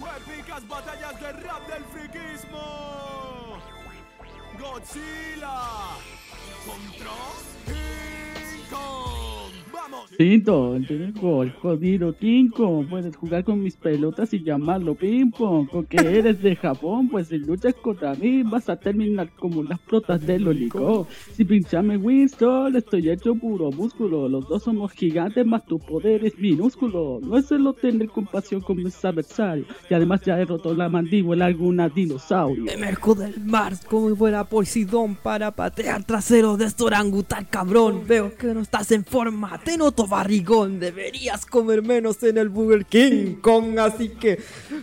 Épicas batallas de rap del friquismo. Godzilla contra Vamos. Tinto, tengo el jodido King Kong. Puedes jugar con mis pelotas y llamarlo ping pong. Porque eres de Japón, pues si luchas contra mí vas a terminar como las protas del Olicó. Si pinchame Winston, estoy hecho puro músculo. Los dos somos gigantes, más tu poder es minúsculo. No es solo tener compasión con mis adversarios. Y además ya he roto la mandíbula alguna dinosaurio. Emerjo del mar como fuera Poseidón para patear trasero de este orangután cabrón. Veo que no estás en forma, te barrigón. Deberías comer menos en el Burger King Kong, así que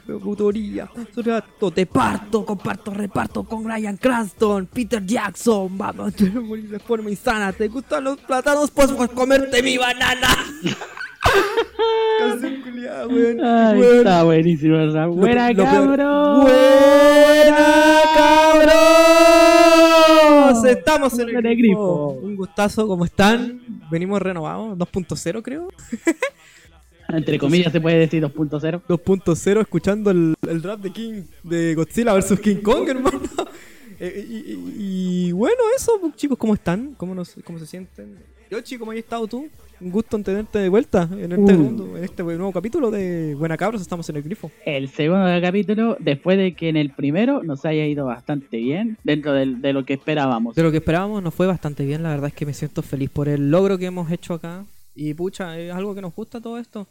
autoría. Rato te parto, comparto reparto con Ryan Cranston, Peter Jackson. Vamos a morir de forma insana. ¿Te gustan los plátanos? Pues por comerte mi banana. Culiada, weón. Ay, Weón. está buenísimo, ¿verdad? Buena, cabrón. ¡Buena, cabros! Estamos en el el grifo. Un gustazo, ¿cómo están? Venimos renovados, 2.0 creo. Entre comillas se puede decir 2.0. 2.0 escuchando el, el rap de King de Godzilla vs King Kong, hermano. Eh, y, y- y bueno, eso, pues, chicos, ¿cómo están? ¿Cómo, nos- cómo se sienten? Yo, chico, ¿cómo has estado tú? Un gusto en tenerte de vuelta en este, Uh. segundo- en este nuevo capítulo de Buena Cabros, estamos en el grifo. El segundo capítulo, después de que en el primero nos haya ido bastante bien, dentro del- de lo que esperábamos. De lo que esperábamos nos fue bastante bien, la verdad es que me siento feliz por el logro que hemos hecho acá. Y pucha, es algo que nos gusta todo esto.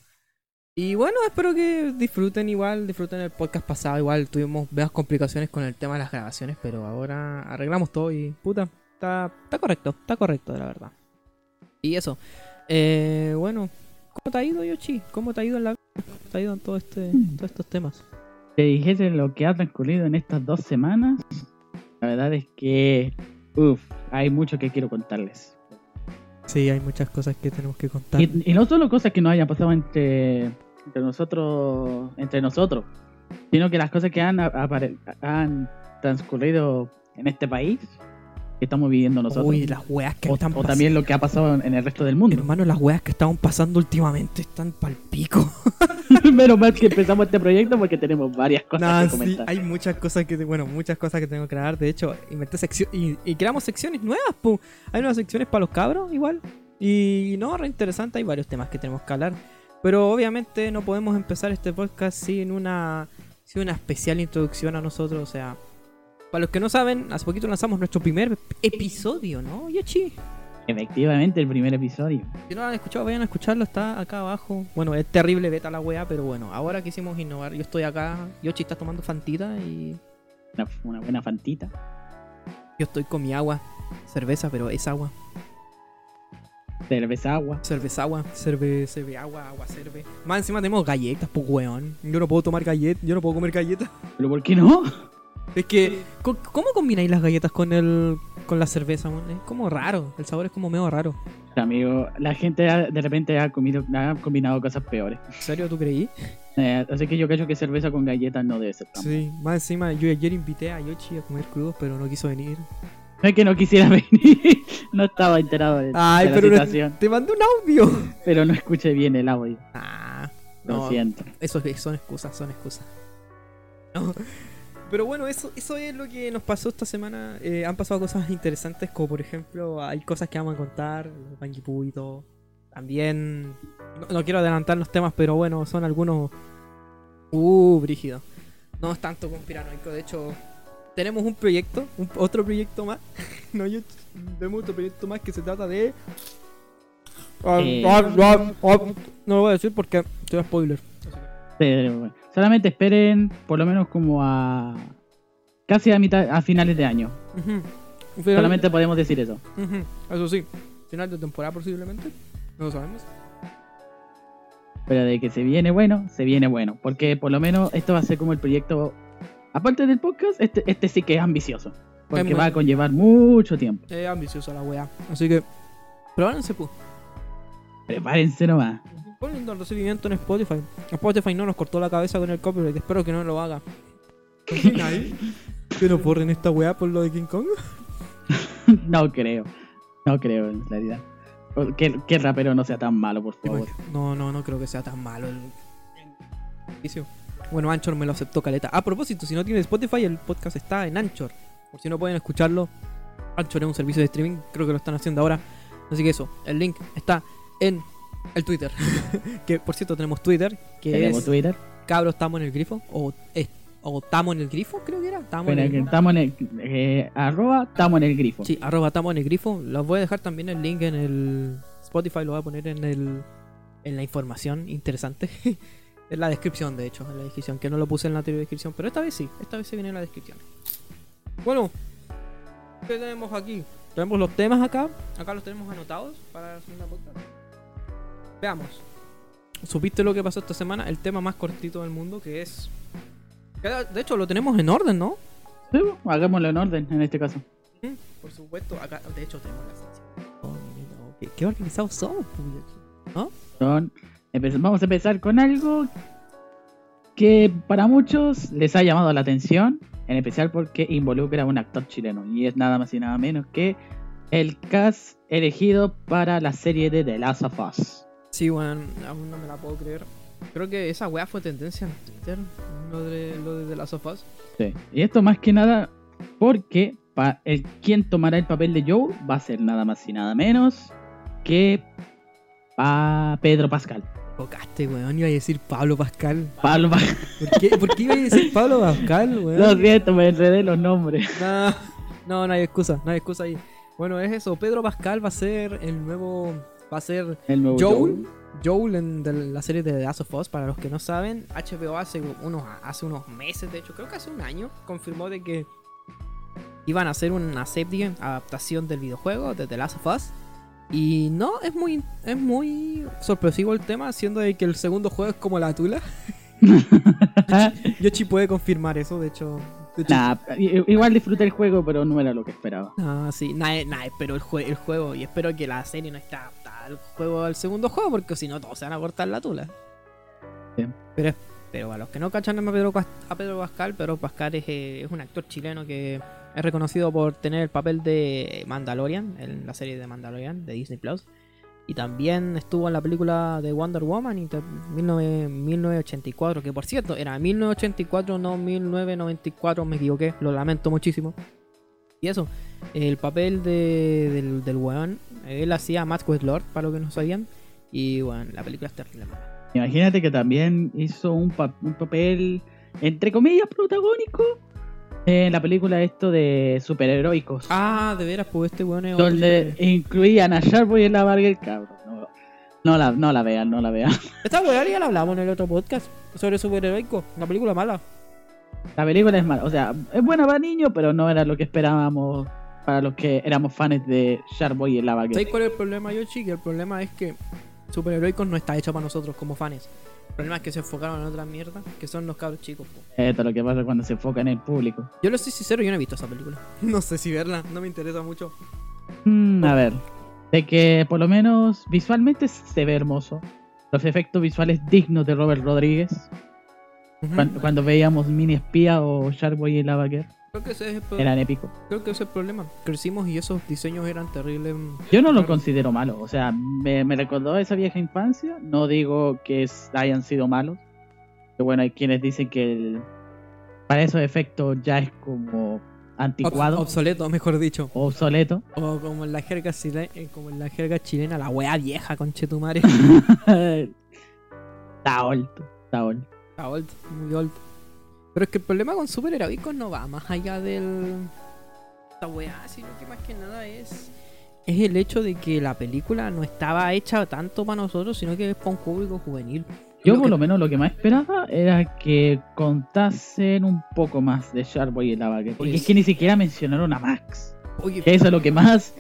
Y bueno, espero que disfruten igual, disfruten el podcast pasado, igual tuvimos veas complicaciones con el tema de las grabaciones, pero ahora arreglamos todo y puta, está, está correcto, está correcto, la verdad. Y eso, eh, bueno, ¿cómo te ha ido Yoshi? ¿Cómo te ha ido en la ¿Cómo te ha ido en todo este, todos estos temas? Te dijese lo que ha transcurrido en estas dos semanas, la verdad es que, uff, hay mucho que quiero contarles. Sí, hay muchas cosas que tenemos que contar. Y, y no solo cosas que nos hayan pasado entre, entre nosotros, entre nosotros, sino que las cosas que han, han transcurrido en este país que estamos viviendo nosotros. Uy, las weas que o, están o pasando. también lo que ha pasado en el resto del mundo. Hermano, las weas que estamos pasando últimamente están pal pico. Menos mal que empezamos este proyecto porque tenemos varias cosas Nah, que sí, comentar. hay muchas cosas que, bueno, muchas cosas que tengo que crear. De hecho, inventé sección y, y creamos secciones nuevas, pu. Hay nuevas secciones para los cabros, igual. Y no, re interesante, hay varios temas que tenemos que hablar. Pero obviamente no podemos empezar este podcast sin una, sin una especial introducción a nosotros. O sea, para los que no saben, hace poquito lanzamos nuestro primer episodio, ¿no, Yoshi? Efectivamente, el primer episodio. Si no lo han escuchado, vayan a escucharlo, está acá abajo. Bueno, es terrible beta la wea, pero bueno, ahora quisimos innovar. Yo estoy acá, Yoshi está tomando fantita y Una, una buena fantita. yo estoy con mi agua. Cerveza, pero es agua. Cerveza agua. Cerveza agua, cerve, cerve agua, agua cerve. Más encima tenemos galletas, pues weón. Yo no puedo tomar galletas, yo no puedo comer galletas. ¿Pero por qué no? Es que, ¿cómo combináis las galletas con el con la cerveza? weón? Es como raro, el sabor es como medio raro. Amigo, la gente de repente ha, comido, ha combinado cosas peores. ¿En serio tú creí? Eh, así que yo creo que cerveza con galletas no debe ser tan Sí, más encima yo ayer invité a Yoshi a comer crudos, pero no quiso venir. No es que no quisiera venir, no estaba enterado de, Ay, de pero la no- situación, te mandé un audio. pero no escuché bien el audio. Ah, Lo no, siento. Eso es- son excusas, son excusas. No. Pero bueno, eso, eso es lo que nos pasó esta semana. Eh, han pasado cosas interesantes, como por ejemplo, hay cosas que vamos a contar, Bangipu y todo. También, no, no quiero adelantar los temas, pero bueno, son algunos. Uh, brígido. No es tanto conspiranoico, de hecho, tenemos un proyecto, un- otro proyecto más. no, yo tenemos otro proyecto más que se trata de. Eh. No lo voy a decir porque soy spoiler. Pero bueno, solamente esperen por lo menos como a casi a mitad, a finales de año. Solamente podemos decir eso. Eso sí, final de temporada posiblemente. No lo sabemos. Pero de que se viene bueno, se viene bueno. Porque por lo menos esto va a ser como el proyecto. Aparte del podcast, este, este sí que es ambicioso. Porque va a conllevar mucho tiempo. Es ambiciosa la wea. Así que, prepárense, pues. Prepárense nomás. Pon lindo recibimiento en Spotify. Spotify no nos cortó la cabeza con el copyright. Espero que no lo haga. ¿Que no borren esta wea por lo de King Kong? no creo. No creo, en realidad. Que, que el rapero no sea tan malo, por favor. No, no, no creo que sea tan malo el. el. Bueno, Anchor me lo aceptó caleta. A propósito, si no tienen Spotify, el podcast está en Anchor. Por si no pueden escucharlo, Anchor es un servicio de streaming, creo que lo están haciendo ahora. Así que eso, el link está en el Twitter. que por cierto tenemos Twitter, que Tenemos es Twitter. cabros estamos en el grifo. O, es- o estamos en el grifo, creo que era. Estamos Bueno, en en el. eh, arroba, estamos en el grifo. Sí, arroba estamos en el grifo. Los voy a dejar también el link en el Spotify, lo voy a poner en el en la información interesante. en la descripción, de hecho, en la descripción, que no lo puse en la anterior descripción, pero esta vez sí, esta vez se viene en la descripción. Bueno, ¿qué tenemos aquí? Tenemos los temas acá, acá los tenemos anotados para la segunda podcast. Veamos. ¿Supiste lo que pasó esta semana? El tema más cortito del mundo, que es... De hecho, lo tenemos en orden, ¿no? Sí, hagámoslo en orden en este caso. Mm, Por supuesto, acá de hecho tenemos la sección. Oh, qué, qué organizados somos, pues, Son- empe- vamos a empezar con algo que para muchos les ha llamado la atención, en especial porque involucra a un actor chileno y es nada más y nada menos que el cast elegido para la serie de The Last of Us. Sí, bueno, aún no me la puedo creer. Creo que esa weá fue tendencia en Twitter, lo de, lo de of Us. Sí. Y esto más que nada porque pa- el quien tomará el papel de Joe va a ser nada más y nada menos que pa Pedro Pascal. Bocaste, weón, iba a decir Pablo Pascal. Pablo Pa- ¿Por qué, ¿Por qué iba a decir Pablo Pascal, weón? Lo siento, me enredé los nombres. No, no, no hay excusa, no hay excusa ahí. Bueno, es eso, Pedro Pascal va a ser el nuevo... Va a ser El nuevo Joel, Joel en de la serie de The Last of Us, para los que no saben, HBO hace unos, hace unos meses, de hecho, creo que hace un año, confirmó de que iban a hacer una serie, adaptación del videojuego de The Last of Us. Y no, es muy, es muy sorpresivo el tema, siendo de que el segundo juego es como la tula. Yoshi puede confirmar eso, de hecho. de hecho- Nah, i- igual disfruté el juego, pero no era lo que esperaba. Ah, sí, nada, nada, espero el, jue- el juego y espero que la serie no esté adaptada al juego al segundo juego porque si no todos se van a cortar la tula. Pero, pero a los que no cachan a Pedro, a Pedro Pascal, Pedro Pascal es, eh, es un actor chileno que es reconocido por tener el papel de Mandalorian en la serie de Mandalorian de Disney Plus. Y también estuvo en la película de Wonder Woman 19 1984, que por cierto era 1984, no 1994, me equivoqué, lo lamento muchísimo. Y eso, el papel de, del, del weón, él hacía a Matt Lord, para los que no sabían. Y bueno, la película es terrible. Imagínate que también hizo un, pa- un papel, entre comillas, protagónico en la película esto de superheroicos. Ah, de veras, pues este weón es donde incluían a Sharkboy en la Barger, cabrón. No, no la, no la vean, no la vean. Esta weá ya la hablamos en el otro podcast sobre superheroico, una película mala. La película es mala, o sea, es buena para niños, pero no era lo que esperábamos para los que éramos fans de Sharkboy en la Barger. ¿Sabes cuál es el problema, Yoshi? Que el problema es que superheroicos no está hecho para nosotros como fans. El problema es que se enfocaron en otra mierda, que son los cabros chicos. po. Esto es lo que pasa cuando se enfoca en el público. Yo lo soy sincero, yo no he visto esa película. No sé si verla, no me interesa mucho. Mm, a ver, de que por lo menos visualmente se ve hermoso. Los efectos visuales dignos de Robert Rodríguez. Cuando, cuando veíamos Mini Espía o Sharkboy en la Barger, Creo que ese es el eran épicos. Creo que ese es el problema. Crecimos y esos diseños eran terribles. Yo no lo considero malo, o sea, me, me recordó esa vieja infancia. No digo que es- hayan sido malos. Que bueno, hay quienes dicen que el- para esos efectos ya es como anticuado obs- obsoleto, mejor dicho. o obsoleto. O como en la jerga chilena, como en la jerga chilena, la wea vieja con Chetumare. está old, está old. Está old, muy old. Pero es que el problema con superheroicos no va más allá del. Esta weá, sino que más que nada es. Es el hecho de que la película no estaba hecha tanto para nosotros, sino que es para un público juvenil. Yo Lo por que- lo menos lo que más esperaba era que contasen un poco más de Sharkboy y la Porque Pues- es que ni siquiera mencionaron a Max. Oye, Que eso es lo que más,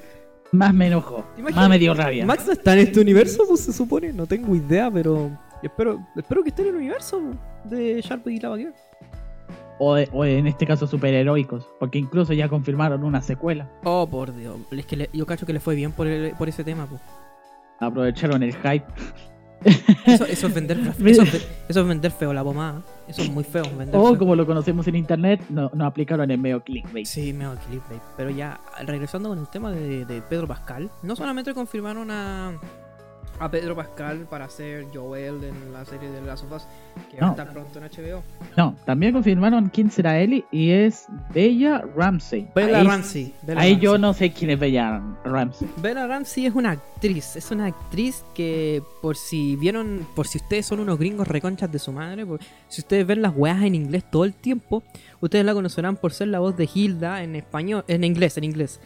más me enojó. ¿Te Más me dio rabia. Max no está en este universo, pues se supone. No tengo idea, pero. Espero, espero que esté en el universo de Sharp y la Vaquera. O, o en este caso superheroicos. Porque incluso ya confirmaron una secuela. Oh, por Dios. Es que le- yo cacho que le fue bien por, el- por ese tema, pues. Aprovecharon el hype. Eso, eso es vender eso, es ve- eso es vender feo la pomada. Eso es muy feo, vender O feo. como lo conocemos en internet, no, no aplicaron el medio clickbait. Sí, me clickbait. Pero ya, regresando con el tema de, de Pedro Pascal, no solamente confirmaron a, a Pedro Pascal para hacer Joel en la serie de Last of Us, que va a No. estar pronto en HBO. No, también confirmaron quién será Ellie y es Bella Ramsey. Bella ahí, Ramsey. Bella ahí Ramsey. yo no sé quién es Bella Ramsey. Bella Ramsey es una actriz, es una actriz que por si vieron, por si ustedes son unos gringos reconchas de su madre, por- si ustedes ven las weas en inglés todo el tiempo, ustedes la conocerán por ser la voz de Hilda en español, en inglés, en inglés.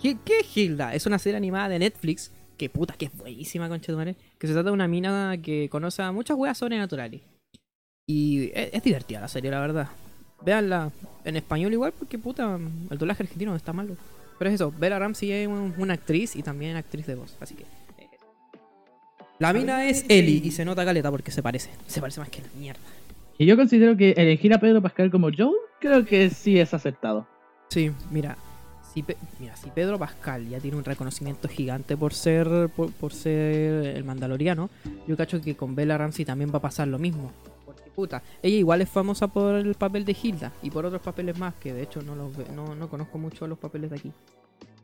¿Qué, qué es Hilda? Es una serie animada de Netflix, que puta, que es buenísima, concha de madre, que se trata de una mina que conoce a muchas weas sobrenaturales. Y es, es divertida la serie, la verdad. Véanla en español igual, porque puta, el doblaje argentino no está malo. Pero es eso, Bella Ramsey es un- una actriz y también actriz de voz, así que. eso. La mina es Ellie y se nota caleta porque se parece. Se parece más que la mierda. Y yo considero que elegir a Pedro Pascal como Joel, creo que sí es acertado. Sí, mira. Si, mira, si Pedro Pascal ya tiene un reconocimiento gigante por ser por, por ser el mandaloriano, yo cacho que con Bella Ramsey también va a pasar lo mismo. Porque puta, ella igual es famosa por el papel de Hilda y por otros papeles más, que de hecho no los no, no conozco mucho los papeles de aquí.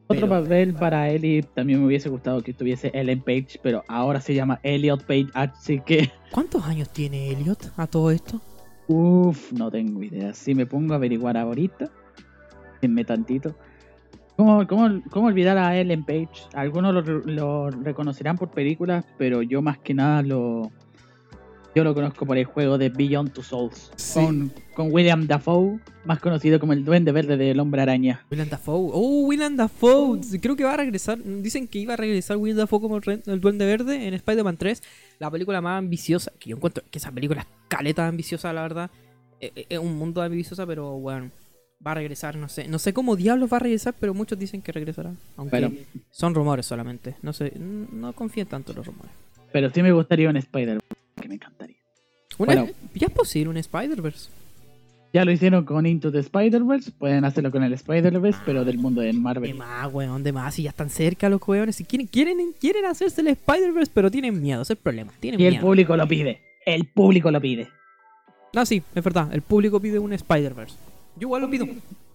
Otro Pero- papel para Ellie también me hubiese gustado que estuviese Ellen Page, pero ahora se llama Elliot Page, así que, ¿Cuántos años tiene Elliot a todo esto? uff, no tengo idea. Si me pongo a averiguar ahorita, denme tantito. ¿Cómo, cómo, cómo olvidar a Ellen Page? Algunos lo, lo reconocerán por películas, pero yo más que nada lo... Yo lo conozco por el juego de Beyond Two Souls, Sí. con, con William Dafoe, más conocido como el Duende Verde del Hombre Araña. William Dafoe. Oh, William Dafoe. Creo que va a regresar. Dicen que iba a regresar William Dafoe como el, Duende Verde en Spider-Man 3. La película más ambiciosa. Que yo encuentro que esa película es caleta ambiciosa, la verdad. Eh, eh, Es un mundo ambiciosa, pero bueno. Va a regresar, no sé. No sé cómo diablos va a regresar, pero muchos dicen que regresará. Aunque son rumores solamente. No sé. No confíen tanto en los rumores. Pero sí me gustaría un Spider, que me encantaría. Una- Bueno. ya es posible un Spider-Verse. Ya lo hicieron con Into the Spider-Verse, pueden hacerlo con el Spider-Verse, pero del mundo de De Marvel. más, weón, de más. Si ya están cerca los weones. Si quieren, quieren, quieren hacerse el Spider-Verse, pero tienen miedo. Ese es el problema. Tienen Y el miedo. público lo pide. El público lo pide. No, sí, es verdad. El público pide un Spider-Verse. Yo igual lo pido.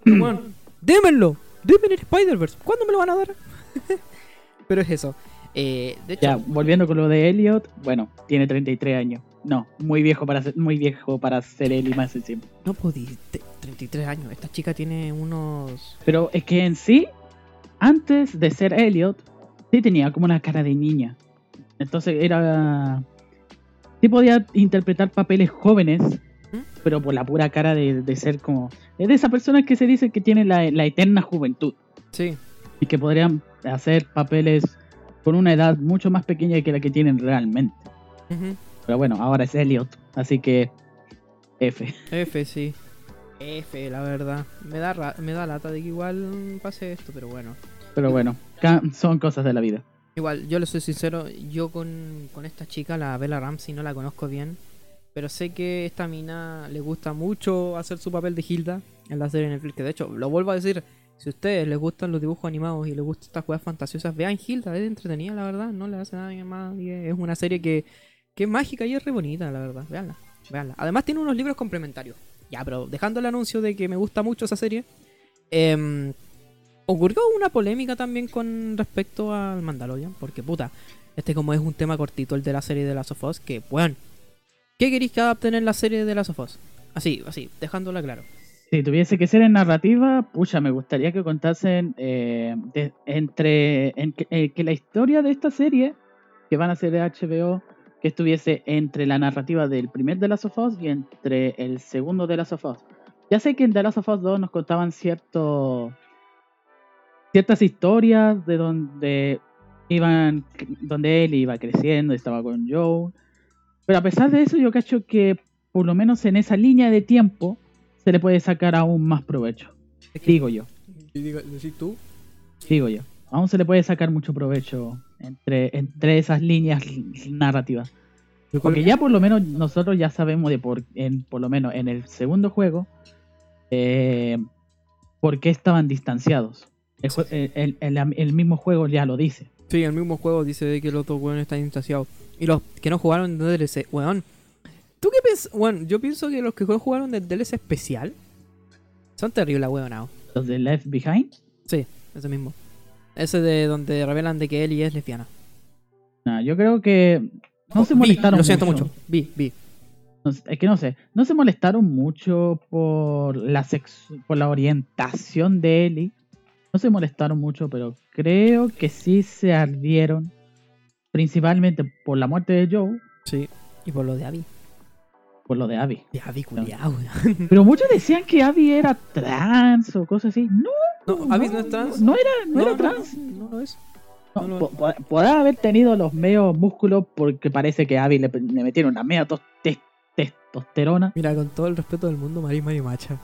Pero bueno, démenlo. Denme el Spider-Verse. ¿Cuándo me lo van a dar? Pero es eso. Eh, de hecho, Ya, volviendo con lo de Elliot, bueno, tiene 33 años. No, muy viejo para ser, muy viejo para ser él y más encima. no podí. te- 33 años. Esta chica tiene unos. Pero es que en sí, antes de ser Elliot, sí tenía como una cara de niña. Entonces era. Sí podía interpretar papeles jóvenes. Pero por la pura cara de, de ser como. Es de esas personas que se dice que tienen la, la eterna juventud Sí. y que podrían hacer papeles con una edad mucho más pequeña que la que tienen realmente. Pero bueno, ahora es Elliot, así que. F. F, sí. F, la verdad. Me da, ra- me da lata de que igual pase esto, pero bueno. Pero bueno, son cosas de la vida. Igual, yo le soy sincero, yo con, con esta chica, la Bella Ramsey, no la conozco bien. Pero sé que esta mina le gusta mucho hacer su papel de Hilda en la serie Netflix. Que de hecho, lo vuelvo a decir, si a ustedes les gustan los dibujos animados y les gustan estas juegas fantasiosas, vean Hilda, es entretenida, la verdad. No le hace nada más. Es una serie que, que es mágica y es re bonita, la verdad. Veanla, veanla. Además tiene unos libros complementarios. Ya, pero dejando el anuncio de que me gusta mucho esa serie, em, ocurrió una polémica también con respecto al Mandalorian, porque puta, este como es un tema cortito el de la serie de Last of Us, que bueno, ¿qué queréis que adapten en la serie de Last of Us? Así, así, dejándola claro. Si tuviese que ser en narrativa, pucha, me gustaría que contasen eh, entre eh, que la historia de esta serie que van a hacer de HBO que estuviese entre la narrativa del primer de Last of Us y entre el segundo de Last of Us. Ya sé que en The Last of Us 2 nos contaban cierto ciertas historias de donde iban donde él iba creciendo, estaba con Joe. Pero a pesar de eso, yo cacho que por lo menos en esa línea de tiempo se le puede sacar aún más provecho. Digo yo, ¿Decís tú? digo yo. Aún se le puede sacar mucho provecho entre, entre esas líneas narrativas. Porque ya por lo menos nosotros ya sabemos de por, en, por lo menos en el segundo juego eh, por qué estaban distanciados. El, jue- el- el- el mismo juego ya lo dice. Sí, el mismo juego dice de que los dos weones están distanciados. Y los que no jugaron de DLC, weón. ¿Tú qué piensas? Bueno, yo pienso que los que jugaron del DLC especial son terribles, weonados. Los de Left Behind. Sí, ese mismo. Ese de donde revelan de que Ellie es lesbiana. Nah, yo creo que no se Vi, molestaron Lo siento mucho. mucho. Vi, vi. No es que no sé, no se molestaron mucho por la por la orientación de Ellie. No se molestaron mucho, pero creo que sí se ardieron. Principalmente por la muerte de Joe, Sí. Y por lo de Abby. por lo de Abby. De Abby, culiao. Pero muchos decían que Abby era trans o cosas así. No, No, Abby no es trans. no era, no, era trans. No, no es. No, no lo- po- po- podrá haber tenido los medios músculos porque parece que a Abby le, le metieron una media tos- tes- testosterona. Mira, con todo el respeto del mundo, Mari Mari Macha.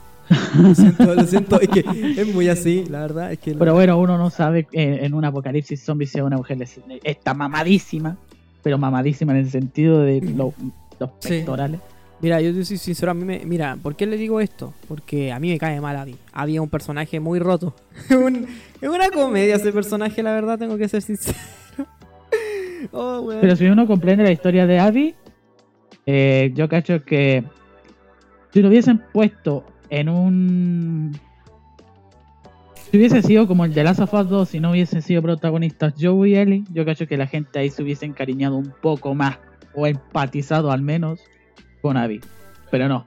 Lo siento, lo siento. Es que es muy así, la verdad. Es que. Pero bueno, uno no sabe eh, en un apocalipsis zombie si a una mujer le está mamadísima, pero mamadísima en el sentido de lo- los Sí. pectorales. Mira, yo soy sincero, a mí me... Mira, ¿por qué le digo esto? Porque a mí me cae mal Abby. Abby es un personaje muy roto. Un- es una comedia ese personaje, la verdad, tengo que ser sincero. Oh. Pero si uno comprende la historia de Abby, eh, yo cacho que si lo hubiesen puesto en un... Si hubiese sido como el de Last of Us 2, si no hubiesen sido protagonistas Joe y Ellie, yo cacho que la gente ahí se hubiese encariñado un poco más, o empatizado al menos, con Abby. Pero no,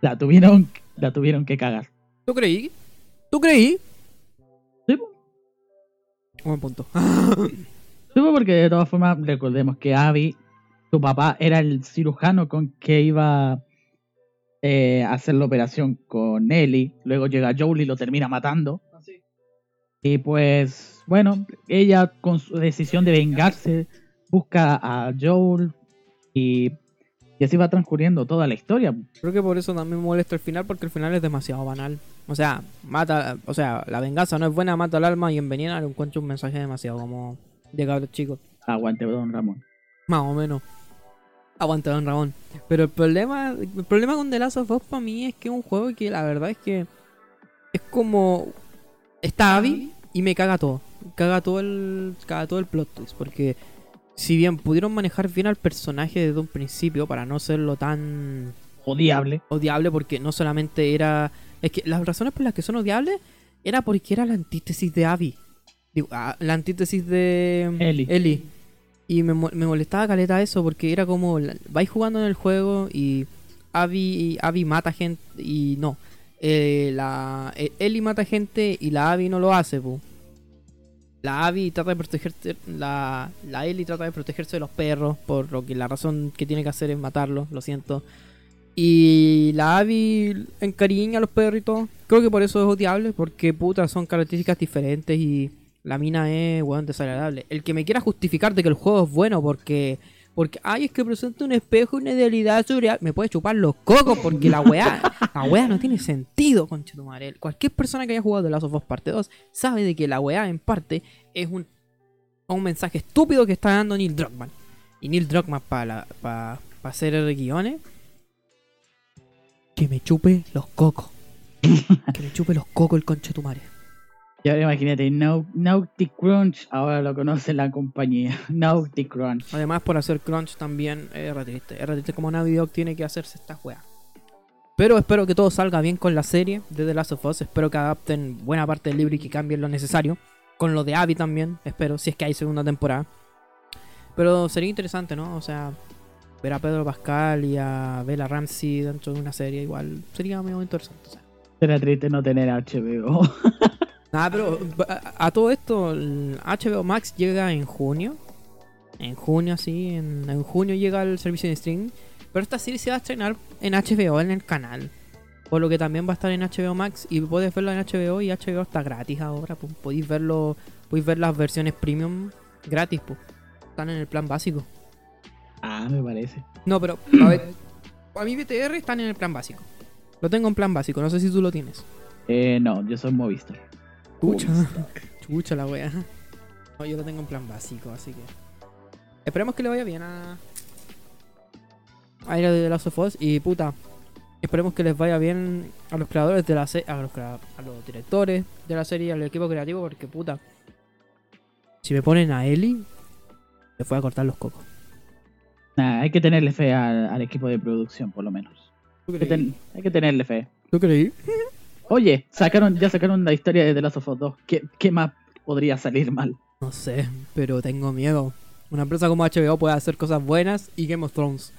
la tuvieron, la tuvieron que cagar. ¿Tú creí? ¿Tú creí? Sí. Buen punto. Sí, po, porque de todas formas recordemos que Abby, su papá, era el cirujano con que iba eh, hacer la operación con Ellie. Luego llega Joel y lo termina matando. Y pues, bueno, ella con su decisión de vengarse busca a Joel y, y así va transcurriendo toda la historia. Creo que por eso también me molesta el final, porque el final es demasiado banal. O sea, mata, o sea, la venganza no es buena, mata al alma y en Venena le encuentro un mensaje demasiado como de cabros chicos. Aguante, don Ramón. Más o menos. Aguanta Don Ramón. Pero el problema, el problema con The Last of Us para mí es que es un juego que la verdad es que es como está Abby y me caga todo. Caga todo el caga todo el plot twist porque si bien pudieron manejar bien al personaje desde un principio para no serlo tan Odiable. odiable porque no solamente era es que las razones por las que son odiables era porque era la antítesis de Abby. Digo, ah, la antítesis de Ellie. Y me, mo- me molestaba caleta eso porque era como vais jugando en el juego y Abby, Abby mata gente y no. Eh, la eh, Ellie mata gente y la Abby no lo hace, pu. La Abby trata de protegerse, la, la Ellie trata de protegerse de los perros, por lo que la razón que tiene que hacer es matarlos, lo siento. Y la Abby encariña a los perritos. Creo que por eso es odiable, porque puta, son características diferentes y la mina es, weón, desagradable. El que me quiera justificar de que el juego es bueno porque, porque, ay, es que presenta un espejo, una idealidad surreal, me puede chupar los cocos porque la weá, la weá no tiene sentido, conchetumare. Cualquier persona que haya jugado The Last of Us Parte 2 sabe de que la weá, en parte, es un, un mensaje estúpido que está dando Neil Druckmann. Y Neil Druckmann, para pa, pa hacer guiones, que me chupe los cocos. que me chupe los cocos el conchetumare. Y ahora imagínate, Nau- Naughty Crunch, ahora lo conoce la compañía. Naughty Crunch. Además, por hacer crunch también es re triste. Es triste como Naughty Dog tiene que hacerse esta juega. Pero espero que todo salga bien con la serie de The Last of Us. Espero que adapten buena parte del libro y que cambien lo necesario. Con lo de Abby también, espero, si es que hay segunda temporada. Pero sería interesante, ¿no? O sea, ver a Pedro Pascal y a Bella Ramsey dentro de una serie igual sería muy interesante. o sea. Será triste no tener HBO. Nada, pero a, a todo esto, el HBO Max llega en junio. En junio, sí, en, en junio llega el servicio de streaming. Pero esta serie se va a estrenar en HBO, en el canal. Por lo que también va a estar en HBO Max. Y puedes verlo en HBO y HBO está gratis ahora. Pues, podéis verlo, podéis ver las versiones premium gratis. Pues. Están en el plan básico. ah, me parece. No, pero a ver, a mi BTR están en el plan básico. Lo tengo en plan básico, no sé si tú lo tienes. Eh, no, yo soy Movistar. Chucha. Chucha la wea. No, yo lo tengo en plan básico, así que. Esperemos que le vaya bien a. A ir The Last of Us y puta. Esperemos que les vaya bien a los creadores de la serie. A los, crea- a los directores de la serie, al equipo creativo, porque puta. Si me ponen a Ellie, les voy a cortar los cocos. Nah, hay que tenerle fe al, al equipo de producción, por lo menos. ¿Tú Hay que, ten- hay que tenerle fe. ¿Tú creí? Oye, sacaron, ya sacaron la historia de The Last of Us 2. ¿Qué, qué más podría salir mal? No sé, pero tengo miedo. Una empresa como HBO puede hacer cosas buenas y Game of Thrones.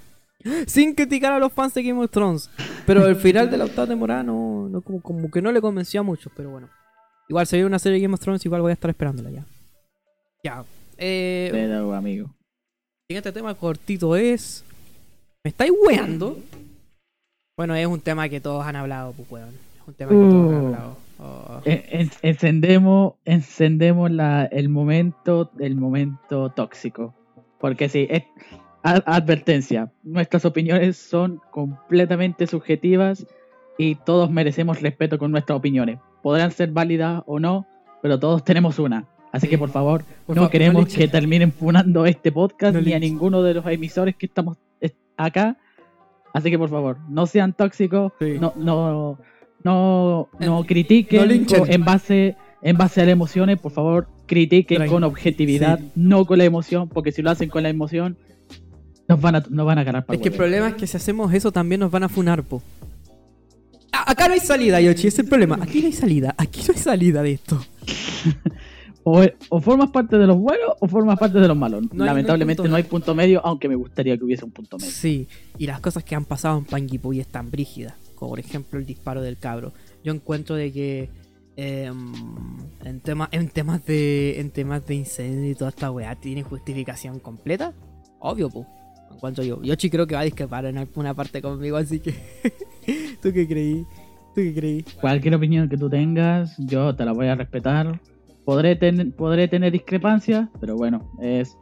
Sin criticar a los fans de Game of Thrones. Pero el final de la octava temporada no, no como, como que no le convenció a muchos, pero bueno. Igual se viene una serie de Game of Thrones, igual voy a estar esperándola ya. Ya. Eh, Pero, amigo. siguiente tema cortito es. ¿Me estáis weando? Bueno, es un tema que todos han hablado, pues weón. Un tema que todos han Uh. hablado. Oh. En- en- encendemos encendemos la, el momento el momento tóxico porque sí es, advertencia nuestras opiniones son completamente subjetivas y todos merecemos respeto con nuestras opiniones podrán ser válidas o no pero todos tenemos una así que por favor Por no favor, queremos no que terminen funando este podcast No ni a ninguno de los emisores que estamos es- acá así que por favor no sean tóxicos Sí. no no no no critiquen no en base en base a las emociones por favor critiquen con objetividad sí. no con la emoción porque si lo hacen con la emoción nos van a nos van a ganar para Es que el problema es que si hacemos eso también nos van a funar, po. A- acá no hay salida, Yoshi, ese es el problema. Aquí no hay salida, aquí no hay salida de esto. o, o formas parte de los buenos o formas parte de los malos No hay- lamentablemente no hay no hay, punto punto medio aunque me gustaría que hubiese un punto medio Sí, y las cosas que han pasado en Panguipulli están brígidas. Por ejemplo el disparo del cabro. Yo encuentro de que em, en, tema- en temas de en temas de incendio y toda esta weá tiene justificación completa. Obvio, pues. Encuentro yo. Yoshi creo que va a discrepar en alguna parte conmigo, así que. ¿Tú qué creí? ¿Tú qué creí? cualquier opinión que tú tengas, yo te la voy a respetar. Podré, ten- podré tener discrepancias, pero bueno, es,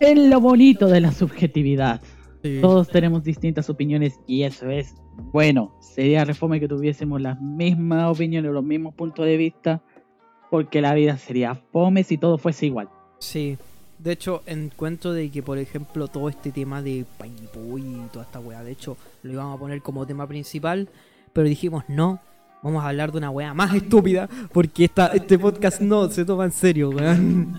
es lo bonito de la subjetividad. Todos tenemos distintas opiniones y eso es bueno. Sería reforma que tuviésemos las mismas opiniones, los mismos puntos de vista, porque la vida sería fome si todo fuese igual. Sí. De hecho, encuentro de que, por ejemplo, todo este tema de Pañipuy y toda esta weá, de hecho, lo íbamos a poner como tema principal, pero dijimos no, vamos a hablar de una weá más estúpida, porque esta, este podcast no se toma en serio, weón.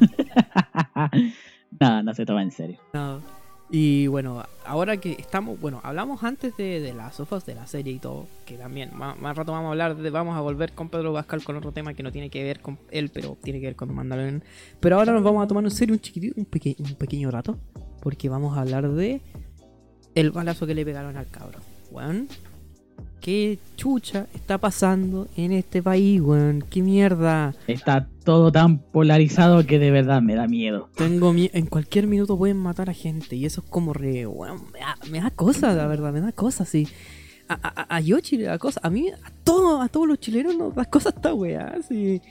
Nada, no se toma en serio. No. Y bueno, ahora que estamos, bueno, hablamos antes de, las sofas de la serie y todo, que también, más, más rato vamos a hablar de, vamos a volver con Pedro Pascal con otro tema que no tiene que ver con él, pero tiene que ver con Mandalorian. Pero ahora nos vamos a tomar en serio un chiquitito, un, peque- un pequeño rato, porque vamos a hablar de el balazo que le pegaron al cabro. Weón, ¿qué chucha está pasando en este país, weón? ¿Qué mierda? Está todo tan polarizado que de verdad me da miedo. Tengo mie- en cualquier minuto pueden matar a gente y eso es como re, weón, me da, me da cosa, la verdad, me da cosa, sí. A, a, a- a Yoshi le da cosa, a mí, a todos, a todos los chilenos nos da cosa esta weá, sí.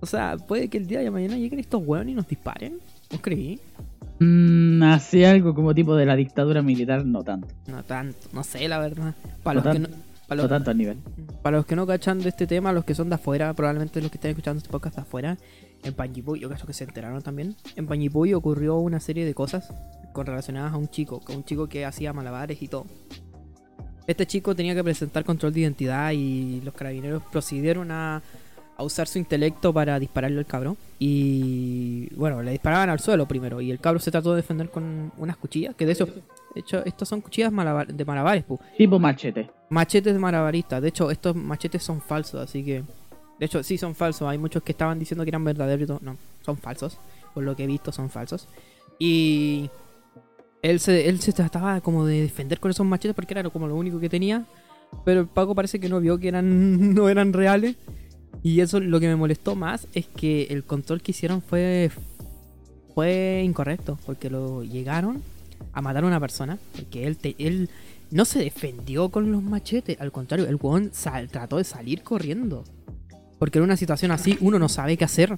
O sea, puede que el día de mañana lleguen estos weones y nos disparen, ¿no creí? Mm, hace algo como tipo de la dictadura militar, no tanto. No tanto, no sé, la verdad. Para No los, que no, No tanto al nivel. para los que no cachan de este tema, los que son de afuera, probablemente los que están escuchando este podcast de afuera, en Panguipulli, yo creo que se enteraron también, en Panguipulli ocurrió una serie de cosas con relacionadas a un chico, con un chico que hacía malabares y todo. Este chico tenía que presentar control de identidad y los carabineros procedieron a, a usar su intelecto para dispararle al cabro. Y bueno, le disparaban al suelo primero y el cabro se trató de defender con unas cuchillas, que de hecho, de hecho estas son cuchillas malabar- de malabares, pu. Tipo machete. Machetes malabaristas. De hecho, estos machetes son falsos, así que. De hecho, sí son falsos. Hay muchos que estaban diciendo que eran verdaderos. No, son falsos. Por lo que he visto, son falsos. Y. Él se, él se trataba como de defender con esos machetes porque era como lo único que tenía. Pero el Paco parece que no vio que eran no eran reales. Y eso lo que me molestó más es que el control que hicieron fue. Fue incorrecto. Porque lo llegaron a matar a una persona. Porque él, él no se defendió con los machetes. Al contrario, el weón trató de salir corriendo. Porque en una situación así uno no sabe qué hacer.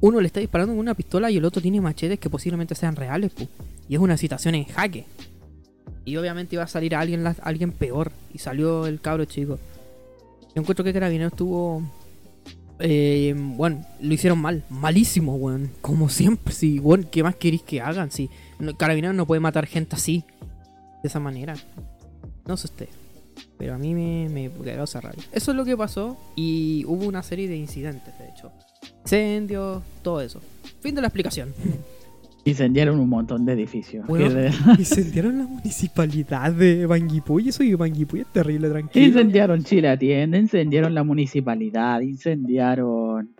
Uno le está disparando con una pistola y el otro tiene machetes que posiblemente sean reales, pu. Y es una situación en jaque. Y obviamente iba a salir alguien, alguien peor. Y salió el cabro chico. Yo encuentro que Carabineros tuvo. Eh, bueno, lo hicieron mal. Malísimo, weón. Como siempre. Sí, weón, ¿qué más queréis que hagan? Sí, no- Carabineros no puede matar gente así. De esa manera. No sé usted. Pero a mí me, me causa rabia. Eso es lo que pasó. Y hubo una serie de incidentes, de hecho. Incendios, todo eso. Fin de la explicación. Incendiaron un montón de edificios. Incendiaron la municipalidad de Banguipuy. Eso de Banguipuy es terrible, tranquilo. Incendiaron Chile Atiende, incendiaron la municipalidad, incendiaron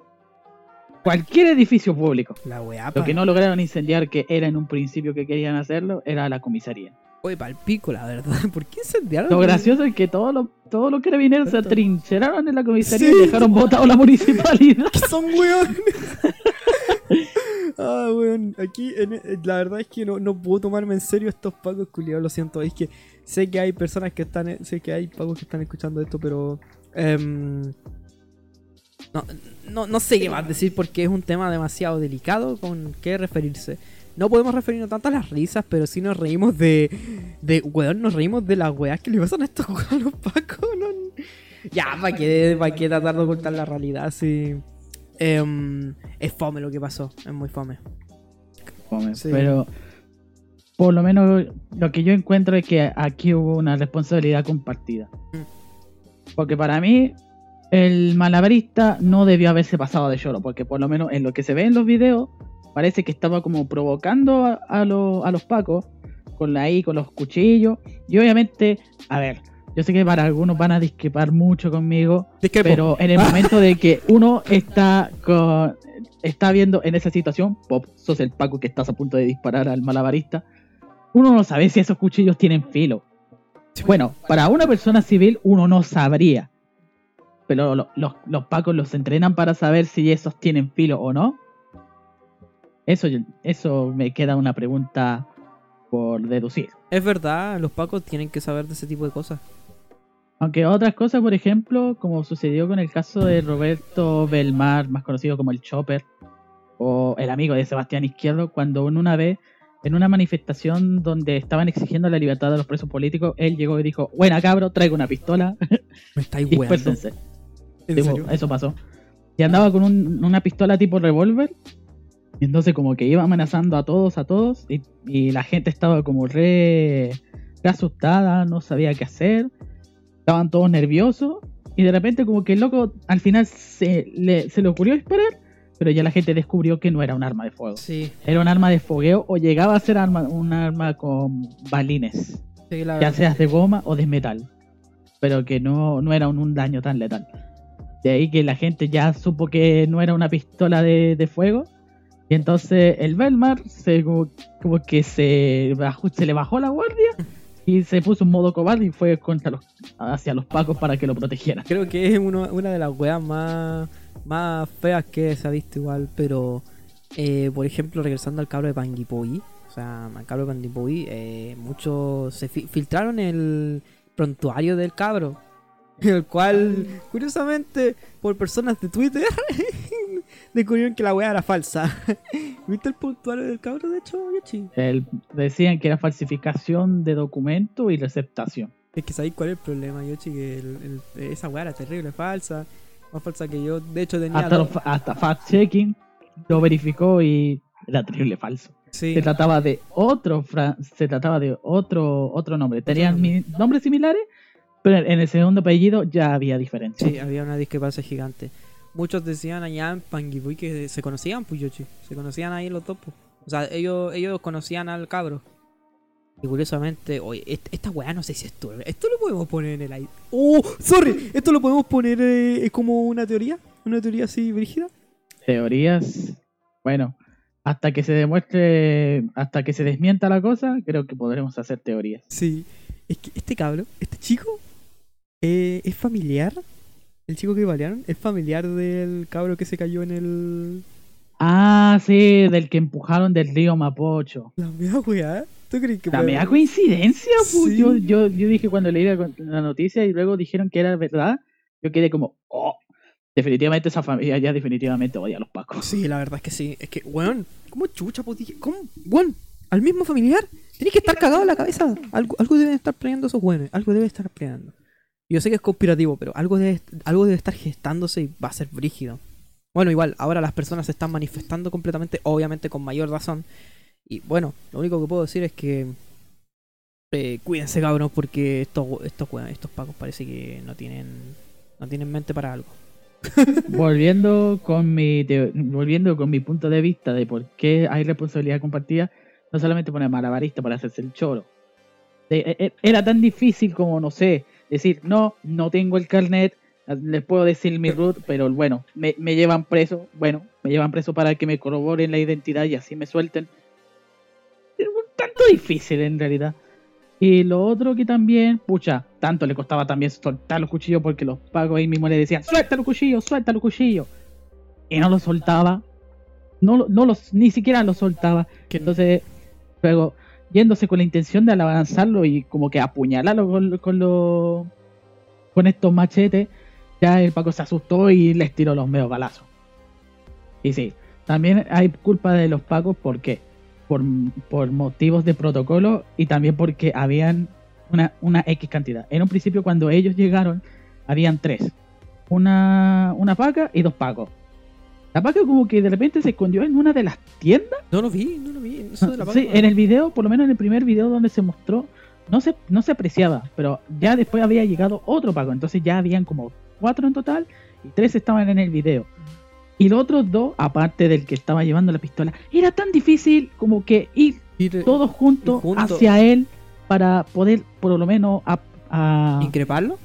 cualquier edificio público. La weá, Lo que no lograron incendiar, que era en un principio que querían hacerlo, era la comisaría. Oye, palpico, la verdad. ¿Por qué incendiaron? Lo gracioso es que todos los, todos los carabineros se atrincheraron en la comisaría Sí. y dejaron botado la municipalidad. son weón. ah, weón. Aquí, eh, la verdad es que no, no puedo tomarme en serio estos pagos culiados, lo siento. Es que sé que hay personas que están, eh, sé que hay pagos que están escuchando esto, pero. em, no, no, sé qué más decir porque es un tema demasiado delicado con qué referirse. No podemos referirnos tanto a las risas, pero sí nos reímos de. de weón, nos reímos de las weas que le pasan a estos los pacos. No, ya, ¿para qué, pa' qué tratar de ocultar la realidad? Sí. Em, es fome lo que pasó, es muy fome. Fome, Sí. Pero por lo menos lo que yo encuentro es que aquí hubo una responsabilidad compartida. Mm. Porque para mí el malabarista no debió haberse pasado de lloro, porque por lo menos en lo que se ve en los videos parece que estaba como provocando a, a los- a los pacos con la I, con los cuchillos. Y obviamente, a ver, yo sé que para algunos van a discrepar mucho conmigo, pero en el momento de que uno está con, está viendo en esa situación, Pop, sos el Paco que estás a punto de disparar al malabarista, uno no sabe si esos cuchillos tienen filo. Bueno, para una persona civil uno no sabría. Pero lo- los, los Pacos los entrenan para saber si esos tienen filo o no. Eso, yo- eso me queda una pregunta por deducir. Es verdad, los pacos tienen que saber de ese tipo de cosas. Aunque otras cosas, por ejemplo, como sucedió con el caso de Roberto Belmar, más conocido como el Chopper, o el amigo de Sebastián Izquierdo, cuando en una vez, en una manifestación donde estaban exigiendo la libertad de los presos políticos, él llegó y dijo, buena cabro, traigo una pistola, Me estáis dispersense. ¿En Tipo, serio? eso pasó. Y andaba con un- una pistola tipo revólver. Y entonces como que iba amenazando a todos, a todos. Y, y la gente estaba como re, re asustada, no sabía qué hacer. Estaban todos nerviosos. Y de repente como que el loco al final se le, se le ocurrió disparar. Pero ya la gente descubrió que no era un arma de fuego. Sí, Era un arma de fogueo o llegaba a ser arma, un arma con balines sí, la ya seas de goma o de metal, pero que no, no era un, un daño tan letal. De ahí que la gente ya supo que no era una pistola de, de fuego, y entonces el Belmar se, como, como que se, bajó, se le bajó la guardia y se puso en modo cobarde y fue contra los, hacia los pacos para que lo protegieran. Creo que es uno- una de las weas más, más feas que se ha visto igual, pero eh, por ejemplo, regresando al cabro de Panguipoi, o sea, al cabro de Panguipoi, eh, muchos se fi- filtraron el prontuario del cabro, el cual, curiosamente, por personas de Twitter, descubrieron que la wea era falsa. ¿Viste el prontuario del cabro, de hecho, Yoshi? El- decían que era falsificación de documento y receptación. Es que sabéis cuál es el problema, Yoshi, que el- el- esa weá era terrible, falsa, más falsa que yo. De hecho, tenía. Hasta, los- hasta fact-checking lo verificó y era terrible falso. Sí. se trataba de otro se trataba de otro otro nombre tenían nombres similares pero en el segundo apellido ya había diferencia Sí, había una discrepancia gigante. Muchos decían allá en Panguipulli que se conocían, pues Yoshi. Se conocían ahí los dos, pues. O sea, ellos, ellos conocían al cabro. Y curiosamente, oye, est- esta weá no sé si es turbia. Esto lo podemos poner en el aire. ¡Oh! ¡Sorry! Esto lo podemos poner eh, como una teoría. Una teoría así, brígida. teorías bueno hasta que se demuestre hasta que se desmienta la cosa creo que podremos hacer teorías Sí. Es que este cabro, este chico, eh, es familiar. El chico que balearon es familiar del cabro que se cayó en el. ah sí del que empujaron del río Mapocho La mea weá. ¿Tú crees que la coincidencia. Sí. yo, yo yo dije cuando leí la, la noticia y luego dijeron que era verdad yo quedé como oh definitivamente esa familia ya definitivamente odia a los pacos Sí, la verdad es que sí. Es que, weón, ¿cómo chucha, dije? ¿Cómo? Weón, al mismo familiar, tienes que estar cagado en la cabeza. Algo, algo deben estar planeando esos weones. Algo debe estar planeando. Yo sé que es conspirativo, pero algo debe, algo debe estar gestándose y va a ser brígido. Bueno, igual, ahora las personas se están manifestando completamente, obviamente con mayor razón. Y bueno, lo único que puedo decir es que eh, cuídense, cabrón, porque estos, estos, estos pacos parece que no tienen, no tienen mente para algo. volviendo con mi volviendo con mi punto de vista de por qué hay responsabilidad compartida, no solamente poner malabarista para hacerse el choro. De- e- e- era tan difícil como, no sé, decir, no, no tengo el carnet, Les puedo decir mi root, pero bueno, me, me llevan preso. Bueno, me llevan preso para que me corroboren la identidad y así me suelten. Es un tanto difícil en realidad. Y lo otro que también, pucha, tanto le costaba también soltar los cuchillos porque los pagos ahí mismo le decían, suelta los cuchillos, suelta los cuchillos. Y no los soltaba. No, no los, ni siquiera los soltaba. Entonces, luego, yéndose con la intención de avanzarlo y como que apuñalarlo con, con los con estos machetes, ya el Paco se asustó y les tiró los medios balazos. Y sí, también hay culpa de los Pacos, ¿por qué? Por, por motivos de protocolo y también porque habían una, una X cantidad. En un principio, cuando ellos llegaron, habían tres: una, una Paca y dos Pacos. La como que de repente se escondió en una de las tiendas. No lo vi, no lo vi. Eso de la Sí, en el video, por lo menos en el primer video donde se mostró, no se, no se apreciaba, pero ya después había llegado otro Paco, entonces ya habían como cuatro en total y tres estaban en el video. Y los otros dos, aparte del que estaba llevando la pistola, era tan difícil como que ir Ir- todos juntos hacia él para poder por lo menos a- a- ¿Increparlo?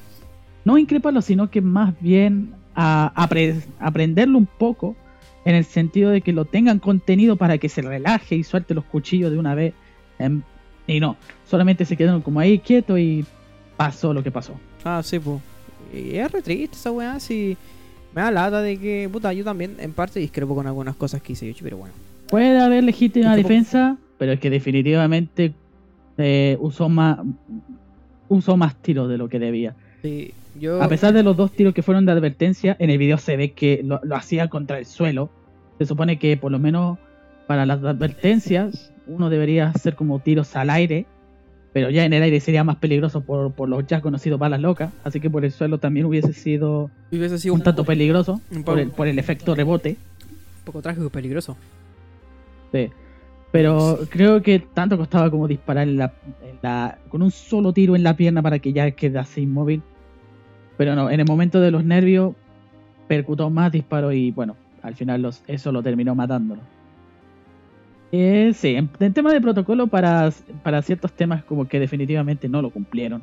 no increparlo, sino que más bien a, apre- aprenderlo un poco en el sentido de que lo tengan contenido para que se relaje y suelte los cuchillos de una vez. Em, y no, solamente se quedaron como ahí quietos y pasó lo que pasó. Ah, sí, pues. Y es re triste esa weá, si me da lata de que, puta, yo también en parte discrepo con algunas cosas que hice Yoshi, pero bueno. Puede haber legítima defensa, pero es que definitivamente eh, usó más usó más tiros de lo que debía. Sí, yo... A pesar de los dos tiros que fueron de advertencia, en el video se ve que lo, lo hacía contra el suelo. Se supone que por lo menos para las advertencias uno debería hacer como tiros al aire, pero ya en el aire sería más peligroso por, por los ya conocidos balas locas, así que por el suelo también hubiese sido hubiese sido un tanto poco- peligroso un por el, por el efecto rebote. un poco trágico y peligroso. Sí. Pero creo que tanto costaba como disparar en la, en la- con un solo tiro en la pierna para que ya quedase inmóvil. Pero no, en el momento de los nervios percutó más disparos y bueno, al final los, eso lo terminó matándolo. Eh, sí, en, en tema de protocolo para, para ciertos temas como que definitivamente no lo cumplieron.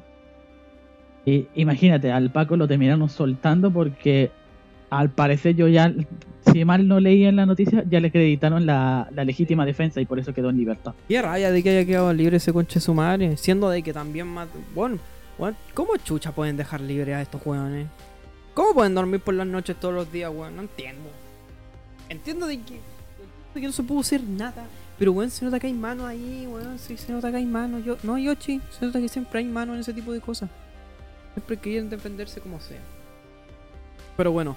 Y imagínate, al Paco lo terminaron soltando porque al parecer yo ya, si mal no leí en la noticia, ya le acreditaron la, legítima defensa y por eso quedó en libertad. Qué rabia de que haya quedado libre ese conche su madre, siendo de que también mat- Bueno, ¿cómo chucha pueden dejar libre a estos weones? ¿Cómo pueden dormir por las noches todos los días, weón? No entiendo. Entiendo de que, de que no se pudo hacer nada, pero weón, se nota que hay mano ahí, weón, sí, se nota que hay mano. Yo, no, Yoshi, se nota que siempre hay mano en ese tipo de cosas. Siempre quieren defenderse como sea. Pero bueno,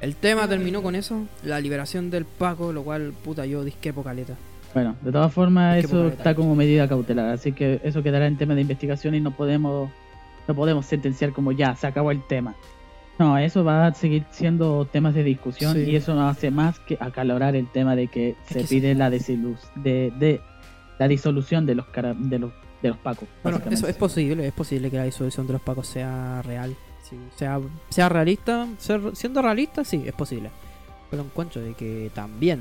el tema terminó con eso, la liberación del Paco, lo cual, puta, yo disquepo caleta. Bueno, de todas formas Es eso está como medida cautelar, así que eso quedará en tema de investigación y no podemos no podemos sentenciar como ya, se acabó el tema. No, eso va a seguir siendo temas de discusión Sí. y eso no hace más que acalorar el tema de que se que pide la desilu- de, de la disolución de los cara- de los de los pacos. Bueno, eso es posible, es posible que la disolución de los pacos sea real. Sí, sea, sea realista, ser- siendo realista, sí, es posible. Pero encuentro de que también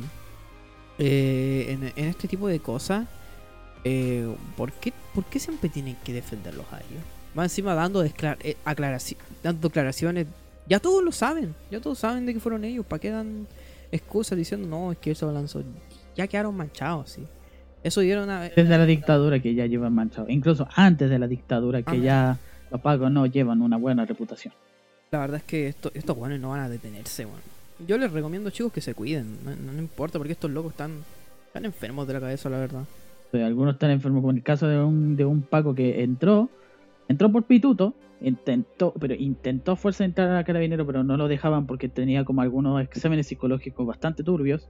eh, en, en este tipo de cosas, eh, ¿por, qué, ¿por qué siempre tienen que defenderlos a ellos? Más encima dando, eh, aclaraci- dando declaraciones, ya todos lo saben, ya todos saben de que fueron ellos, ¿para qué dan excusas diciendo no, es que se lanzó? Ya quedaron manchados, sí. Eso dieron a... desde la dictadura que ya llevan manchado, incluso antes de la dictadura que Ah. ya los pacos no llevan una buena reputación. La verdad es que esto- estos buenos no van a detenerse, weón. Yo les recomiendo, chicos, que se cuiden. No, no- no importa, porque estos locos están, están enfermos de la cabeza, la verdad. Sí, algunos están enfermos, como en el caso de un, de un Paco que entró, entró por pituto, intentó, pero intentó a fuerza entrar a carabinero, pero no lo dejaban porque tenía como algunos exámenes psicológicos bastante turbios.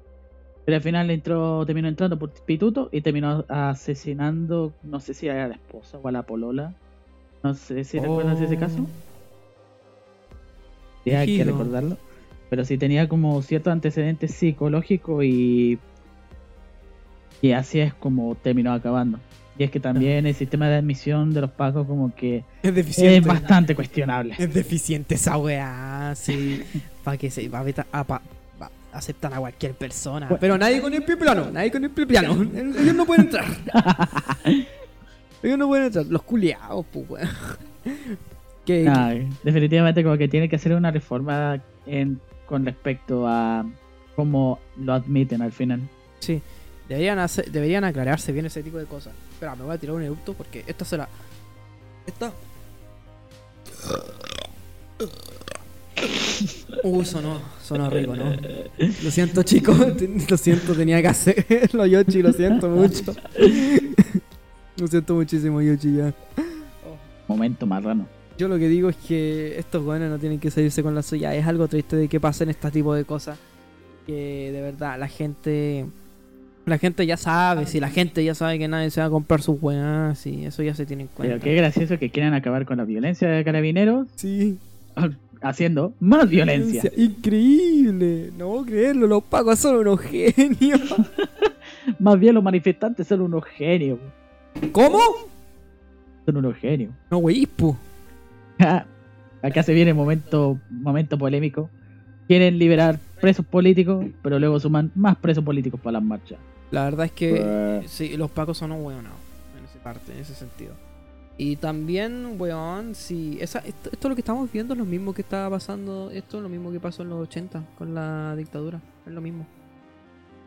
Pero al final entró, terminó entrando por pituto y terminó asesinando, no sé si a la esposa o a la polola. No sé si recuerdas ese caso. Sí, hay que Oh. Recordarlo. Pero sí tenía como ciertos antecedentes psicológicos y. Y así es como terminó acabando. Y es que también el sistema de admisión de los pacos como que Es es bastante cuestionable. Es deficiente esa weá, sí. Para que se va a veta- a pa- aceptan a cualquier persona. Pero nadie con el pie plano, nadie con el pie plano. Ellos no pueden entrar. Ellos no pueden entrar. Los culiados, pues Nah, definitivamente como que tiene que hacer una reforma en, con respecto a cómo lo admiten al final. Sí, deberían, hacer, deberían aclararse bien ese tipo de cosas. Espera, me voy a tirar un eructo porque esta será. Esta. Uh, sonó, sonó rico, ¿no? Lo siento, chicos. Lo siento, tenía que hacerlo, Yoshi. Lo siento mucho. Lo siento muchísimo, Yoshi, ya. Momento marrano. Yo lo que digo es que estos jóvenes no tienen que salirse con la suya. Es algo triste de que pasen este tipo de cosas. Que de verdad la gente. La gente ya sabe, si la gente ya sabe que nadie se va a comprar sus weas, y eso ya se tiene en cuenta. Pero qué gracioso que quieran acabar con la violencia de carabineros Sí, haciendo más violencia. Increíble, no puedo creerlo, los pacos son unos genios. Más bien los manifestantes son unos genios. ¿Cómo? Son unos genios. No, wey, pu. Acá se viene momento, momento polémico. Quieren liberar presos políticos, pero luego suman más presos políticos para las marchas. La verdad es que sí, los pacos son un weonados en esa parte, en ese sentido. Y también, weón, si esa, esto, esto lo que estamos viendo es lo mismo que estaba pasando, esto es lo mismo que pasó en los 80 con la dictadura, es lo mismo.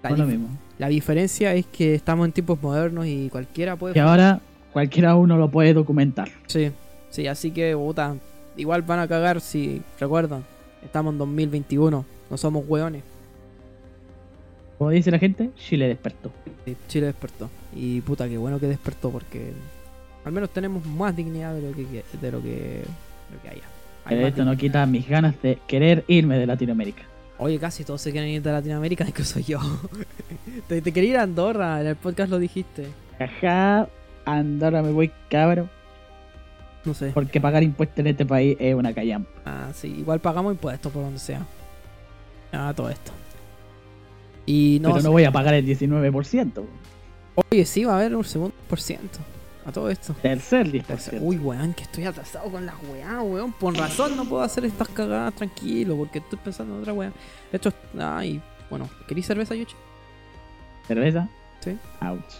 La, es lo mismo. la diferencia es que estamos en tiempos modernos y cualquiera puede... Y ahora cualquiera uno lo puede documentar. Sí, sí, así que, puta, igual van a cagar si, recuerdan, estamos en 2021, no somos weones. Como dice la gente, Chile despertó. Sí, Chile despertó. Y puta, qué bueno que despertó porque al menos tenemos más dignidad de lo que, de lo que, de lo que haya. Hay Pero esto no quita mis ganas de querer irme de Latinoamérica. Oye, casi todos se quieren ir de Latinoamérica, incluso yo. te, te quería ir a Andorra, en el podcast lo dijiste. Ajá, Andorra me voy cabro, No sé. porque pagar impuestos en este país es una callampa. Ah, sí, igual pagamos impuestos por donde sea. Ah, todo esto. Y no, pero no voy a pagar el 19%. oye, sí va a haber un segundo por ciento a todo esto. Tercer 10%. Uy, weón, que estoy atrasado con las weá, weón. Por razón no puedo hacer estas cagadas tranquilo, porque estoy pensando en otra weá. De hecho, ay, bueno, ¿queréis cerveza, Yoshi? ¿Cerveza? Sí. Ouch.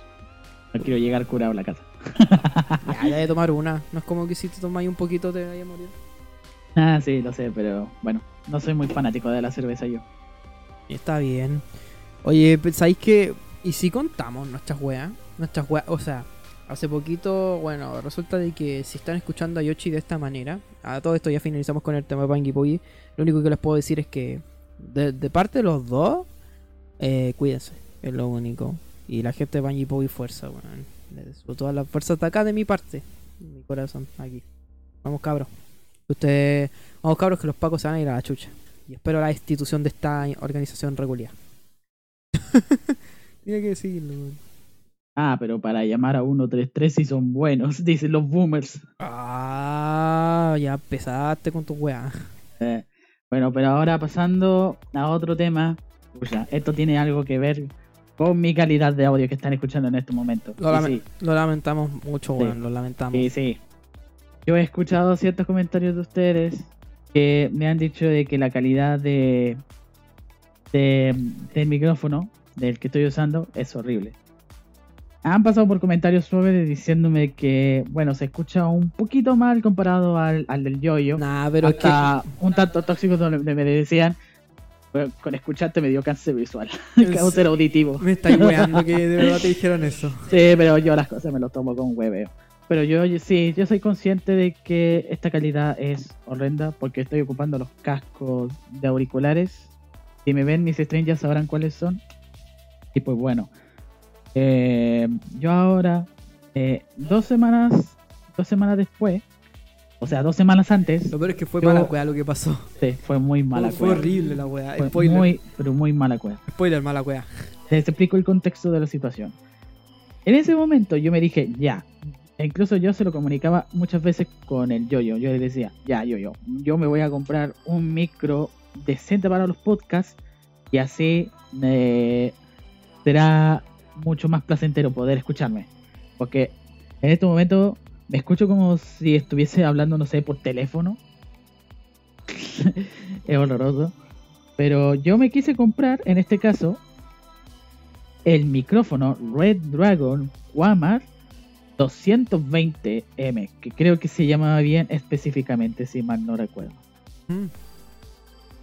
No quiero llegar curado a la casa. Ya, ya de tomar una. No es como que si te tomáis un poquito te vayas a morir. Ah, sí, lo sé, pero bueno, no soy muy fanático de la cerveza yo. Está bien. Oye, ¿pensáis que... ¿Y si contamos nuestras weas? Nuestras weas, o sea... Hace poquito, bueno, resulta de que si están escuchando a Yoshi de esta manera, a todo esto ya finalizamos con el tema de Pangy Puggy, lo único que les puedo decir es que de, de parte de los dos, eh, cuídense, es lo único. Y la gente de Pangy Puggy fuerza, weón. Les deseo todas las fuerzas de acá de mi parte, mi corazón, aquí. Vamos cabros. Ustedes, vamos cabros que los pacos se van a ir a la chucha. Y espero la destitución de esta organización regular. Tiene que decirlo, weón. Ah, pero para llamar a 133 si son buenos, dicen los boomers. Ah, ya empezaste con tu weá. Eh, bueno, pero ahora pasando a otro tema. Esto tiene algo que ver con mi calidad de audio que están escuchando en este momento. Lo, Y lame- sí, lo lamentamos mucho, Sí. weón. Lo lamentamos. Sí, sí. Yo he escuchado ciertos comentarios de ustedes que me han dicho de que la calidad de, de- del micrófono del que estoy usando es horrible. Han pasado por comentarios suaves diciéndome que, bueno, se escucha un poquito mal comparado al, al del yoyo. Nah, pero es que. Hasta un tanto tóxico donde me decían, "Bueno, con escucharte me dio cáncer visual, cáncer auditivo. Me estáis weando que de verdad te dijeron eso. Sí, pero yo las cosas me lo tomo con hueveo. Pero yo yo- sí, yo soy consciente de que esta calidad es horrenda porque estoy ocupando los cascos de auriculares. Si me ven mis streams ya sabrán cuáles son. Y pues bueno, eh, yo ahora, eh, dos semanas, dos semanas después, o sea, dos semanas antes, Lo peor es que fue Yo- mala weá lo que pasó. sí, fue muy mala fue cueva. horrible la weá. Fue Spoiler. muy, pero muy mala cueva. Spoiler, mala weá. Les explico el contexto de la situación. En ese momento yo me dije, ya. E incluso yo se lo comunicaba muchas veces con el yoyo. Yo le decía, ya, yoyo, yo me voy a comprar un micro decente para los podcasts y así eh, será mucho más placentero poder escucharme. Porque en este momento me escucho como si estuviese hablando, no sé, por teléfono. es horroroso. Pero yo me quise comprar, en este caso, el micrófono Red Dragon Walmart 220M, que creo que se llamaba bien específicamente, si mal no recuerdo. Mm.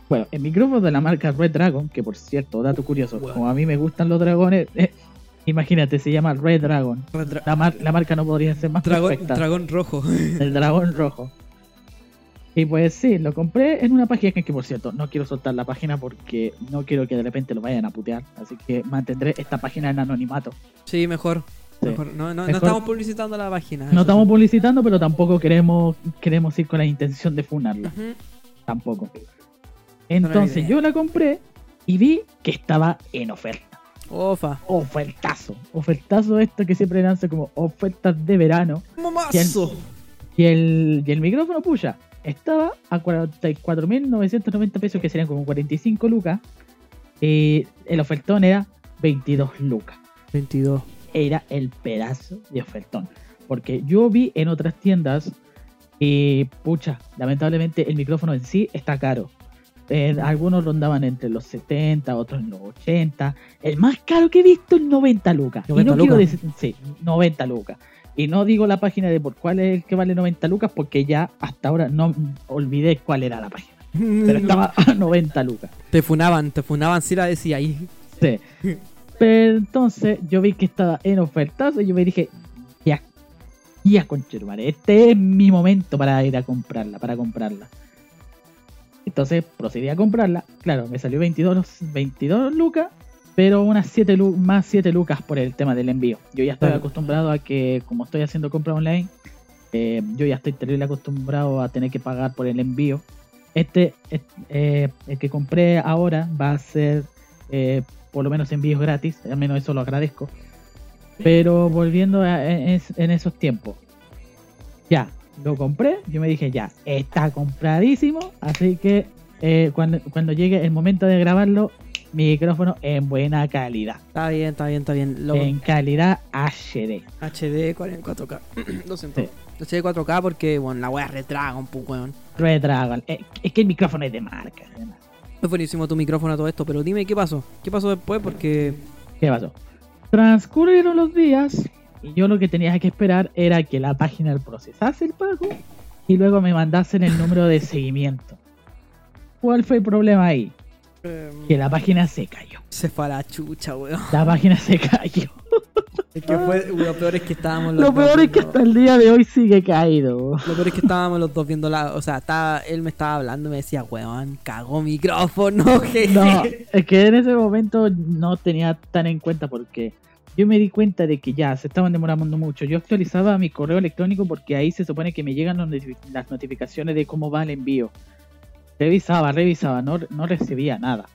Bueno, el micrófono de la marca Red Dragon, que por cierto, dato curioso, como a mí me gustan los dragones, imagínate, se llama Red Dragon. Dra- La, mar- la marca no podría ser más dragón, perfecta. dragón rojo. el dragón rojo. Y pues sí, lo compré en una página que, por cierto, no quiero soltar la página porque no quiero que de repente lo vayan a putear. Así que mantendré esta página en anonimato. Sí, mejor. Sí. mejor. No, no, no Mejor- estamos publicitando la página. No estamos sí. publicitando, pero tampoco queremos, queremos ir con la intención de funarla. Tampoco. Entonces yo la compré y vi que estaba en oferta. Ofa. Ofertazo. Ofertazo esto que siempre lanza como ofertas de verano. ¡Momazo! Y el, y el micrófono puya estaba a 44.990 pesos, que serían como 45 lucas. Y el ofertón era 22 lucas. 22. Era el pedazo de ofertón. Porque yo vi en otras tiendas y, pucha, lamentablemente el micrófono en sí está caro. Eh, algunos rondaban entre los 70, otros en los 80. El más caro que he visto es 90 lucas. y 90 no quiero lucas. decir, sí, 90 lucas. Y no digo la página de por cuál es el que vale 90 lucas porque ya hasta ahora no olvidé cuál era la página. Pero estaba a 90 lucas. Te funaban, te funaban si la decía ahí. Sí. Pero entonces yo vi que estaba en ofertas y yo me dije, ya, ya conchetumare, este es mi momento para ir a comprarla, para comprarla. Entonces procedí a comprarla. Claro, me salió 22, 22 lucas, pero unas 7 lu- más 7 lucas por el tema del envío. Yo ya estoy acostumbrado a que, como estoy haciendo compra online, eh, yo ya estoy terrible acostumbrado a tener que pagar por el envío. Este, es- eh, el que compré ahora va a ser eh, por lo menos envíos gratis, al menos eso lo agradezco. Pero volviendo a, en, en esos tiempos, ya, lo compré, yo me dije ya, está compradísimo, así que eh, cuando, cuando llegue el momento de grabarlo, mi micrófono en buena calidad, Está bien, está bien, está bien. Lo- en calidad HD. HD 44K. Lo siento. Sí. HD 4K porque, bueno, la wea retraga un poco, weón. Red Dragon, eh, es que el micrófono es de marca. además. Es buenísimo tu micrófono a todo esto, pero dime qué pasó. ¿Qué pasó después? Porque. ¿Qué pasó? Transcurrieron los días y yo lo que tenía que esperar era que la página procesase el pago y luego me mandasen el número de seguimiento. ¿Cuál fue el problema ahí? Que la página se cayó. Se fue a la chucha, weón. La página se cayó. Es que fue, lo peor es que estábamos los Lo dos peor es que viendo- hasta el día de hoy sigue caído. Lo peor es que estábamos los dos viendo la. O sea, estaba, él me estaba hablando y me decía, weón, cagó micrófono, jeje. No, es que en ese momento no tenía tan en cuenta porque yo me di cuenta de que ya se estaban demorando mucho. Yo actualizaba mi correo electrónico porque ahí se supone que me llegan las notificaciones de cómo va el envío. Revisaba, revisaba, no, no recibía nada.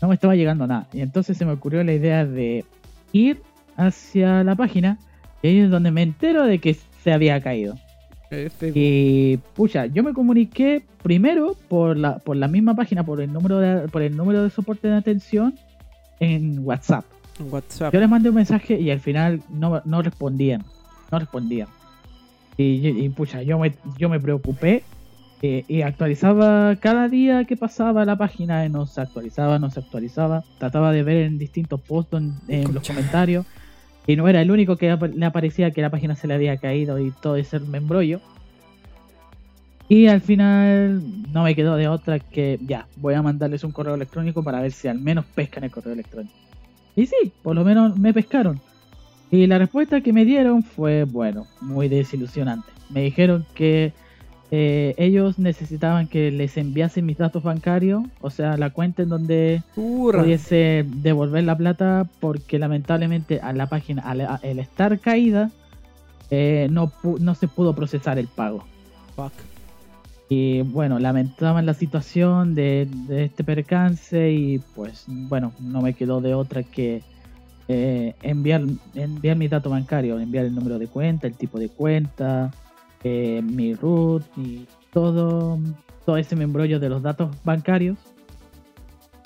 No me estaba llegando nada. Y entonces se me ocurrió la idea de ir hacia la página y ahí es donde me entero de que se había caído. F, Y pucha, yo me comuniqué primero por la, por la misma página, por el número de, por el número de soporte de atención en WhatsApp. WhatsApp. Yo les mandé un mensaje y al final no, no respondían. No respondían. Y, y, pucha, yo me, yo me preocupé eh, y actualizaba cada día que pasaba la página, eh, no se actualizaba, no se actualizaba. Trataba de ver en distintos posts, en, en los comentarios. Y no era el único que ap- le aparecía que la página se le había caído y todo ese membrollo. Y al final no me quedó de otra que ya, voy a mandarles un correo electrónico para ver si al menos pescan el correo electrónico. Y sí, por lo menos me pescaron. Y la respuesta que me dieron fue, bueno, muy desilusionante. Me dijeron que eh, ellos necesitaban que les enviase mis datos bancarios, o sea, la cuenta en donde pudiese devolver la plata, porque lamentablemente a la página, al, estar caída, eh, no, no se pudo procesar el pago. Fuck. Y bueno, lamentaban la situación de, este percance y pues bueno, no me quedó de otra que eh, enviar, enviar mi dato bancario, enviar el número de cuenta, el tipo de cuenta, eh, mi root y todo, todo ese membrollo de los datos bancarios.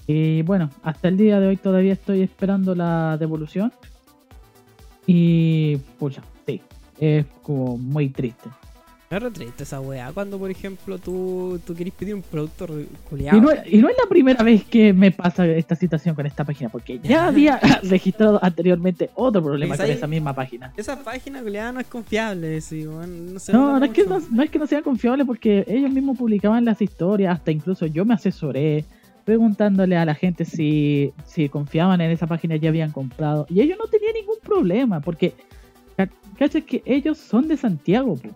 Y bueno, hasta el día de hoy todavía estoy esperando la devolución. Y pucha, sí, es como muy triste. Es re triste esa weá. Cuando, por ejemplo, tú, tú querés pedir un producto re- Y no, y no es la primera vez que me pasa esta situación con esta página, porque ya había registrado anteriormente otro problema ¿Es con ahí? esa misma página. Esa página culiada no es confiable, sí, weón. No, No, es, que no, es que no sea confiable porque ellos mismos publicaban las historias, hasta incluso yo me asesoré preguntándole a la gente si, si confiaban en esa página y ya habían comprado. Y ellos no tenían ningún problema, porque ca- cachas que ellos son de Santiago. po.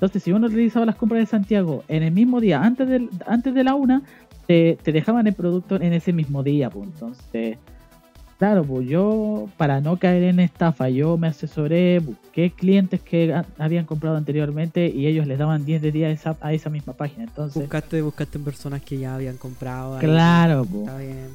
Entonces, si uno realizaba las compras de Santiago en el mismo día, antes, del, antes de la una, te, te dejaban el producto en ese mismo día. po. Entonces, Claro, pues yo, para no caer en estafa, yo me asesoré, busqué clientes que ha- habían comprado anteriormente y ellos les daban 10 de día a esa, a esa misma página. Entonces, Buscaste, buscaste en personas que ya habían comprado. claro, pues, Está bien,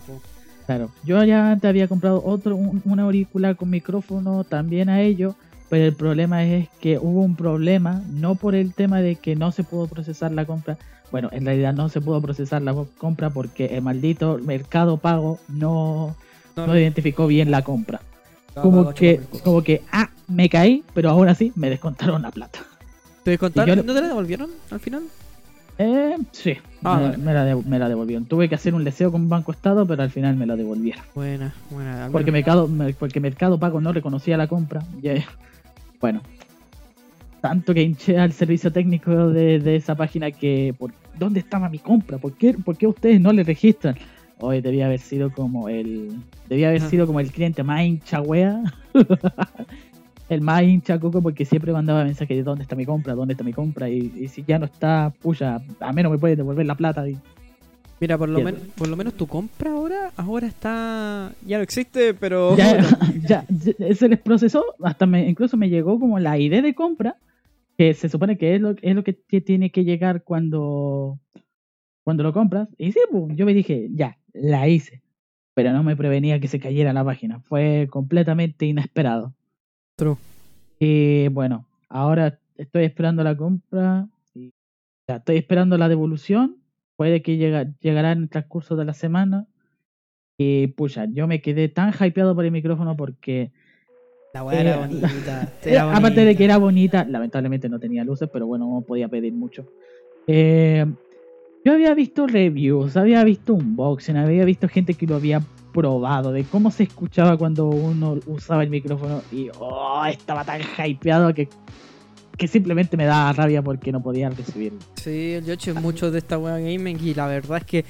claro. Yo ya antes había comprado otro, un, un auricular con micrófono también a ellos, pero el problema es que hubo un problema, no por el tema de que no se pudo procesar la compra. Bueno, en realidad no se pudo procesar la compra porque el maldito mercado pago no, No, no identificó bien la compra. no, como que, como que, ah, me caí, pero ahora sí me descontaron la plata. ¿Te descontaron? yo- ¿No te la devolvieron al final? Eh, sí, Ah, me, la me la devolvieron. Tuve que hacer un deseo con Banco Estado, pero al final me la devolvieron. Buena, buena. Porque Mercado, me- porque Mercado Pago no reconocía la compra. Y, eh, bueno, tanto que hinché al servicio técnico de, de esa página que, por, ¿dónde estaba mi compra? ¿Por qué, por qué ustedes no le registran? Hoy debía haber sido como el, debía haber Ajá. sido como el cliente más hincha wea. el más hincha coco porque siempre mandaba mensajes de dónde está mi compra, dónde está mi compra y, y si ya no está, puya, a menos me pueden devolver la plata. Y, Mira, por lo, Bien. men- por lo menos tu compra ahora, ahora está. Ya no existe, pero. ya, ya, ya, se les procesó, hasta me, incluso me llegó como la idea de compra, que se supone que es lo, es lo que ti- tiene que llegar cuando, cuando lo compras. Y sí, pues, yo me dije, ya, la hice. Pero no me prevenía que se cayera la página. Fue completamente inesperado. True. Y bueno, ahora estoy esperando la compra. Y ya, estoy esperando la devolución. Puede que llega, llegará en el transcurso de la semana. Y pucha, yo me quedé tan hypeado por el micrófono porque La weá era bonita. eh, aparte de que era bonita, lamentablemente no tenía luces, pero bueno, no podía pedir mucho. Eh, yo había visto reviews, había visto unboxing, había visto gente que lo había probado, de cómo se escuchaba cuando uno usaba el micrófono y oh, estaba tan hypeado que, que simplemente me daba rabia porque no podía recibirlo. Sí, el Yoshi es mucho de esta weá gaming y la verdad es que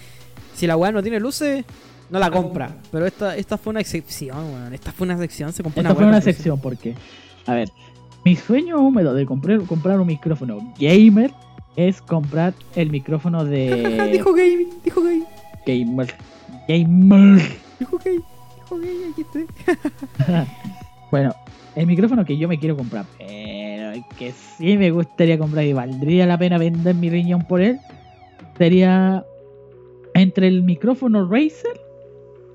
si la weá no tiene luces, no la compra. Pero esta, esta fue una excepción, weón. Esta fue una sección, se compró Esta una fue una sección porque, a ver, mi sueño húmedo de comprar, comprar un micrófono gamer es comprar el micrófono de dijo gay, dijo gay, gamer. Gamer. dijo gay, dijo gay, aquí estoy. Bueno, el micrófono que yo me quiero comprar, el que sí me gustaría comprar y valdría la pena vender mi riñón por él, sería entre el micrófono Razer,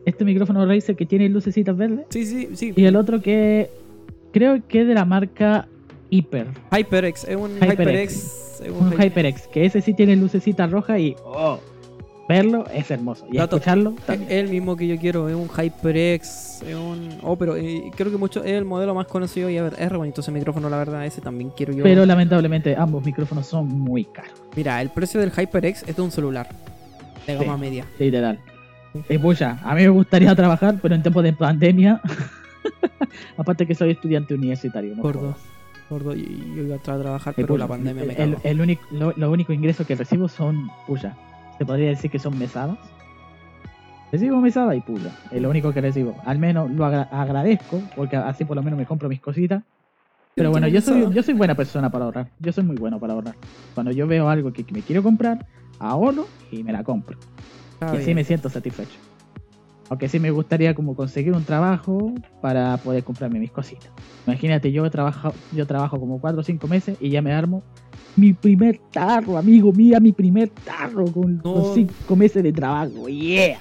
este micrófono Razer que tiene lucecitas verdes, Sí, sí, sí. y el otro que creo que es de la marca Hyper, HyperX, es un HyperX. HyperX. es un Hy- HyperX, que ese sí tiene lucecitas rojas y oh, verlo es hermoso, y escucharlo Es también. el mismo que yo quiero, es un HyperX, es un... Oh, pero eh, creo que mucho es el modelo más conocido y a ver, es re bonito ese micrófono, la verdad, ese también quiero yo. Pero lamentablemente ambos micrófonos son muy caros. Mira, el precio del HyperX es de un celular, de Sí. gama media. Literal. Y pucha, a mí me gustaría trabajar, pero en tiempos de pandemia. Aparte que soy estudiante universitario. no Gordo, gordo, y y yo iba a tra- trabajar, pero la pandemia me el, el único, lo, lo único ingreso que recibo son, pucha, se podría decir que son mesadas. Recibo mesada y pucha, es lo único que recibo. Al menos lo agra- agradezco, porque así por lo menos me compro mis cositas. Pero bueno, yo soy, yo soy buena persona para ahorrar. Yo soy muy bueno para ahorrar. Cuando yo veo algo que, me quiero comprar, ahorro y me la compro. Y así bien. me siento satisfecho. Aunque sí me gustaría como conseguir un trabajo para poder comprarme mis cositas. Imagínate, yo trabajo, yo trabajo como 4 o 5 meses y ya me armo mi primer tarro, amigo mía, mi primer tarro con No. 5 meses de trabajo. Yeah.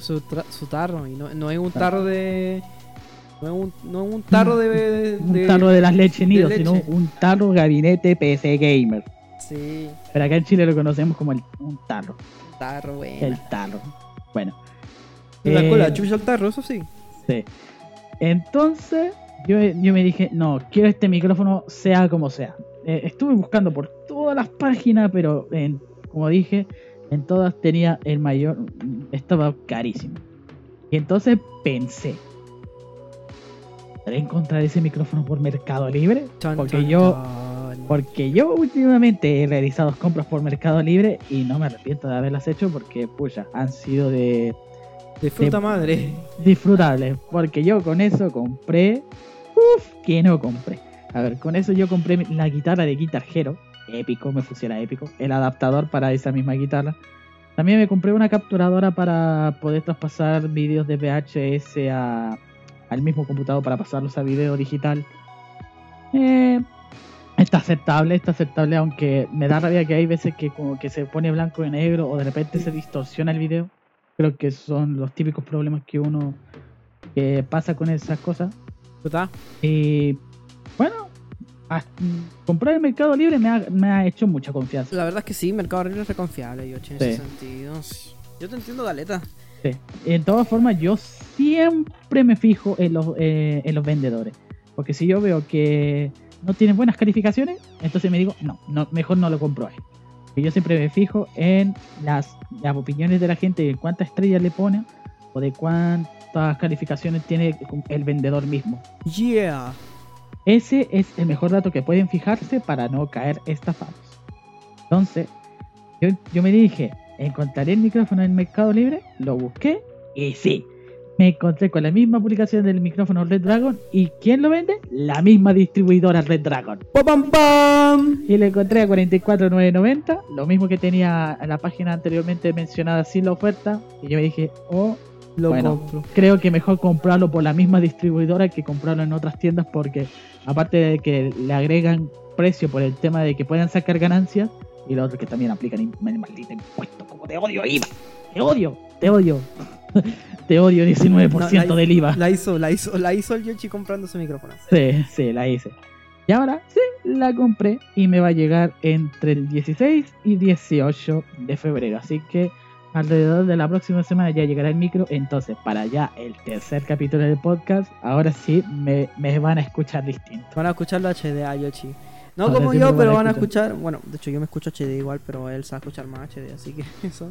Su, tarro, y no, no es un tarro de... No es un, no es un tarro de... de- Un tarro de las leches nidos, sino un tarro gabinete PC gamer. Sí, Pero acá en Chile lo conocemos como el, un tarro. un tarro, bueno. El tarro. Bueno. La Eh, cola, chucha tarro, eso sí. Sí. Entonces, yo, yo me dije, no, quiero este micrófono sea como sea. Eh, estuve buscando por todas las páginas, pero en, como dije, en todas tenía el mayor, estaba carísimo. Y entonces pensé, ¿podré encontrar ese micrófono por Mercado Libre? Porque yo, porque yo últimamente he realizado compras por Mercado Libre y no me arrepiento de haberlas hecho porque, pucha, han sido de De fruta de- madre. disfrutables. Porque yo con eso compré, uff, que no compré. A ver, con eso yo compré la guitarra de Guitar Hero, épico, me funciona épico, el adaptador para esa misma guitarra. También me compré una capturadora para poder traspasar vídeos de VHS a- al mismo computador para pasarlos a video digital. Eh, está aceptable, está aceptable, aunque me da rabia que hay veces que como que se pone blanco y negro o de repente se distorsiona el video. Creo que son los típicos problemas que uno que pasa con esas cosas. Y bueno, a- comprar en Mercado Libre me ha, me ha hecho mucha confianza. La verdad es que sí, Mercado Libre es reconfiable, yo en Sí. ese sentido. Yo te entiendo, Galeta. Sí. En todas formas, yo siempre me fijo en los, eh, en los vendedores. Porque si yo veo que no tienen buenas calificaciones, entonces me digo, no, no mejor no lo compro ahí. Y yo siempre me fijo en las, las opiniones de la gente, de cuántas estrellas le pone o de cuántas calificaciones tiene el vendedor mismo. Yeah. Ese es el mejor dato que pueden fijarse para no caer estafados. Entonces, yo, yo me dije, ¿encontraré el micrófono en Mercado Libre? Lo busqué y sí. Me encontré con la misma publicación del micrófono Red Dragon. ¿Y quién lo vende? La misma distribuidora Red Dragon. ¡Pam, pam, pam! Y le encontré a 44,990. Lo mismo que tenía en la página anteriormente mencionada sin la oferta. Y yo me dije, oh, Lo Bueno. compro. creo que mejor comprarlo por la misma distribuidora que comprarlo en otras tiendas porque aparte de que le agregan precio por el tema de que puedan sacar ganancias y lo otro que también aplican el maldito impuesto como te odio IVA te odio te odio te odio 19% No, la- del IVA La hizo, la hizo, la hizo el Yoshi comprando su micrófono. sí sí la hice y ahora sí la compré y me va a llegar entre el 16 y 18 de febrero así que alrededor de la próxima semana ya llegará el micro. Entonces, para ya el tercer capítulo del podcast, ahora sí me, me van a escuchar distinto. Van a escucharlo HD a Yoshi. No Ahora como yo, pero van a escuchar. escuchar. Bueno, de hecho yo me escucho HD igual, pero él a escuchar más HD, así que eso.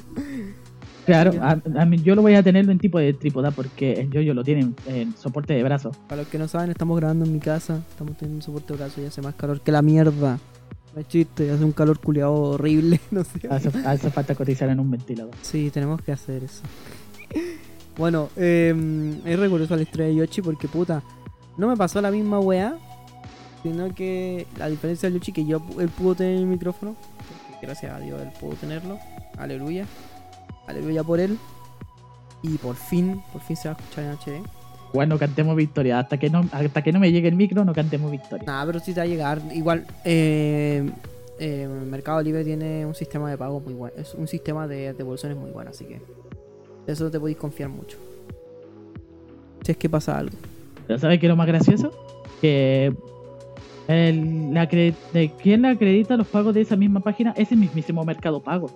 Claro, a, a mí yo lo voy a tenerlo en tipo de trípoda porque el yo lo tiene en, soporte de brazo. Para los que no saben, estamos grabando en mi casa. Estamos teniendo un soporte de brazo y hace más calor que la mierda. No es chiste, hace un calor culiado horrible. No sé. Hace, hace falta cotizar en un ventilador. Sí, tenemos que hacer eso. bueno, eh, es recurso a la historia de Yoshi porque puta, no me pasó la misma weá, sino que la diferencia de Yoshi que yo él pudo tener el micrófono, gracias a Dios él pudo tenerlo, aleluya, aleluya por él, y por fin, por fin se va a escuchar en HD. Bueno, cantemos victoria. Hasta que no, hasta que no me llegue el micro, no cantemos victoria. Nada, pero sí te va a llegar. Igual, eh, eh, Mercado Libre tiene un sistema de pago muy bueno. Es un sistema de devoluciones muy bueno, así que de eso te podéis confiar mucho. Si es que pasa algo. Pero ¿sabes qué es lo más gracioso? Que el, la de quien le acredita los pagos de esa misma página es el mismísimo Mercado Pago.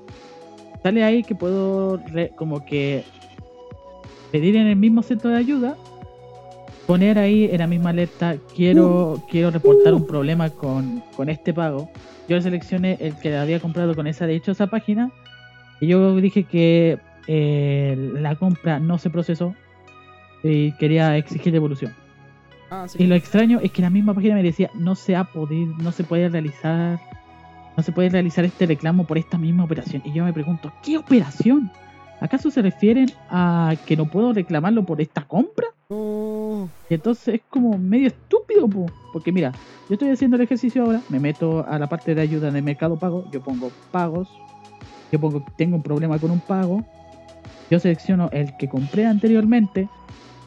Sale ahí que puedo re- como que pedir en el mismo centro de ayuda, poner ahí en la misma alerta, quiero, quiero reportar un problema con, con este pago. Yo seleccioné el que había comprado con esa de hecho esa página y yo dije que eh, la compra no se procesó y quería exigir devolución. Ah, sí. Y lo extraño es que la misma página me decía no se ha podido, no se puede realizar, no se puede realizar este reclamo por esta misma operación. Y yo me pregunto, ¿qué operación? ¿Acaso se refieren a que no puedo reclamarlo por esta compra? Y entonces es como medio estúpido, po. porque mira, yo estoy haciendo el ejercicio ahora, me meto a la parte de ayuda en el mercado pago, yo pongo pagos, yo pongo tengo un problema con un pago, yo selecciono el que compré anteriormente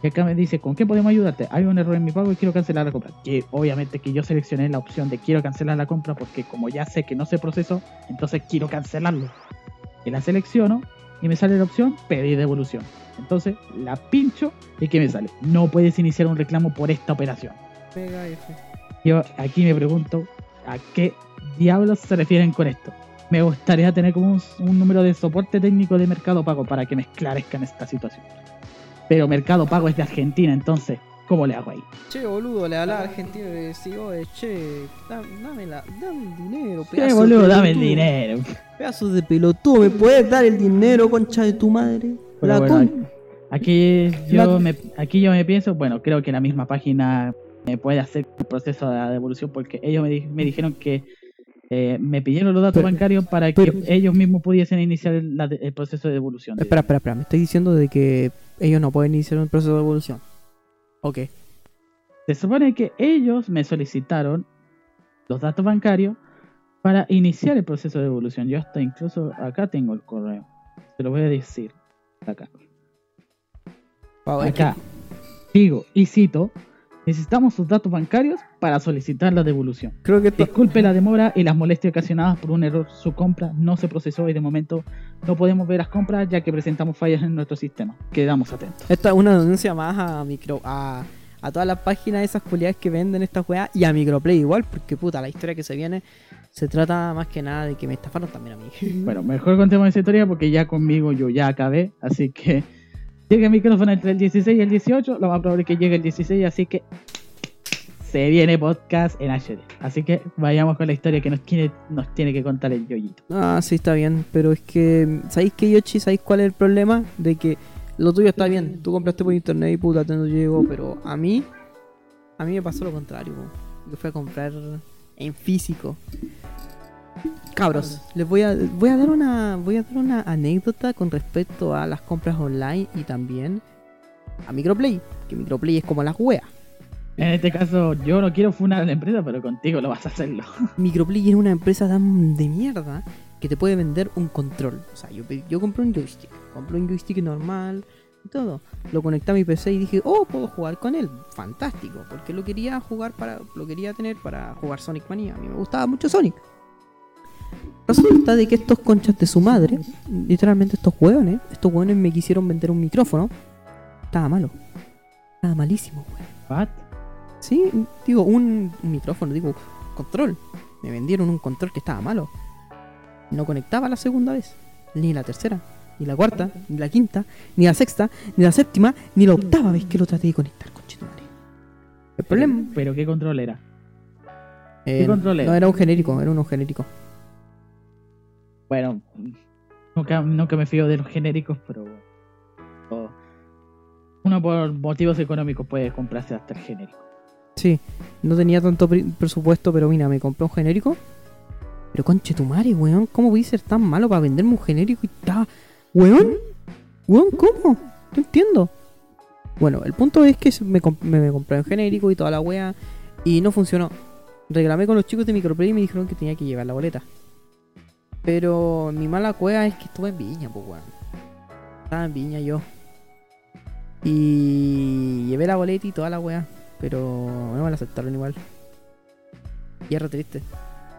y acá me dice con qué podemos ayudarte. Hay un error en mi pago y quiero cancelar la compra. Que obviamente que yo seleccioné la opción de quiero cancelar la compra porque como ya sé que no se procesó, entonces quiero cancelarlo. Y la selecciono y me sale la opción pedir devolución. Entonces la pincho y ¿qué me sale? No puedes iniciar un reclamo por esta operación. Pega F. Yo aquí me pregunto a qué diablos se refieren con esto. Me gustaría tener como un, un número de soporte técnico de Mercado Pago para que me esclarezcan esta situación. Pero Mercado Pago es de Argentina, entonces ¿Cómo le hago ahí? Che, boludo, le habla al argentino y le decía, oye, che, dame, dame, la, dame el dinero, pedazo boludo, de dame el dinero. Pedazo de pelotudo, ¿me puedes dar el dinero, concha de tu madre? Pero La bueno, con- Aquí yo, me, aquí yo me pienso, bueno, creo que la misma página me puede hacer el proceso de la devolución porque ellos me, di- me dijeron que eh, me pidieron los datos Pero- bancarios para pero- que ellos mismos pudiesen iniciar el, la de- el proceso de devolución. Espera, espera, espera, me estoy diciendo de que ellos no pueden iniciar un proceso de evolución. Ok. Se supone que ellos me solicitaron los datos bancarios para iniciar el proceso de devolución. Yo hasta incluso acá tengo el correo. Se lo voy a decir. Acá. Acá. Digo y cito. Necesitamos sus datos bancarios para solicitar la devolución. Creo que esto, Disculpe la demora y las molestias ocasionadas por un error. Su compra no se procesó y de momento no podemos ver las compras ya que presentamos fallas en nuestro sistema. Quedamos atentos. esta es una denuncia más a micro a, a todas las páginas de esas cualidades que venden estas weas y a Microplay igual, porque puta, la historia que se viene se trata más que nada de que me estafaron también a mí. Bueno, mejor contemos esa historia porque ya conmigo yo ya acabé. Así que llega el micrófono entre el 16 y el 18. Lo más probable es que llegue el 16. Así que se viene podcast en HD. Así que vayamos con la historia que nos tiene, nos tiene que contar el yoyito. Ah, sí, está bien, pero es que, ¿sabéis qué, Yoshi? ¿Sabéis cuál es el problema? De que lo tuyo está bien, tú compraste por internet y puta, te no llegó, pero a mí, a mí me pasó lo contrario, yo fui a comprar en físico. Cabros, les voy a, voy a dar una, voy a dar una anécdota con respecto a las compras online y también a Microplay, que Microplay es como las weas. En este caso, yo no quiero funar a la empresa, pero contigo lo vas a hacerlo. Microplay es una empresa tan de mierda que te puede vender un control. O sea, yo, yo compré un joystick, compré un joystick normal y todo. Lo conecté a mi PC y dije, oh, puedo jugar con él. Fantástico, porque lo quería jugar para, lo quería tener para jugar Sonic Mania. A mí me gustaba mucho Sonic. Resulta de que estos conchas de su madre, literalmente estos hueones, estos hueones me quisieron vender un micrófono. Estaba malo. Estaba malísimo, weón. What? Sí, digo, un, un micrófono, digo, control. Me vendieron un control que estaba malo. No conectaba la segunda vez, ni la tercera, ni la cuarta, ni la quinta, ni la sexta, ni la séptima, ni la octava vez que lo traté de conectar, conchetumare. El problema. ¿Pero qué control era? eh, control era? no, era un genérico, era uno genérico. Bueno, nunca, nunca me fío de los genéricos, pero. uno por motivos económicos puede comprarse hasta el genérico. Sí, no tenía tanto pre- presupuesto, pero mira, me compré un genérico. Pero conche tu madre, weón, ¿cómo voy ser tan malo para venderme un genérico y está. Weón, weón, ¿cómo? No entiendo. Bueno, el punto es que me, me, me compré un genérico y toda la wea y no funcionó. Reclamé con los chicos de Microplay y me dijeron que tenía que llevar la boleta. Pero mi mala cueva es que estuve en Viña, pues weón. Estaba en Viña yo. Y llevé la boleta y toda la wea. Pero no me la aceptaron igual. Y es re triste.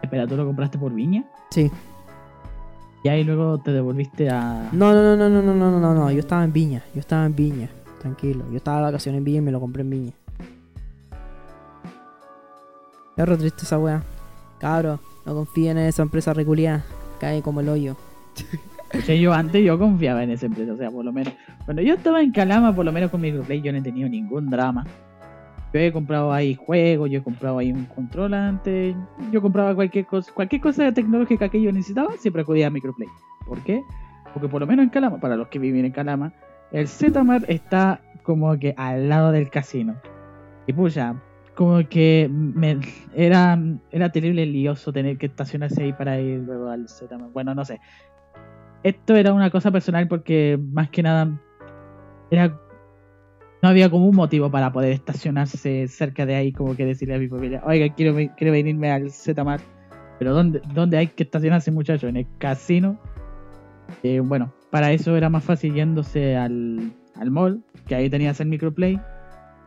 Espera, ¿tú lo compraste por viña? Sí. Y ahí luego te devolviste a. No, no, no, no, no, no, no, no, no. Yo estaba en Viña. Yo estaba en Viña. Tranquilo. Yo estaba de vacaciones en Viña y me lo compré en Viña. Re triste esa wea. Cabro, no confíen en esa empresa reculiada. Cae como el hoyo. O yo antes yo confiaba en esa empresa, o sea, por lo menos. Cuando yo estaba en Calama, por lo menos con Microplay, yo no he tenido ningún drama. Yo he comprado ahí juegos, yo he comprado ahí un control antes, yo compraba cualquier cosa, cualquier cosa tecnológica que yo necesitaba, siempre acudía a Microplay. ¿Por qué? Porque por lo menos en Calama, para los que viven en Calama, el Zmart está como que al lado del casino. Y pucha, como que me, era, era terrible lioso tener que estacionarse ahí para ir luego al Zmart. Bueno, no sé. Esto era una cosa personal porque más que nada era no había como un motivo para poder estacionarse cerca de ahí, como que decirle a mi familia, oiga, quiero, quiero venirme al Zmart. Pero ¿dónde, ¿dónde hay que estacionarse, muchachos? En el casino. Eh, bueno, para eso era más fácil yéndose al, al mall, que ahí tenías el microplay.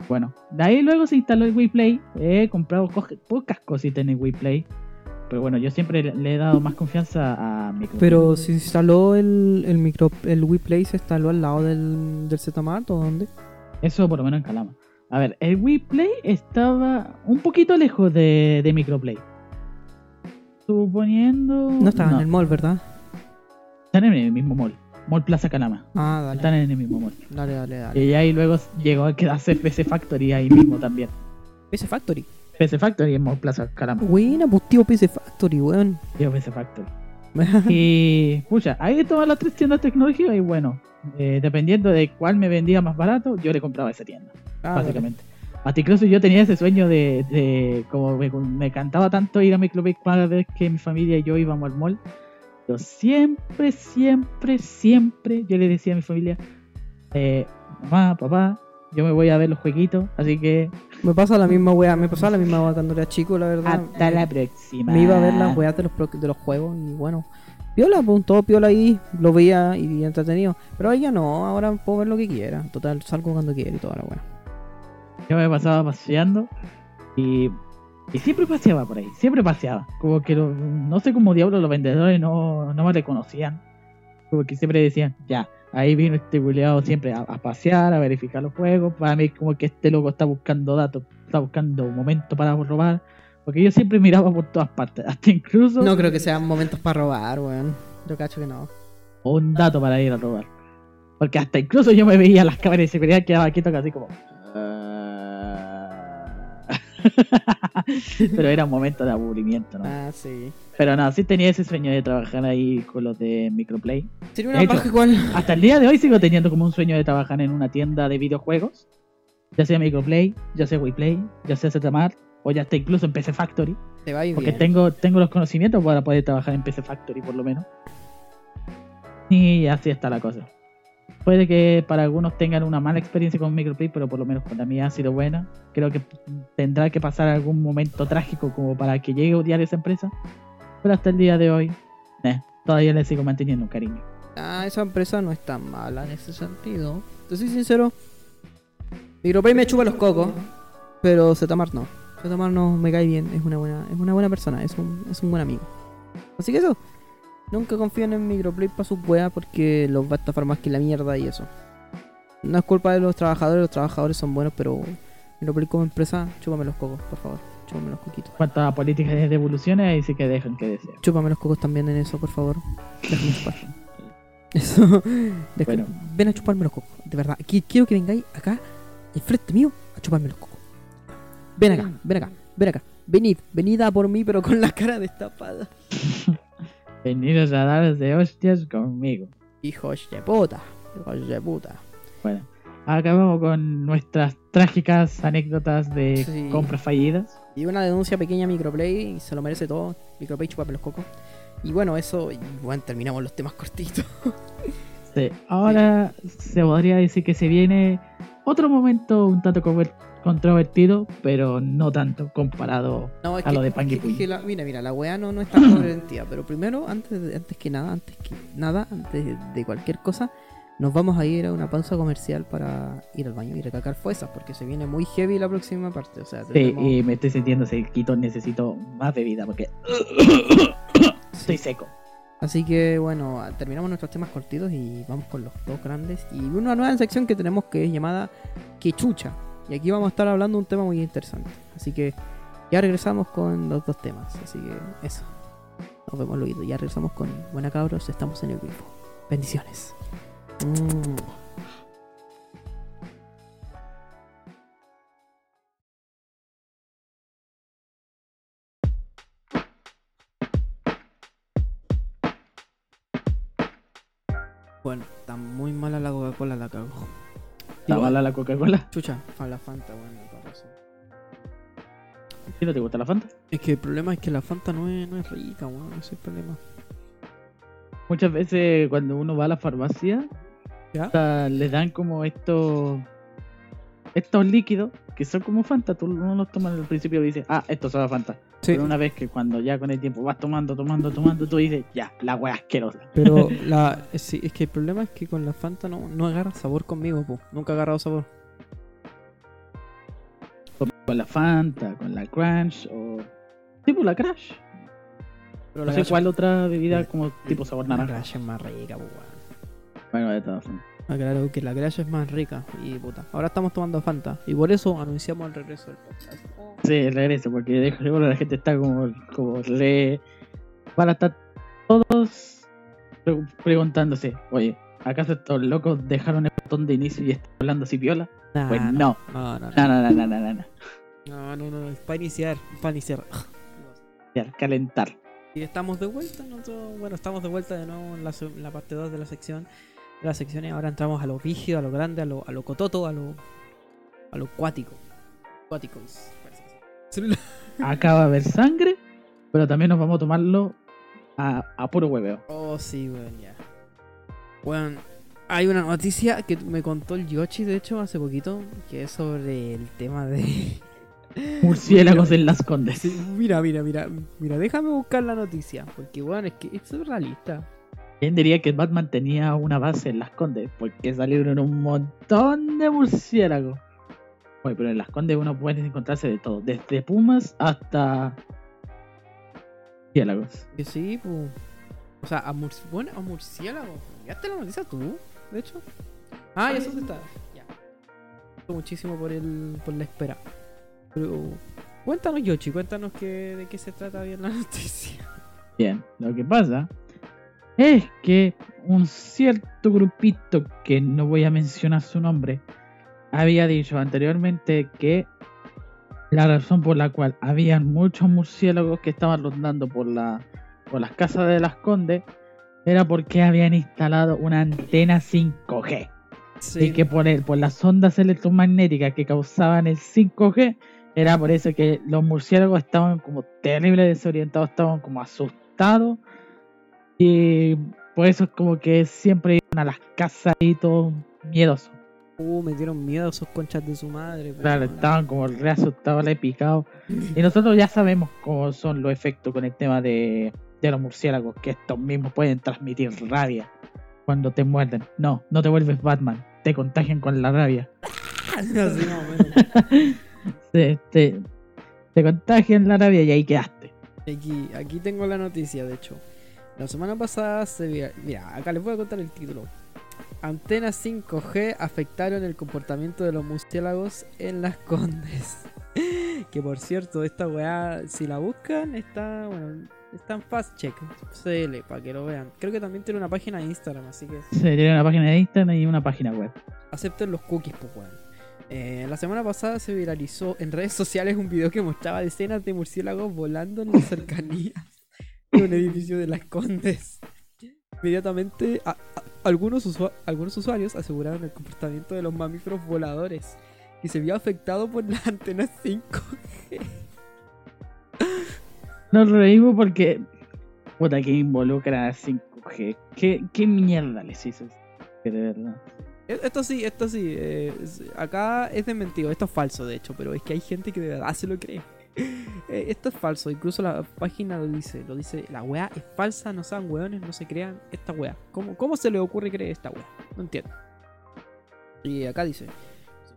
Bueno, de ahí luego se instaló el WePlay. He comprado co- pocas cositas en el WePlay. Pero bueno, yo siempre le, he dado más confianza a microplay. Pero si se instaló el, el micro el WePlay se instaló al lado del, del Zmart o dónde? Eso por lo menos en Calama. A ver, el WePlay estaba un poquito lejos de, de Microplay. Suponiendo. No estaba en el mall, ¿verdad? Están en el mismo mall. Mall Plaza Calama. Ah, dale. Están en el mismo mall. Dale, dale, dale. Y ahí luego llegó a quedarse PC Factory ahí mismo también. PC Factory. PC Factory en Mall Plaza Calama. Buena, pues tío PC Factory, weón. Tío, PC Factory. Y, pucha, ahí todas las tres tiendas tecnológicas y bueno, eh, dependiendo de cuál me vendía más barato, yo le compraba esa tienda, Ah, básicamente. Hasta incluso yo tenía ese sueño de, de como me, me cantaba tanto ir a Micropic cada vez que mi familia y yo íbamos al mall. Yo siempre, siempre, siempre, yo le decía a mi familia, eh, mamá, papá, yo me voy a ver los jueguitos, así que Me pasa la misma weá, me pasaba la misma weá cuando era chico, la verdad. hasta la próxima. Me iba a ver las weas de los, pro- de los juegos y bueno. Piola, pues todo piola ahí, lo veía y entretenido. Pero ahora ya no, ahora puedo ver lo que quiera. Total, salgo cuando quiera y toda la wea. Yo me pasaba paseando y, y siempre paseaba por ahí, siempre paseaba. Como que lo- no sé cómo diablos los vendedores no, no me reconocían. Como que siempre decían, ya, ahí vino este culiado siempre a, a pasear, a verificar los juegos. Para mí como que este loco está buscando datos, está buscando un momento para robar. Porque yo siempre miraba por todas partes, hasta incluso No creo que sean momentos para robar, weón. Yo cacho que no. un dato para ir a robar. Porque hasta incluso yo me veía las cámaras de seguridad quedaba quieto casi como... Pero era un momento de aburrimiento, ¿no? Ah, sí. Pero no, sí tenía ese sueño de trabajar ahí con los de Microplay. Sería una hecho- igual. Hasta el día de hoy sigo teniendo como un sueño de trabajar en una tienda de videojuegos. Ya sea Microplay, ya sea WePlay, ya sea Zmart, o ya está incluso en PC Factory. Te va a ir Porque bien. tengo, tengo los conocimientos para poder trabajar en PC Factory por lo menos. Y así está la cosa. Puede que para algunos tengan una mala experiencia con Microplay, pero por lo menos para mí ha sido buena. Creo que tendrá que pasar algún momento trágico como para que llegue a odiar esa empresa. Pero hasta el día de hoy, eh, todavía le sigo manteniendo un cariño. Ah, esa empresa no es tan mala en ese sentido. Te soy sincero. Micropay me chupa los cocos, pero Zetamar no. Zetamar no me cae bien, es una buena, es una buena persona, es un, es un buen amigo. Así que eso. Nunca confíen en Microplay para sus weas porque los va a estafar más que la mierda y eso. No es culpa de los trabajadores, los trabajadores son buenos, pero Microplay como empresa, chúpame los cocos, por favor. Chúpame los coquitos. En cuanto a políticas de devoluciones, ahí sí que dejan que desear. Chúpame los cocos también en eso, por favor. Déjame chupar. Eso. Bueno. Ven a chuparme los cocos. De verdad. Qui- Quiero que vengáis acá, enfrente mío, a chuparme los cocos. Ven acá, ven acá, ven acá. Venid, venid a por mí, pero con la cara destapada. Venidos a dar de hostias conmigo. Hijos de puta. Hijos de puta. Bueno, acabamos con nuestras trágicas anécdotas de Sí. compras fallidas. Y una denuncia pequeña a Microplay, y se lo merece todo. Microplay, chúpame los cocos. Y bueno, eso, y bueno, terminamos los temas cortitos. Sí, Ahora se podría decir que se viene otro momento un tanto conver- controvertido, pero no tanto comparado No, es a que, lo de es Pan que- y es Puy. que la- mira, mira, la weá no, no está convertida, pero primero, antes, de- antes que nada, antes que nada, antes de, cualquier cosa, nos vamos a ir a una pausa comercial para ir al baño y recacar fuerzas, porque se viene muy heavy la próxima parte. O sea, Sí, tenemos- y me estoy sintiendo sequito, necesito más bebida porque estoy seco. Así que bueno, terminamos nuestros temas cortitos y vamos con los dos grandes. Y una nueva sección que tenemos que es llamada Quechucha. Y aquí vamos a estar hablando un tema muy interesante. Así que ya regresamos con los dos temas. Así que eso. Nos vemos luego. Ya regresamos con Buena Cabros. Estamos en el grupo. Bendiciones. Bueno, está muy mala la Coca-Cola, la cago. ¿Está mala la Coca-Cola? Chucha, fa- la Fanta, bueno, con razón. ¿Sí no te gusta la Fanta? Es que el problema es que la Fanta no es, no es rica, weón, ese es el problema. Muchas veces cuando uno va a la farmacia, ¿Ya? o sea, le dan como estos estos líquidos que son como Fanta. Tú no los tomas al principio y dices, ah, esto sabe a Fanta. Sí, Pero una vez que cuando ya con el tiempo vas tomando, tomando, tomando, tú dices, ya, la wea asquerosa. pero la, sí, es que el problema es que con la Fanta no, no agarra sabor conmigo, po. Nunca ha agarrado sabor. Con la Fanta, con la Crunch o... Tipo la Crash. Pero No la sé Crash- cuál otra bebida como tipo sabor La naranja. Crash es más rica, po. Bueno, de todas formas. Ah, claro, que la Crash es más rica. Y puta. Ahora estamos tomando Fanta. Y por eso anunciamos el regreso del podcast. Sí, el regreso, porque de seguro la gente está como, como re... Van a estar todos pre- preguntándose, oye, ¿Acaso estos locos dejaron el botón de inicio y están hablando así viola? Nah, Pues no. No, no, no. No, no, no, no, no, no, no. No, es para iniciar, para iniciar. Calentar. Y estamos de vuelta, nosotros, bueno, estamos de vuelta de nuevo en la, en la parte 2 de la sección. De las secciones, ahora entramos a lo rígido, a lo grande, a lo, a lo cototo, a lo, a lo cuático. Cuáticos. parece que sí. Acá va a haber sangre, pero también nos vamos a tomarlo a, a puro hueveo. Oh, sí, weón, ya. Weón, hay una noticia que me contó el Yoshi, de hecho, hace poquito, que es sobre el tema de... Murciélagos en las condes. Mira, mira, mira, mira, déjame buscar la noticia, porque, weón, es que es surrealista. ¿Quién diría que Batman tenía una base en las condes? Porque salieron un montón de murciélagos. Oye, pero en las condes uno puede encontrarse de todo, desde pumas hasta murciélagos. Que sí, pues. O sea, a, murci bueno, a murciélago. ¿Ya te la noticia tú? De hecho. Ah, ya eso está. Ya. Muchísimo por el por la espera. Pero cuéntanos, Yoshi, cuéntanos que, de qué se trata bien la noticia. Bien, lo que pasa es que un cierto grupito, que no voy a mencionar su nombre, había dicho anteriormente que la razón por la cual habían muchos murciélagos que estaban rondando por, la, por las casas de las condes era porque habían instalado una antena 5G. Y que por, el, por las ondas electromagnéticas que causaban el 5G, era por eso que los murciélagos estaban como terrible desorientados, estaban como asustados. Y por eso es como que siempre iban a las casas y todo miedosos. Uh, me dieron miedo esos conchas de su madre. pues, Claro, estaban como re asustados, re picados. Y nosotros ya sabemos cómo son los efectos con el tema de, de los murciélagos, que estos mismos pueden transmitir rabia cuando te muerden. No, no te vuelves Batman, te contagian con la rabia. Así más o menos. te, te, te contagian la rabia y ahí quedaste. Aquí, aquí tengo la noticia, de hecho. La semana pasada se vio. Mira, acá les voy a contar el título. Antenas 5G afectaron el comportamiento de los murciélagos en las Condes. que por cierto, esta weá, si la buscan, está, bueno, está en Fast Check CL para que lo vean. Creo que también tiene una página de Instagram, así que Se tiene una página de Instagram y una página web. acepten los cookies, pues weón. Eh, la semana pasada se viralizó en redes sociales un video que mostraba decenas de murciélagos volando en las cercanías un edificio de las Condes. Inmediatamente, a- a- algunos, usua- algunos usuarios aseguraron el comportamiento de los mamíferos voladores y se vio afectado por las antenas 5. Nos reímos porque. Puta, que involucra a 5G. ¿Qué, qué mierda les hizo? De verdad. E- Esto sí, esto sí. eh, acá es desmentido, esto es falso de hecho, pero es que hay gente que de verdad se lo cree. Eh, esto es falso, incluso la página lo dice, lo dice, la weá es falsa, no sean weones, no se crean esta weá. ¿Cómo, ¿Cómo se le ocurre creer esta weá? No entiendo. Y acá dice,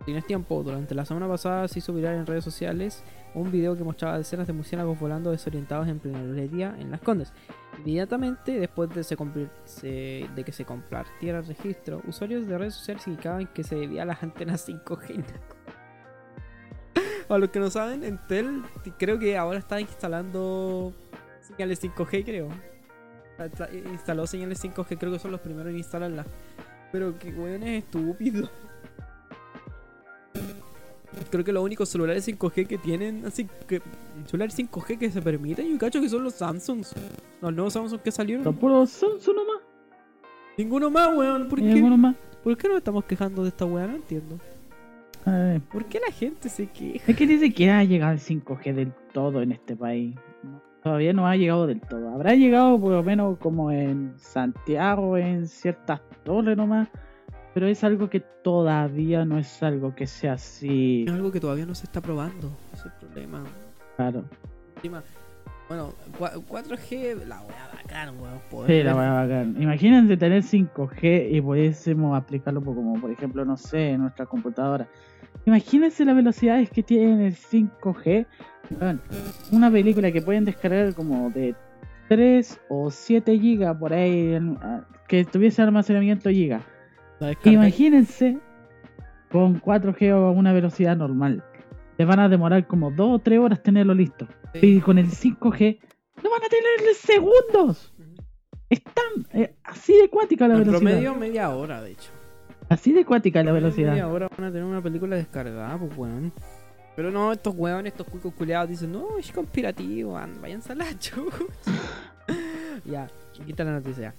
tienes tiempo, durante la semana pasada se hizo viral en redes sociales un video que mostraba decenas de murciélagos volando desorientados en plena luz día en las Condes. Inmediatamente después de, de que se compartiera el registro, usuarios de redes sociales indicaban que se debía a las antenas 5G. A los que no saben, Entel creo que ahora está instalando señales 5G, creo. Está- está- Instaló señales 5G, creo que son los primeros en instalarlas. Pero que weón es estúpido. Creo que los únicos celulares 5G que tienen, así que celulares 5G que se permiten, yo cacho que son los Samsungs. Los nuevos Samsung que salieron. Son puros Samsung nomás. Ninguno más, weón. ¿Por qué? más. ¿Por qué nos estamos quejando de esta weá? No entiendo. Ay, ¿Por qué la gente se queja? Es que ni siquiera ha llegado el 5G del todo en este país. Todavía no ha llegado del todo. Habrá llegado por lo menos como en Santiago, en ciertas torres nomás. Pero es algo que todavía no es algo que sea así. Es algo que todavía no se está probando. Ese es el problema. Claro. Encima, bueno, cua- 4G, la weá bacán, weón. poder Sí, la weá bacán. Imagínense tener 5G y pudiésemos aplicarlo como, por ejemplo, no sé, en nuestra computadora. Imagínense las velocidades que tiene el 5G. Weón, una película que pueden descargar como de 3 o 7 gigas por ahí, ah, que tuviese almacenamiento descarga- Imagínense con 4G o una velocidad normal. Les van a demorar como 2 o 3 horas tenerlo listo. Sí. Y con el 5G no van a tener segundos. Ujú. Es tan eh, así de cuática la En velocidad. promedio media hora, de hecho. Así de cuática la Media velocidad. hora van a tener una película descargada, pues weón. Pero no, estos weones, estos cuicos culeados dicen, no, es conspirativo, and- váyanse a la chucha". ya, está la noticia.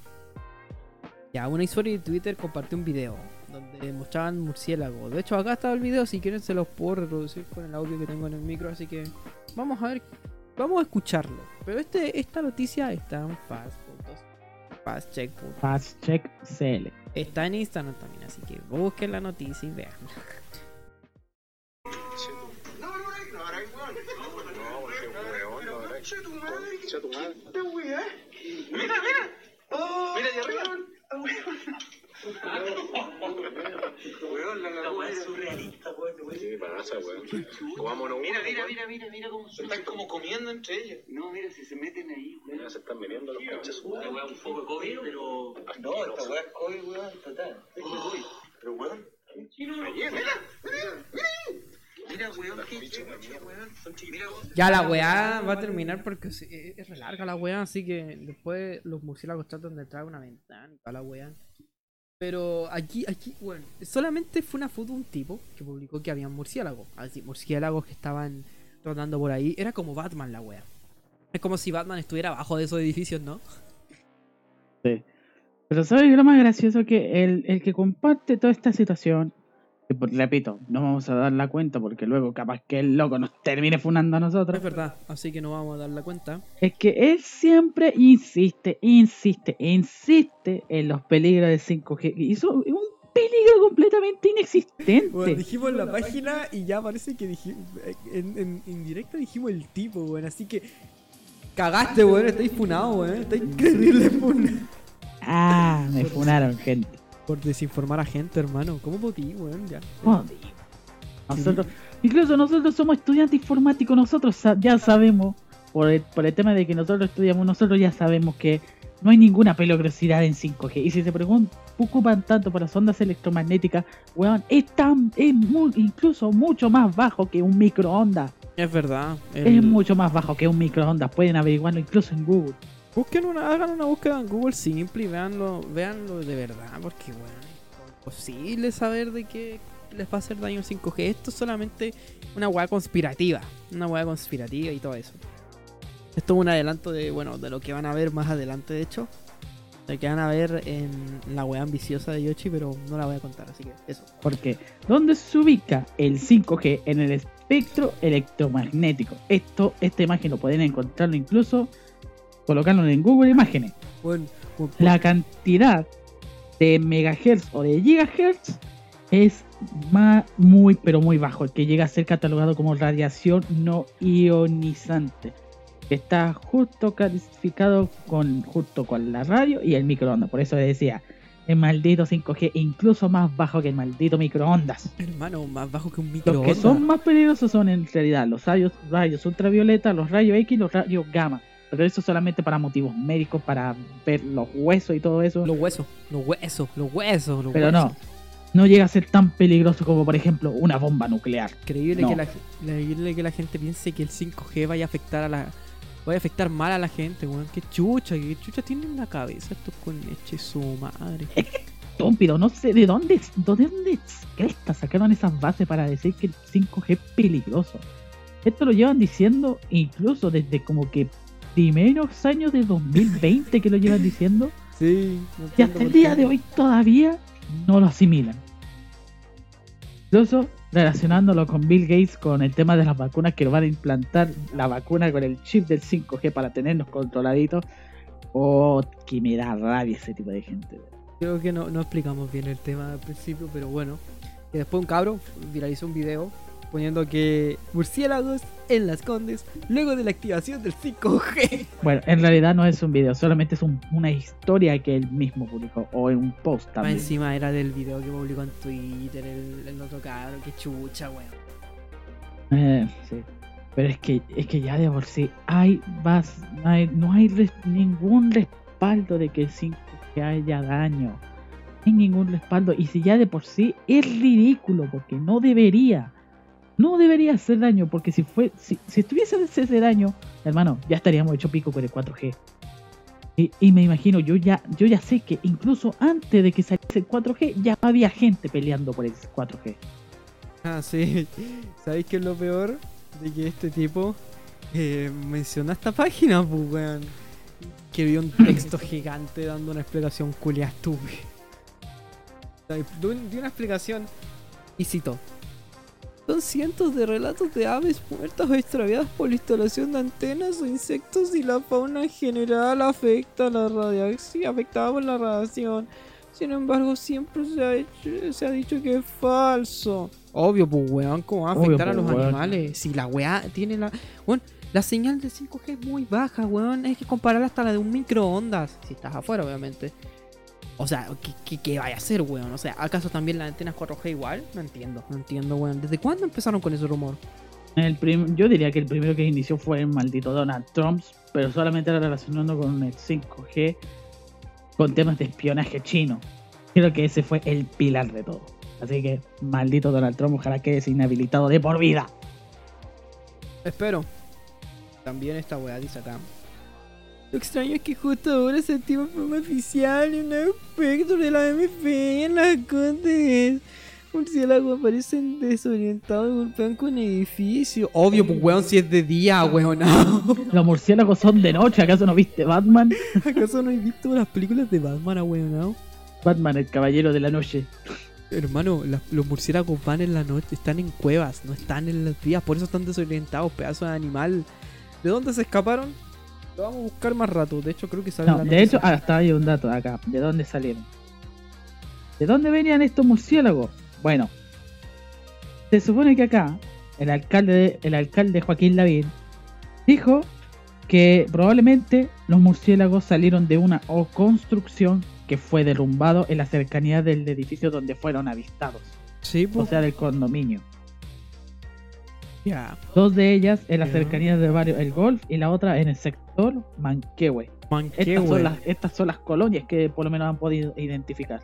Ya, una historia de Twitter compartió un video donde mostraban murciélagos. De hecho, acá está el video, si quieren se los puedo reproducir con el audio que tengo en el micro, así que vamos a ver, vamos a escucharlo. Pero este, esta noticia está en fast, fastcheck. Fast check CL. Está en Instagram también, así que busquen la noticia y vean. ¿Qué pasa, weón? Comámonos Mira, uno, mira, weón. mira, mira, mira cómo se están como comiendo entre ellos. No, mira, si se meten ahí, Ya se están viniendo los pinches Una weá un poco COVID, pero. No, esta weá es COVID, weón, total. Es COVID. Pero weón. Mira, mira, mira, weón, qué weón. Mira, weón. Ya la weá va a terminar porque es es re larga la weá, así que después los murciélagos tratan de a una ventana y toda la weá. Pero aquí, aquí, bueno, solamente fue una foto de un tipo que publicó que había murciélagos. Así, murciélagos que estaban rotando por ahí. Era como Batman la weá. Es como si Batman estuviera abajo de esos edificios, ¿no? Pero ¿sabes lo más gracioso? Que el, el que comparte toda esta situación, repito, no vamos a dar la cuenta porque luego capaz que el loco nos termine funando a nosotros, Es verdad, así que no vamos a dar la cuenta. es que él siempre insiste, insiste, insiste en los peligros de 5G. Y eso es un peligro completamente inexistente. Bueno, dijimos la página y ya parece que dijimos, en, en, en directo dijimos el tipo, weón. Así que cagaste, weón. Estáis funado, weón. Estáis increíble funado. Ah, me funaron, gente. Por desinformar a gente, hermano. ¿Cómo podí, weón? Ya. Joder. Nosotros, incluso nosotros somos estudiantes informáticos, nosotros ya sabemos, por el, por el tema de que nosotros estudiamos, nosotros ya sabemos que no hay ninguna peligrosidad en 5G. Y si se pregun- preocupan tanto por las ondas electromagnéticas, weón, es, tan, es mu- incluso mucho más bajo que un microondas. Es verdad. Es mucho más bajo que un microondas. Pueden averiguarlo incluso en Google. Busquen una, hagan una búsqueda en Google simple y veanlo, veanlo de verdad, porque weón, es imposible saber de qué les va a hacer daño el 5G. Esto es solamente una weá conspirativa. Una weá conspirativa y todo eso. Esto es un adelanto de, bueno, de lo que van a ver más adelante, de hecho. De que van a ver en la weá ambiciosa de Yoshi, pero no la voy a contar, así que eso. Porque, ¿dónde se ubica el 5G en el espectro electromagnético? Esto, esta imagen lo pueden encontrarlo incluso colocándolo en Google Imágenes. Bueno, La cantidad de megahertz o de gigahertz es muy, pero muy bajo, el que llega a ser catalogado como radiación no ionizante. Está justo clasificado con, junto con la radio y el microondas. Por eso decía, el maldito 5G incluso más bajo que el maldito microondas. hermano, más bajo que un Los microondas. que son más peligrosos son en realidad los rayos, rayos ultravioleta, los rayos X y los rayos gamma. Pero eso solamente para motivos médicos, para ver los huesos y todo eso. Los huesos, los huesos, los huesos, los Pero huesos. no, no llega a ser tan peligroso como por ejemplo una bomba nuclear. Increíble, No. que la, increíble que la gente piense que el 5G vaya a afectar a la. Vaya a afectar mal a la gente, weón. Qué chucha, qué chucha tienen en la cabeza estos con leche su madre. Estúpido, no sé de dónde, de dónde cresta sacaron esas bases para decir que el 5G es peligroso. Esto lo llevan diciendo incluso desde como que primeros años de 2020 que lo llevan diciendo. Sí, Y hasta el día de hoy todavía no lo asimilan. Incluso relacionándolo con Bill Gates con el tema de las vacunas que lo van a implantar la vacuna con el chip del 5G para tenernos controladitos. Oh, que me da rabia ese tipo de gente. Creo que no, no explicamos bien el tema al principio, pero bueno. Y después un cabro viralizó un video poniendo que murciélagos en las condes luego de la activación del 5G. Bueno, en realidad no es un video, solamente es un- una historia que él mismo publicó o en un post Más también. encima era del video que publicó en Twitter el, el otro cabro. Qué chucha, weón. Eh, sí. Pero es que, es que ya de por sí hay, vas, no hay, no hay res- ningún respaldo de que el 5G haya daño. No hay ningún respaldo. Y si ya de por sí es ridículo, porque no debería. No debería hacer daño, porque si fue, si, si estuviese ese daño, hermano, ya estaríamos hecho pico con el 4G. Y, y me imagino, yo ya, yo ya sé que incluso antes de que saliese el 4G, ya había gente peleando por el 4G. Ah, sí. ¿Sabéis qué es lo peor? De que este tipo eh, menciona esta página, pues, weón. Que vio un texto gigante dando una explicación culia estúpida. O sea, De un- de una explicación y citó. Son cientos de relatos de aves muertas o extraviadas por la instalación de antenas o insectos y la fauna en general afecta la radiación, afectada por la radiación. Sin embargo, siempre se ha, hecho- se ha dicho que es falso. Obvio, pues, weón, ¿cómo va a Obvio, afectar a pues, los weón. animales? Si la weá tiene la... Weón, la señal de 5G es muy baja, weón. Hay que compararla hasta la de un microondas. Si estás afuera, obviamente. O sea, ¿qué, qué, qué vaya a hacer, weón? O sea, ¿acaso también las antenas 4G igual? No entiendo, no entiendo, weón. ¿Desde cuándo empezaron con ese rumor? El prim- yo diría que el primero que inició fue el maldito Donald Trump, pero solamente era relacionando con el 5G, con temas de espionaje chino. Creo que ese fue el pilar de todo. Así que, maldito Donald Trump, ojalá quede inhabilitado de por vida. Espero. También esta weá dice acá. Lo extraño es que justo ahora se activa en forma oficial y un aspecto de la MP en las condes. Murciélagos aparecen desorientados y golpean con edificios. Obvio, pues weón, si es de día, weón. Los murciélagos son de noche, ¿acaso no viste Batman? ¿Acaso no has visto las películas de Batman, weón? Batman, el caballero de la noche. Hermano, los murciélagos van en la noche, están en cuevas, no están en las vías, por eso están desorientados, pedazos de animal. ¿De dónde se escaparon? Lo vamos a buscar más rato, de hecho creo que sale No, de hecho, noticia. hasta hay un dato acá. ¿De dónde salieron? ¿De dónde venían estos murciélagos? Bueno, se supone que acá el alcalde, el alcalde Joaquín Lavín dijo que probablemente los murciélagos salieron de una o construcción que fue derrumbado en la cercanía del edificio donde fueron avistados, Sí, o pues. sea, del condominio. Ya, Dos de ellas en las cercanías de barrio El Golf y la otra en el sector Manquehue. man, qué Estas son, las, estas son las colonias que por lo menos han podido identificar.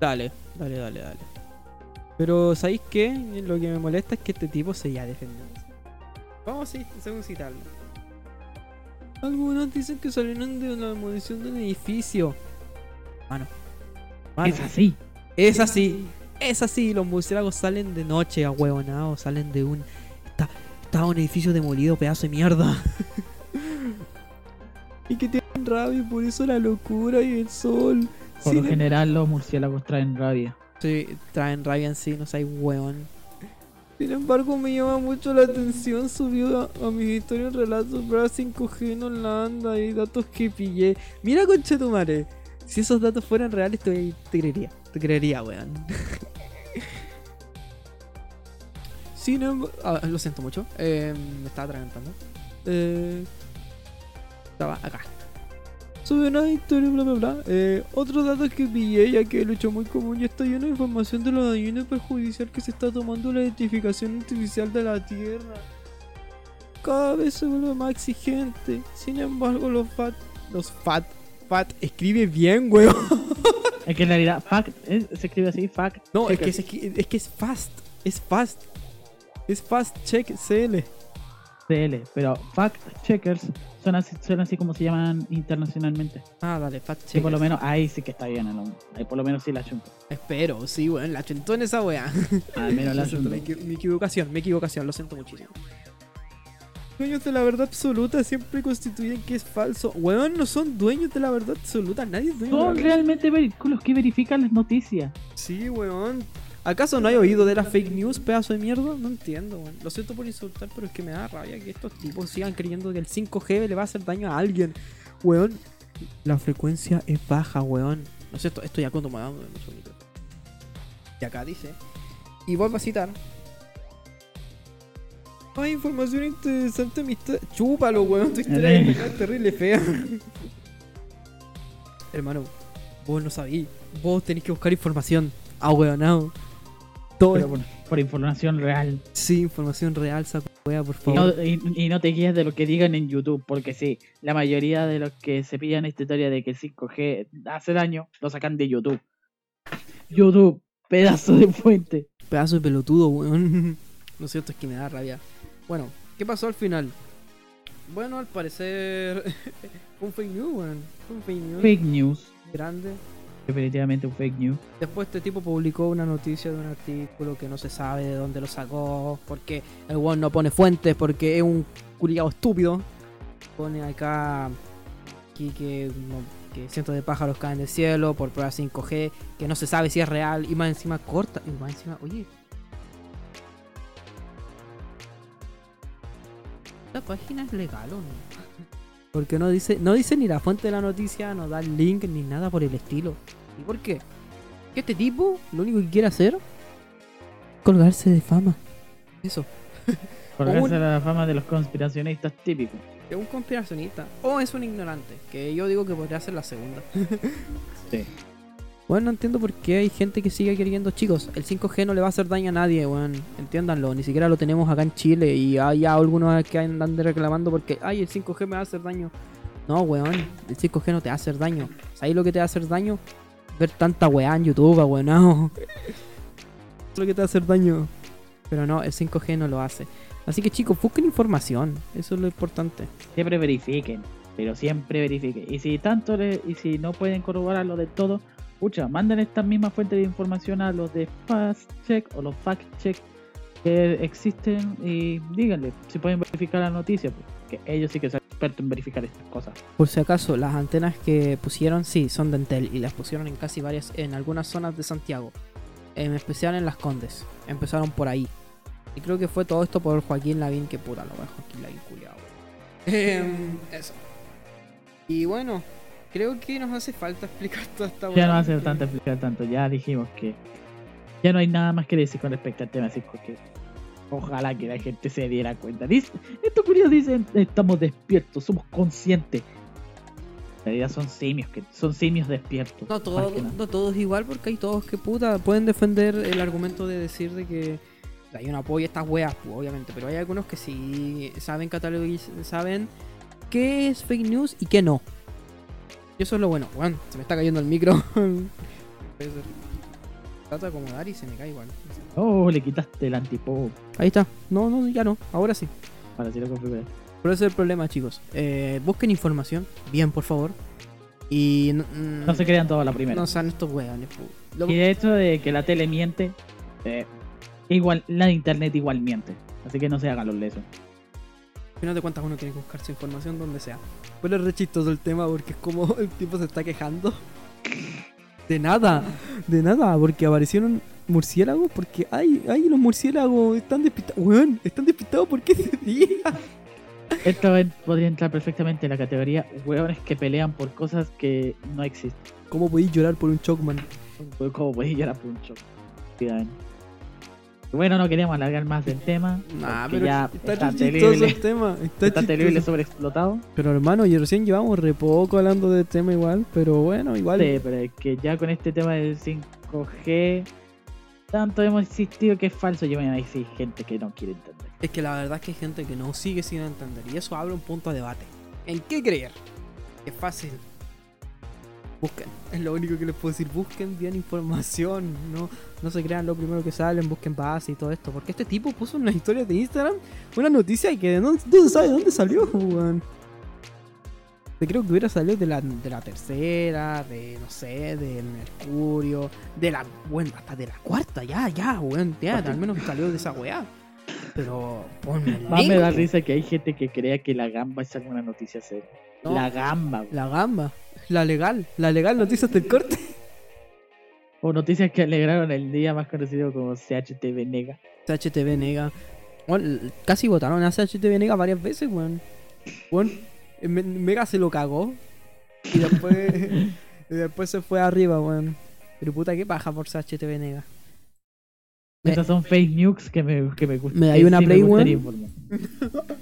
Dale, dale, dale, dale. Pero, ¿sabéis qué? Lo que me molesta es que este tipo se ya defendió. Vamos a según citarlo. Algunos dicen que salieron de la demolición de un edificio. Mano. Mano. Es así. Es así. Es así. Los murciélagos salen de noche a huevonados. Salen de un. Está un edificio demolido, pedazo de mierda. y que tienen rabia y por eso la locura y el sol. Por lo general los murciélagos traen rabia. Sí, traen rabia en sí, no sé, hueón. Sin embargo, me llama mucho la atención subió a, a mis historias relatos para 5G en Holanda y datos que pillé. Mira, concha tu madre. Si esos datos fueran reales, te, te creería. Te creería, weón. Sin embargo, ah, lo siento mucho. Eh, me estaba atragantando. Eh, estaba acá. Sube una historia, bla bla bla. Eh, otro dato que pillé, ya que el hecho muy común, ya está lleno de información de lo dañino y perjudicial que se está tomando la identificación artificial de la Tierra. Cada vez se vuelve más exigente. Sin embargo, los FAT. Los FAT. FAT escribe bien, weón. Es que en realidad, fact, es- se escribe así, fact. No, es que, es, que- es que es fast. Es fast. Es fast check CL. CL, pero fact checkers son así, son así como se llaman internacionalmente. Ah, dale, fast Que check. por lo menos ahí sí que está bien, ¿no? ahí por lo menos sí la chunto. Espero, sí, weón. La chuntó en esa weá. Al menos la chunto. mi, equi- mi equivocación, mi equivocación, lo siento muchísimo. Dueños de la verdad absoluta siempre constituyen que es falso. Weón, no son dueños de la verdad absoluta, nadie es dueño de la Son verdad. realmente veri- los que verifican las noticias. Sí, weón. ¿Acaso no hay oído de las fake news, pedazo de mierda? No entiendo, weón. Lo siento por insultar, pero es que me da rabia que estos tipos sigan creyendo que el 5G le va a hacer daño a alguien. Weón, la frecuencia es baja, weón. No sé, esto- estoy acostumbrado. no sé, micro. Y acá dice. Y vuelvo a citar. Hay información interesante, amistad. Chúpalo, weón. Tu historia es terrible fea. Hermano, vos no sabís. Vos tenés que buscar información. Ah, weonado. Todo Pero por, por información real. Sí, información real, saco wea, por Y favor. no, y- y no te guíes de lo que digan en YouTube, porque sí, la mayoría de los que se pillan esta historia de que el 5G hace daño, lo sacan de YouTube. YouTube, pedazo de fuente. Pedazo de pelotudo, weón. Lo cierto es que me da rabia. Bueno, ¿qué pasó al final? Bueno, al parecer. un fake news, weón. Un fake news Fake news. grande. Definitivamente un fake news. Después este tipo publicó una noticia de un artículo que no se sabe de dónde lo sacó, porque el weón no pone fuentes, porque es un culiado estúpido. Pone acá que, no- que cientos de pájaros caen del cielo por prueba 5G, que no se sabe si es real, y más encima corta, y más encima, oye. ¿Esta página es legal o no? Porque no dice, no dice ni la fuente de la noticia, no da el link ni nada por el estilo. ¿Y por qué? Que este tipo lo único que quiere hacer es colgarse de fama. Eso. Colgarse Un- la fama de los conspiracionistas típicos. Es un conspiracionista. O es un ignorante. Que yo digo que podría ser la segunda. Sí. Bueno, no entiendo por qué hay gente que sigue queriendo. Chicos, el 5G no le va a hacer daño a nadie, weón. Entiéndanlo. Ni siquiera lo tenemos acá en Chile. Y hay algunos que andan reclamando porque, ay, el 5G me va a hacer daño. No, weón. El 5G no te va a hacer daño. ¿Sabes lo que te va a hacer daño? Ver tanta weá en YouTube, weón. No. Es lo que te va a hacer daño. Pero no, el 5G no lo hace. Así que chicos, busquen información. Eso es lo importante. Siempre verifiquen, pero siempre verifiquen. Y si tanto le- y si no pueden corroborarlo de todo, pucha, manden estas mismas fuentes de información a los de Fast Check o los Fact Check que existen y díganle si pueden verificar la noticia, porque ellos sí que son expertos en verificar estas cosas. Por si acaso, las antenas que pusieron, sí, son de Entel y las pusieron en casi varias, en algunas zonas de Santiago, en especial en Las Condes. Empezaron por ahí. Y creo que fue todo esto por Joaquín Lavín, que puta, lo voy Joaquín Lavín culiao. Em, eso. Y bueno, creo que nos hace falta explicar toda esta Ya no hace tanto explicar tanto, ya dijimos que ya no hay nada más que decir con respecto al tema, así que ojalá que la gente se diera cuenta. Dice, estos curiosos dicen, estamos despiertos, somos conscientes. En realidad son simios, que son simios despiertos. No, todo, no todos igual porque hay todos que puta pueden defender el argumento de decir de que hay un apoyo a estas weas, pues, obviamente, pero hay algunos que sí saben catalogar, saben qué es fake news y qué no. Y eso es lo bueno. Bueno, se me está cayendo el micro. Trato de acomodar y se me cae igual. Oh, le quitaste el antipop Ahí está. No, no, ya no. Ahora sí. para si lo configuras. Pero ese es el problema, chicos. Eh, busquen información, bien, por favor. Y no, No se crean todos a la primera. no sean estos weones. pu. Lo- Y de hecho de que la tele miente, eh, igual la de internet igual miente. Así que no se hagan los lesos. Al final de cuentas uno tiene que buscar su información donde sea. Pero es re chistoso el tema porque es como el tipo se está quejando. De nada, de nada, porque aparecieron murciélagos, porque ay, ay, los murciélagos están despistados, weón, están despistados porque ese día. Esto podría entrar perfectamente en la categoría hueones que pelean por cosas que no existen. ¿Cómo podéis llorar por un Chocman? Pues como podéis llorar por un shock. Bueno, no queríamos alargar más el tema. Nah, pero ya está, está, terrible, el tema. Está, está terrible sobreexplotado. Pero hermano, y recién llevamos re poco hablando del tema igual, pero bueno, igual. Sí, pero es que ya con este tema del 5G, tanto hemos insistido que es falso y bueno, hay sí gente que no quiere entender. Es que la verdad es que hay gente que no sigue sin entender y eso abre un punto de debate. ¿En qué creer? Es fácil. Busquen. Es lo único que les puedo decir. Busquen bien información. No, no se crean lo primero que salen. Busquen base y todo esto. Porque este tipo puso en las historias de Instagram una noticia que no, no se sabe de dónde salió, weón. Creo que hubiera salido de la, de la tercera, de no sé, del Mercurio, de la, bueno, hasta de la cuarta, ya, ya, weón, ya, al menos salió de esa weá. Pero ponme el Más me da risa que hay gente que crea que la gamba es alguna noticia seria. No. La gamba, güey. La gamba, la legal, la legal noticias del corte. O noticias que alegraron el día más conocido como CHTV Nega. CHTV nega. Bueno, casi votaron a CHTV nega varias veces, weón. Bueno, Me- Mega se lo cagó. Y después, y después se fue arriba, weón. Pero puta que paja por CHTV nega. Estas son fake news que me, que me gustan. ¿Me una Play, gustaría informar.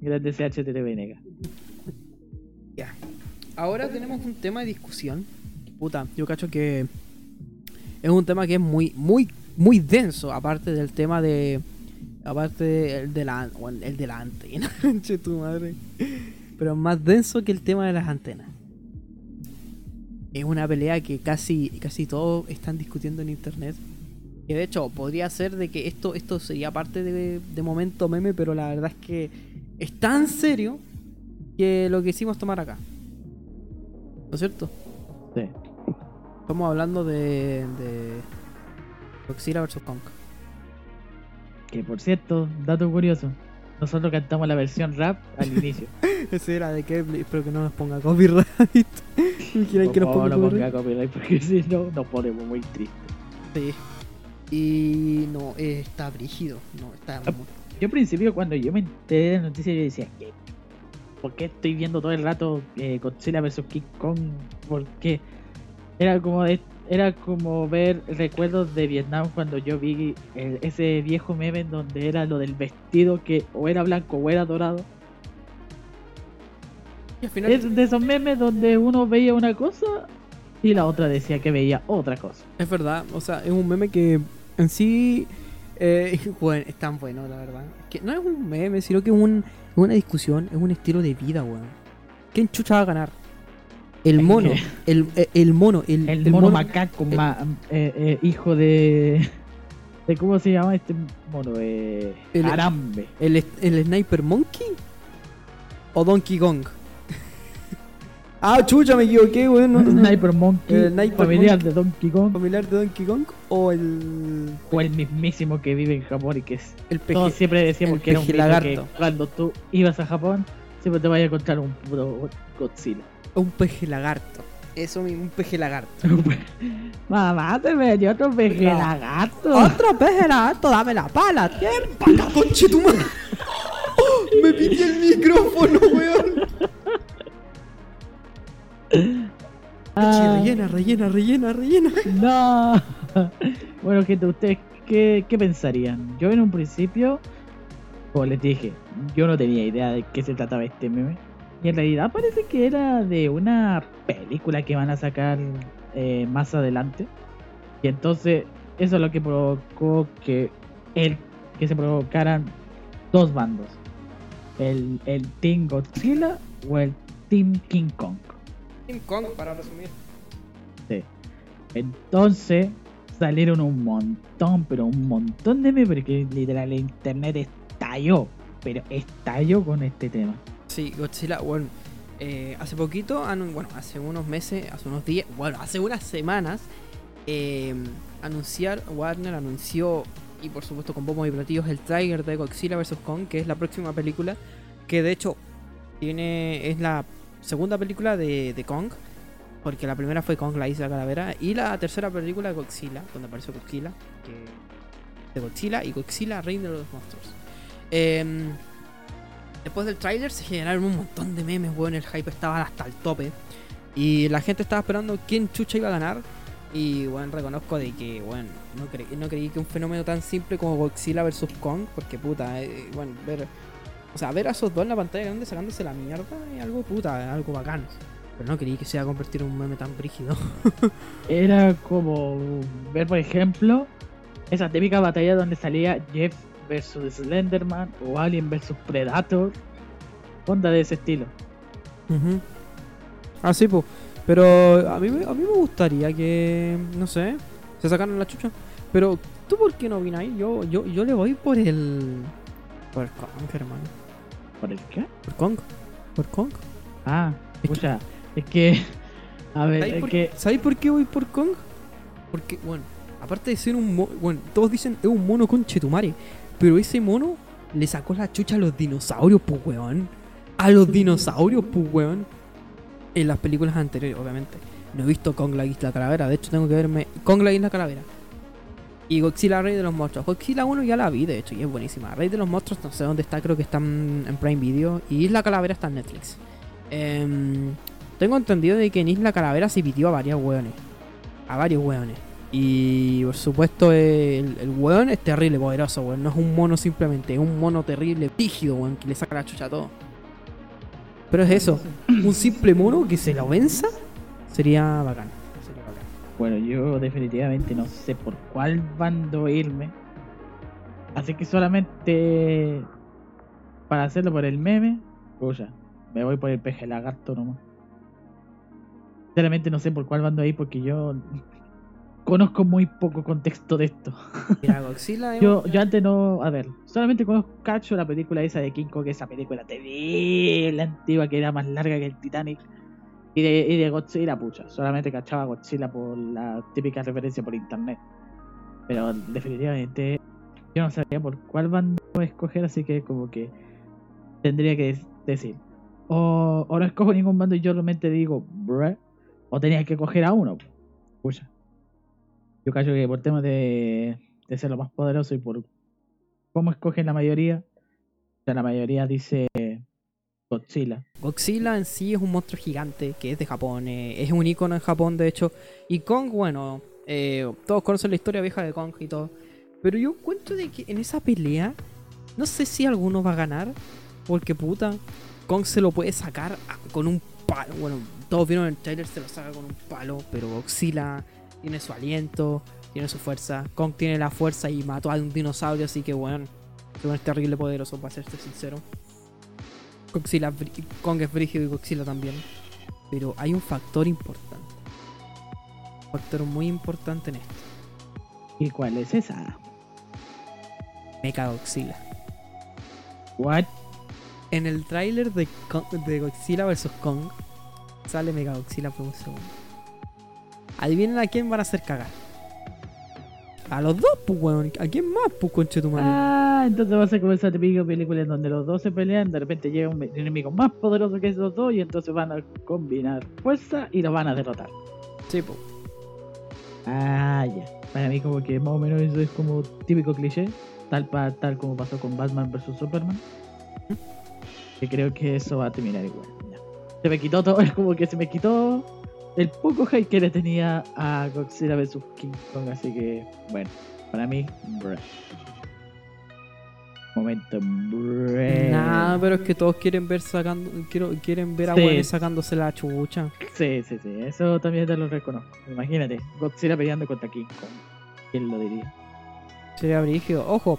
Grande CHTV Nega. Ahora tenemos un tema de discusión. Puta, yo cacho que es un tema que es muy, muy, muy denso, aparte del tema de. Aparte el de el de la antena. Tu madre. Pero más denso que el tema de las antenas. Es una pelea que casi, casi todos están discutiendo en internet. Que de hecho podría ser de que esto, esto sería parte de, de momento meme, pero la verdad es que es tan serio que lo que hicimos tomar acá. ¿No es cierto? Sí. Estamos hablando de. de. Godzilla vs. Kong. Que por cierto, dato curioso. Nosotros cantamos la versión rap al inicio. Ese era de Kevin, espero que no nos ponga copyright. ¿Quieren que nos ponga no ponga copyright porque si no nos ponemos muy tristes. Sí. Y no, eh, está brígido. No, está Ah, muy- Yo al principio cuando yo me enteré de la noticia yo decía, ¿qué? ¿Por qué estoy viendo todo el rato eh, Godzilla vs King Kong? Porque era como era como ver recuerdos de Vietnam cuando yo vi el- ese viejo meme en donde era lo del vestido que o era blanco o era dorado. Y al final Es de esos memes donde uno veía una cosa y la otra decía que veía otra cosa. Es verdad, o sea, es un meme que en sí eh, bueno, es tan bueno, la verdad. Que no es un meme, sino que es un- es una discusión, es un estilo de vida, weón. ¿Quién chucha va a ganar? El ¿En mono, qué? el, el, el mono, el, El, el mono, macaco, el- ma- eh, eh, hijo de, de. ¿Cómo se llama este mono? Eh, El- Arambe. el, el Sniper Monkey o Donkey Kong. Ah, chucha, me equivoqué, weón. no. Sniper Monkey, El Sniper familiar Monkey. de Donkey Kong. ¿Familiar de Donkey Kong o el, O el mismísimo que vive en Japón y que es. el Todos peje? siempre decíamos el que era un que cuando tú ibas a Japón, siempre te vayas a encontrar un puro Godzilla. Un peje lagarto. Eso mismo, un peje lagarto. Mamá, te metió otro peje No. lagarto. Otro peje lagarto, dame la pala. ¿Quién? ¡Pala, conche tu madre! Me pitié el micrófono, weón. Ah, Rellena, rellena, rellena, rellena. No. bueno, gente, ¿ustedes qué, qué pensarían? Yo en un principio, como les dije, yo no tenía idea de qué se trataba este meme. Y en realidad parece que era de una película que van a sacar eh, más adelante. Y entonces eso es lo que provocó que, el, que se provocaran dos bandos. El, el Team Godzilla o el Team King Kong. King Kong, para resumir. Sí. Entonces salieron un montón, pero un montón de memes, porque literal el internet estalló, pero estalló con este tema. Sí, Godzilla, bueno, eh, hace poquito, bueno, hace unos meses, hace unos días, bueno, hace unas semanas, eh, anunciar, Warner anunció, y por supuesto con bombos y platillos, el trailer de Godzilla vs. Kong, que es la próxima película, que de hecho tiene es la segunda película de, de Kong, porque la primera fue Kong, la isla calavera, y la tercera película Godzilla, donde apareció Godzilla, que, de Godzilla y Godzilla, Rey de los Monstruos. Em, Después del tráiler se generaron un montón de memes, weón. El hype estaba hasta el tope. Y la gente estaba esperando quién chucha iba a ganar. Y bueno, reconozco de que, bueno, no, cre- no creí que un fenómeno tan simple como Godzilla vs. Kong, porque puta, eh, bueno, ver, o sea, ver a esos dos en la pantalla grande sacándose la mierda es algo puta, es algo bacán. Pero no creí que se iba a convertir en un meme tan brígido. Era como ver, por ejemplo, esa típica batalla donde salía Jeff versus Slenderman o Alien versus Predator. Onda de ese estilo. Ah, sí, pues. Pero a mí, me- a mí me gustaría que, no sé, se sacaran la chucha. Pero, ¿tú por qué no ahí? Yo, yo, yo le voy por el... Por Kong, hermano. ¿Por el qué? Por Kong. Por Kong. Ah, Es que- escucha, es que. A ver, ¿Sabéis es por, que. ¿sabéis por qué voy por Kong? Porque, bueno, aparte de ser un mono, bueno, todos dicen es un mono con chetumare, pero ese mono le sacó la chucha a los dinosaurios, pues, weón. A los dinosaurios, pues, weón. En las películas anteriores, obviamente. No he visto Kong la Isla Calavera, de hecho tengo que verme Kong la Isla Calavera. Y Godzilla Rey de los Monstruos. Godzilla 1 ya la vi, de hecho, y es buenísima. Rey de los Monstruos no sé dónde está, creo que está en Prime Video. Y Isla Calavera está en Netflix. Em, tengo entendido de que en Isla Calavera se pidió a varios hueones. A varios hueones. Y por supuesto el, el hueón es terrible, poderoso, weón. No es un mono simplemente, es un mono terrible, rígido, weón, que le saca la chucha a todo. Pero es eso, un simple mono que se lo venza sería bacán. Bueno, yo definitivamente no sé por cuál bando irme. Así que solamente para hacerlo por el meme, me voy por el peje lagarto nomás. Sinceramente no sé por cuál bando ir porque yo conozco muy poco contexto de esto. Yo, yo antes no, a ver, solamente conozco cacho la película esa de King Kong, esa película terrible antigua que era más larga que el Titanic. Y de, y de Godzilla, pucha, solamente cachaba Godzilla por la típica referencia por internet. Pero definitivamente yo no sabía por cuál bando escoger, así que como que tendría que decir. O, o no escojo ningún bando y yo realmente digo, "Bruh", o tenía que coger a uno. Pucha. Yo cacho que por temas de, de ser lo más poderoso y por cómo escogen la mayoría, o sea, la mayoría dice Godzilla. Godzilla en sí es un monstruo gigante que es de Japón, eh, es un icono en Japón de hecho. Y Kong, bueno, eh, todos conocen la historia vieja de Kong y todo. Pero yo encuentro de que en esa pelea, no sé si alguno va a ganar, porque puta, Kong se lo puede sacar con un palo. Bueno, todos vieron el trailer, se lo saca con un palo, pero Godzilla tiene su aliento, tiene su fuerza. Kong tiene la fuerza y mató a un dinosaurio, así que bueno, es terrible poderoso, para serte sincero. Godzilla, Kong es brígido y Godzilla también. Pero hay un factor importante. Un factor muy importante en esto. ¿Y cuál es esa? Mecha Godzilla. What? En el tráiler de, de Godzilla vs. Kong sale Mega Godzilla por un segundo. Adivinen a quién van a hacer cagar. A los dos, pues, weón. ¿A quién más, pues, conche tu madre? Ah, entonces va a ser como esa típica película en donde los dos se pelean, de repente llega un enemigo más poderoso que esos dos y entonces van a combinar fuerza y los van a derrotar. Sí, pues. Ah, ya. Para mí como que más o menos eso es como típico cliché, tal pa- tal como pasó con Batman vs Superman. Que creo que eso va a terminar igual. ya. Se me quitó todo, es como que se me quitó el poco hype que le tenía a Godzilla vs King Kong, así que bueno, para mí, bruh. Momento, bruh. Nah, pero es que todos quieren ver sacando. Quiero, quieren ver a weones sacándose la chucha. Sí, sí, sí, eso también te lo reconozco. Imagínate, Godzilla peleando contra King Kong. ¿Quién lo diría? Sería brígido. Ojo,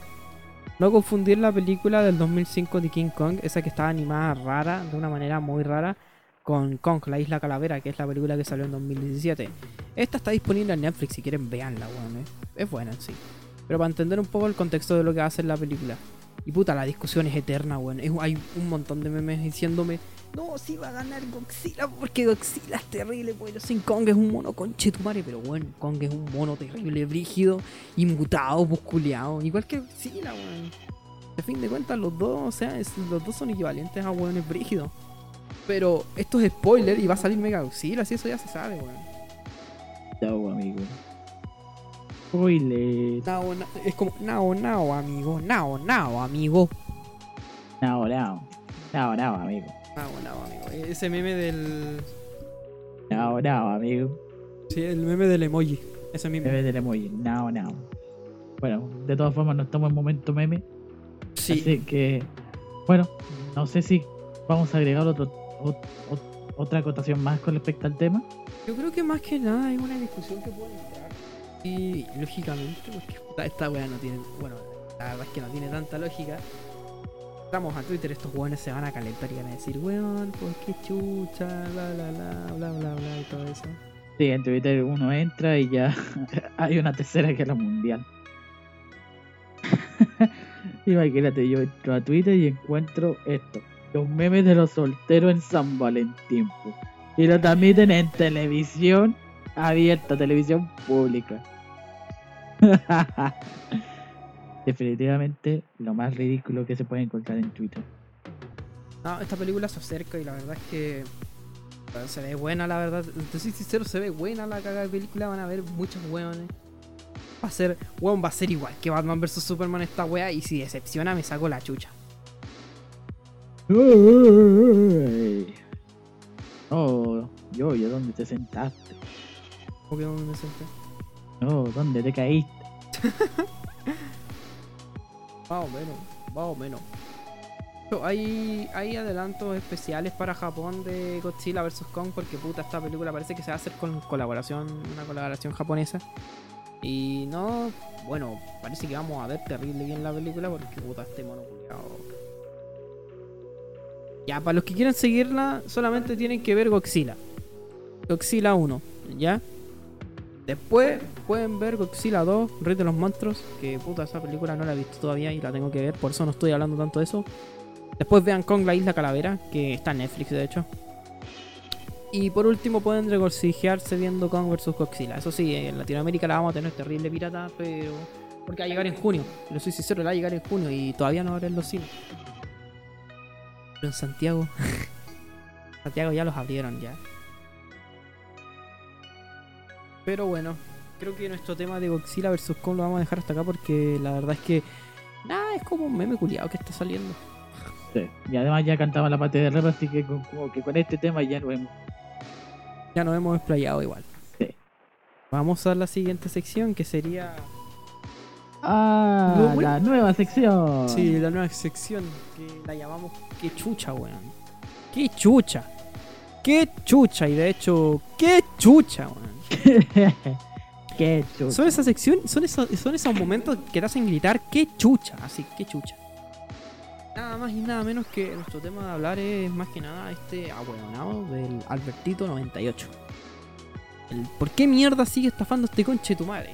no confundir la película del 2005 de King Kong, esa que estaba animada rara, de una manera muy rara, con Kong, la isla calavera, que es la película que salió en 2017. Esta está disponible en Netflix, si quieren veanla, weón. eh. Es buena en sí. Pero para entender un poco el contexto de lo que va a ser la película. Y puta, la discusión es eterna, weón. Hay un montón de memes diciéndome, no, si va a ganar Godzilla, porque Godzilla es terrible, bueno, sin Kong es un mono conchetumare, pero bueno, Kong es un mono terrible, brígido, inmutado, musculeado, igual que Godzilla, weón. A fin de cuentas, los dos, o sea, los dos son equivalentes a weones brígidos. Pero esto es spoiler y va a salir Mega Godzilla, si eso ya se sabe, weón. Chao, amigo. Spoiler. Nao, na- es como, nao, nao, amigo, nao, nao, amigo. No, no. No, no, amigo. Nao, nao, amigo. Ese meme del. No, no, amigo. Sí, el meme del emoji. Ese mismo. Debe del emoji. No, no. Bueno, de todas formas no estamos en momento meme. Sí. Así que, bueno, no sé si vamos a agregar otro, ot- ot- otra acotación más con respecto al tema. Yo creo que más que nada es una discusión que puede entrar. Y lógicamente, porque esta weá no tiene. Bueno, la verdad es que no tiene tanta lógica. Entramos a Twitter, estos weones se van a calentar y van a decir, weón, pues qué chucha, bla bla bla, bla bla bla y todo eso. Sí, en Twitter uno entra y ya hay una tercera guerra mundial. Imagínate, yo entro a Twitter y encuentro esto. Los memes de los solteros en San Valentín. po. Y lo transmiten en televisión abierta, televisión pública. Definitivamente lo más ridículo que se puede encontrar en Twitter. No, esta película se acerca y la verdad es que se ve buena, la verdad. Te soy sincero, se ve buena la cagada de película. Van a ver muchos weones. Va a ser, weón, va a ser igual que Batman vs Superman esta wea. Y si decepciona, me saco la chucha. Uy. Oh, yo, yo, ¿dónde te sentaste? ¿Cómo que no me senté? No, ¿dónde te caíste? Más o menos, más o menos. Hay, hay adelantos especiales para Japón de Godzilla vs. Kong porque puta esta película parece que se va a hacer con colaboración, una colaboración japonesa. Y no, bueno, parece que vamos a ver terrible bien la película porque puta este mono. Ya, para los que quieran seguirla, solamente tienen que ver Godzilla. Godzilla 1, ¿ya? Después pueden ver Godzilla 2, Rey de los Monstruos, que puta esa película no la he visto todavía y la tengo que ver, por eso no estoy hablando tanto de eso. Después vean Kong la Isla Calavera, que está en Netflix de hecho. Y por último pueden regocijarse viendo Kong vs Godzilla. Eso sí, en Latinoamérica la vamos a tener terrible pirata, pero... Porque va a llegar en junio. Lo soy sincero, la va a llegar en junio y todavía no abren los cines. Pero en Santiago... Santiago ya los abrieron ya. Pero bueno, creo que nuestro tema de Godzilla vs Kong lo vamos a dejar hasta acá porque la verdad es que... Nada, es como un meme culiado que está saliendo. Sí. Y además ya cantaba la parte de rap, así que con, como que con este tema ya no hemos. Ya nos hemos explayado igual. Sí. Vamos a la siguiente sección que sería... Ah, bueno. la nueva sección. Sí, la nueva sección que la llamamos Qué chucha, weón. Qué chucha. Qué chucha. Y de hecho, qué chucha, weón. Qué chulo. Son esas secciones, son esos, son esos momentos que te hacen gritar qué chucha. Así, qué chucha. Nada más y nada menos que nuestro tema de hablar es más que nada este abuelonado del Albertito 98. El ¿Por qué mierda sigue estafando este conche tu madre?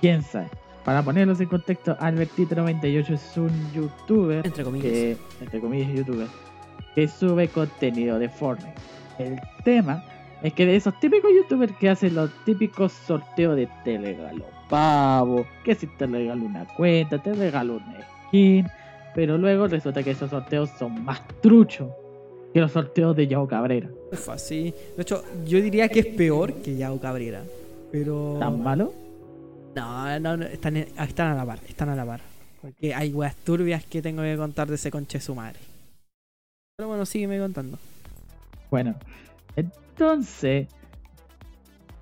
¿Quién sabe? Para ponerlos en contexto, Albertito98 es un youtuber Entre comillas. que, entre comillas, youtuber, que sube contenido de Fortnite. El tema es que de esos típicos youtubers que hacen los típicos sorteos de te regalo pavo, que si te regalo una cuenta, te regalo una skin, pero luego resulta que esos sorteos son más truchos que los sorteos de Yao Cabrera. Sí. De hecho, yo diría que es peor que Yao Cabrera. Pero. ¿Tan malo? No, no, no, están, están a la par, están a la par. Porque hay weas turbias que tengo que contar de ese conche su madre. Pero bueno, sígueme contando. Bueno, entonces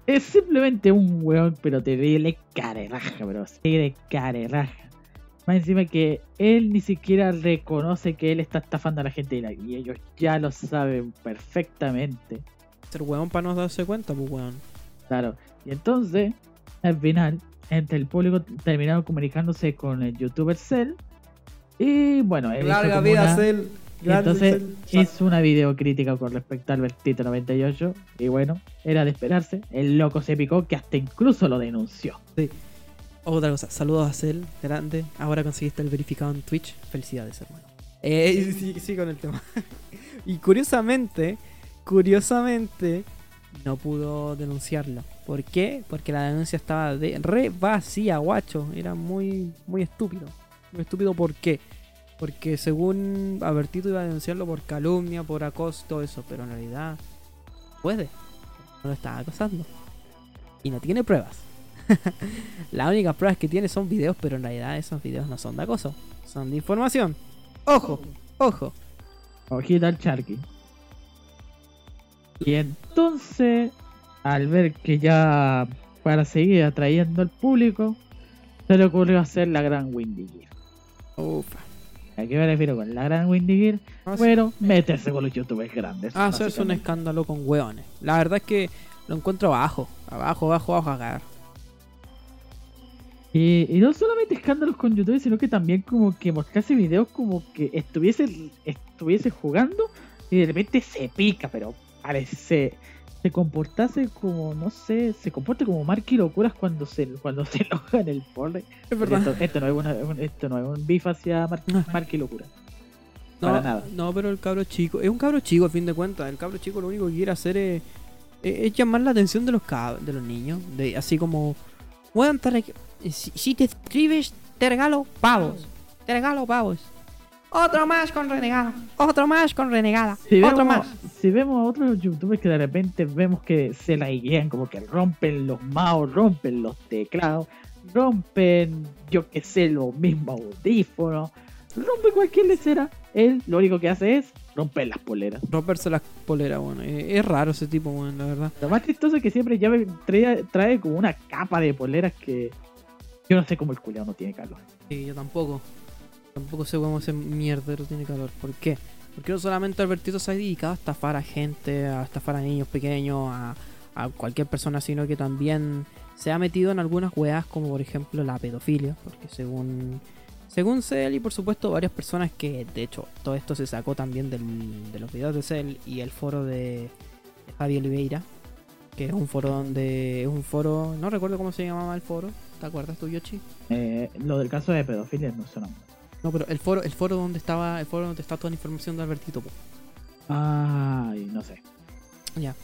es simplemente un weón, pero terrible careraja, bro. Terrible careraja. Más encima que él ni siquiera reconoce que él está estafando a la gente y ellos ya lo saben perfectamente. Ser weón para no darse cuenta, pues weón. Claro. Y entonces, al final, entre el público terminaron comunicándose con el youtuber Cell. Y bueno, como una- Cell. entonces hizo una videocrítica con respecto al Vertito 98 y bueno, era de esperarse. El loco se picó que hasta incluso lo denunció. Otra cosa, saludos a Cell, grande. Ahora conseguiste el verificado en Twitch. Felicidades, hermano. Eh, sí, sí, con el tema. y curiosamente, curiosamente, no pudo denunciarlo. ¿Por qué? Porque la denuncia estaba de re vacía, guacho. Era muy, muy estúpido. Muy estúpido, ¿por qué? Porque según Albertito iba a denunciarlo por calumnia, por acoso, todo eso. Pero en realidad, puede. No lo estaba acosando. Y no tiene pruebas. Las únicas pruebas que tiene son videos, pero en realidad esos videos no son de acoso, son de información. Ojo, ojo. Ojita al Charky. Y entonces, al ver que ya para seguir atrayendo al público, se le ocurrió hacer la gran Windy Gear. Ufa. ¿A qué me refiero con la gran Windy Gear? Bueno, meterse con los youtubers grandes. Ah, hacerse un escándalo con hueones. La verdad es que lo encuentro abajo, abajo, abajo, abajo, acá. Y, y no solamente escándalos con YouTube, sino que también como que mostrase videos como que estuviese, estuviese jugando y de repente se pica, pero parece se comportase como, no sé, se comporta como Marky Locuras cuando se cuando se enoja en el. Es Esto, esto no es una- un- esto no es un beef hacia Mar Ah. Marky Locura. No, para nada. no, pero el cabro chico, es un cabro chico a fin de cuentas. El cabro chico lo único que quiere hacer es, es- es llamar la atención de los cab- de los niños. De, así como, reg- si, si te escribes, te regalo pavos. Te regalo pavos. Otro más con renegada. Otro más con renegada. Si otro vemos, más. si vemos a otros youtubers que de repente vemos que se la guían, como que rompen los mouse, rompen los teclados, rompen, yo que sé, los mismos audífonos, rompe cualquier lecera, él lo único que hace es romper las poleras. Romperse las poleras, bueno. Es, es raro ese tipo, bueno, la verdad. Lo más chistoso es que siempre ya me trae, trae como una capa de poleras que yo no sé cómo el culiao no tiene calor. Sí, yo tampoco. Tampoco sé cómo ese mierdero tiene calor. ¿Por qué? Porque no solamente Albertito se ha dedicado a estafar a gente, a estafar a niños pequeños, a, cualquier persona, sino que también se ha metido en algunas weas, como por ejemplo la pedofilia. Porque según según Cell y por supuesto varias personas que, de hecho, todo esto se sacó también de los videos de Cell y el foro de, Javi Oliveira. que es un foro donde es un foro, no recuerdo cómo se llamaba el foro, ¿te acuerdas tú, Yoshi? Eh, lo del caso de pedofilia no suena mal. No, pero el foro, el foro donde estaba, el foro donde está toda la información de Albertito, po. Ay, no sé. Ya.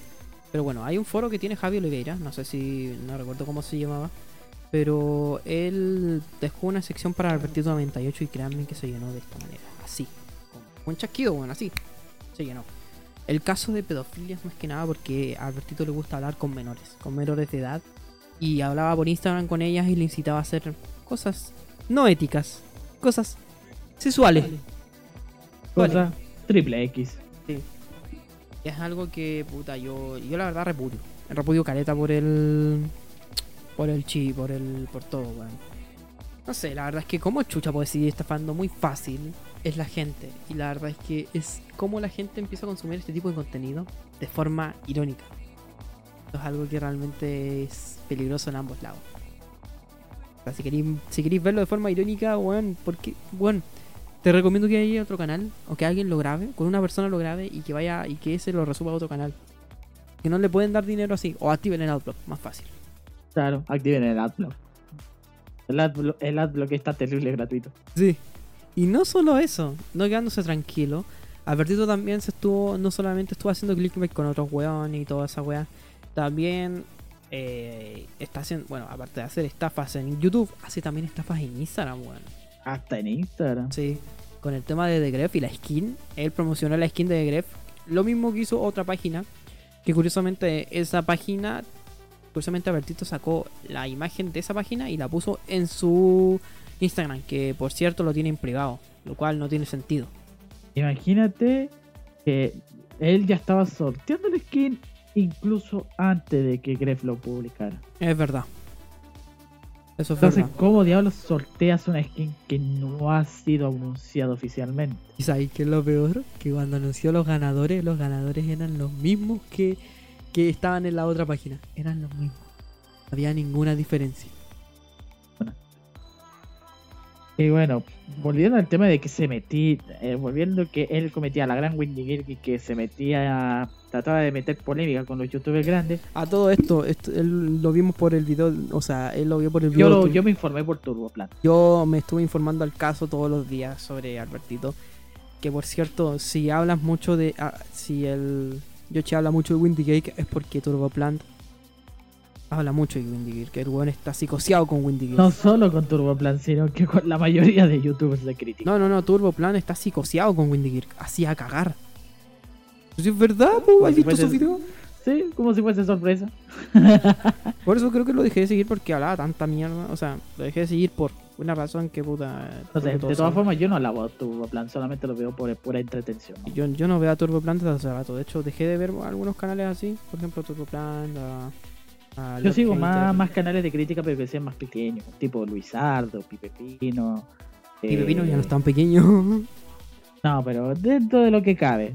Pero bueno, hay un foro que tiene Javi Oliveira, no sé si, no recuerdo cómo se llamaba, pero él dejó una sección para Albertito 98 y créanme que se llenó de esta manera, así, como un chasquido, bueno, así, se llenó. El caso de pedofilia es más que nada porque a Albertito le gusta hablar con menores, con menores de edad, y hablaba por Instagram con ellas y le incitaba a hacer cosas no éticas, cosas sexuales. Cosa triple X. Es algo que, puta, yo, yo la verdad repudio. Repudio careta por el. Por el chi, por el. por todo, weón. No sé, la verdad es que como chucha puede seguir estafando muy fácil es la gente. Y la verdad es que es como la gente empieza a consumir este tipo de contenido de forma irónica. Esto es algo que realmente es peligroso en ambos lados. O sea, si queréis, si queréis verlo de forma irónica, weón, porque, weón, te recomiendo que haya otro canal o que alguien lo grabe, con una persona lo grabe y que vaya y que ese lo resuba a otro canal. Que no le pueden dar dinero así, o activen el adblock, más fácil. Claro, activen el adblock. El adblock, el adblock está terrible gratuito. Sí. Y no solo eso, no quedándose tranquilo. Albertito también se estuvo, no solamente estuvo haciendo clickbait con otros weones y toda esa wea, también eh, está haciendo, bueno, aparte de hacer estafas en YouTube, hace también estafas en Instagram, weón. Hasta en Instagram. Sí, con el tema de The Gref y la skin, él promocionó la skin de The Gref, lo mismo que hizo otra página, que curiosamente esa página, curiosamente Albertito sacó la imagen de esa página y la puso en su Instagram, que por cierto lo tiene en privado, lo cual no tiene sentido. Imagínate que él ya estaba sorteando el skin incluso antes de que Gref lo publicara. Es verdad. Eso Entonces. ¿cómo diablos sorteas una skin que no ha sido anunciado oficialmente? ¿Y sabéis qué es lo peor? Que cuando anunció los ganadores, los ganadores eran los mismos que, que estaban en la otra página. Eran los mismos. No había ninguna diferencia. Y bueno, volviendo al tema de que se metía, eh, volviendo que él cometía la gran Windy Gilgy que se metía, trataba de meter polémica con los youtubers grandes. A todo esto, esto él lo vimos por el video, o sea, él lo vio por el Yo, video. lo- yo me informé por Turboplan. Yo me estuve informando al caso todos los días sobre Albertito. Que por cierto, si hablas mucho de. ah, si el. Yoshi habla mucho de Windy Cake es porque Turboplant habla mucho de Windy Cake. Que el weón está psicoseado con Windy Cake. No solo con Turboplan, sino que con la mayoría de youtubers de crítica. No, no, no, Turboplan está psicoseado con Windy Gear. Así a cagar. Pues es verdad, Como ¿has si visto fuese- su video? Sí, como si fuese sorpresa. Por eso creo que lo dejé de seguir porque hablaba tanta mierda. O sea, lo dejé de seguir por una razón que puta. No sé, porque de todas formas yo no alabo a Turboplan, solamente lo veo por pura entretención. ¿no? Yo, yo no veo a Turboplan desde hace rato. De hecho, dejé de ver algunos canales así. Por ejemplo, Turboplan. A, a Yo sigo más, más canales de crítica, pero que sean más pequeños, tipo Luisardo, Pipe Pino. Y eh, Pepino ya no es tan pequeño. No, pero dentro de lo que cabe.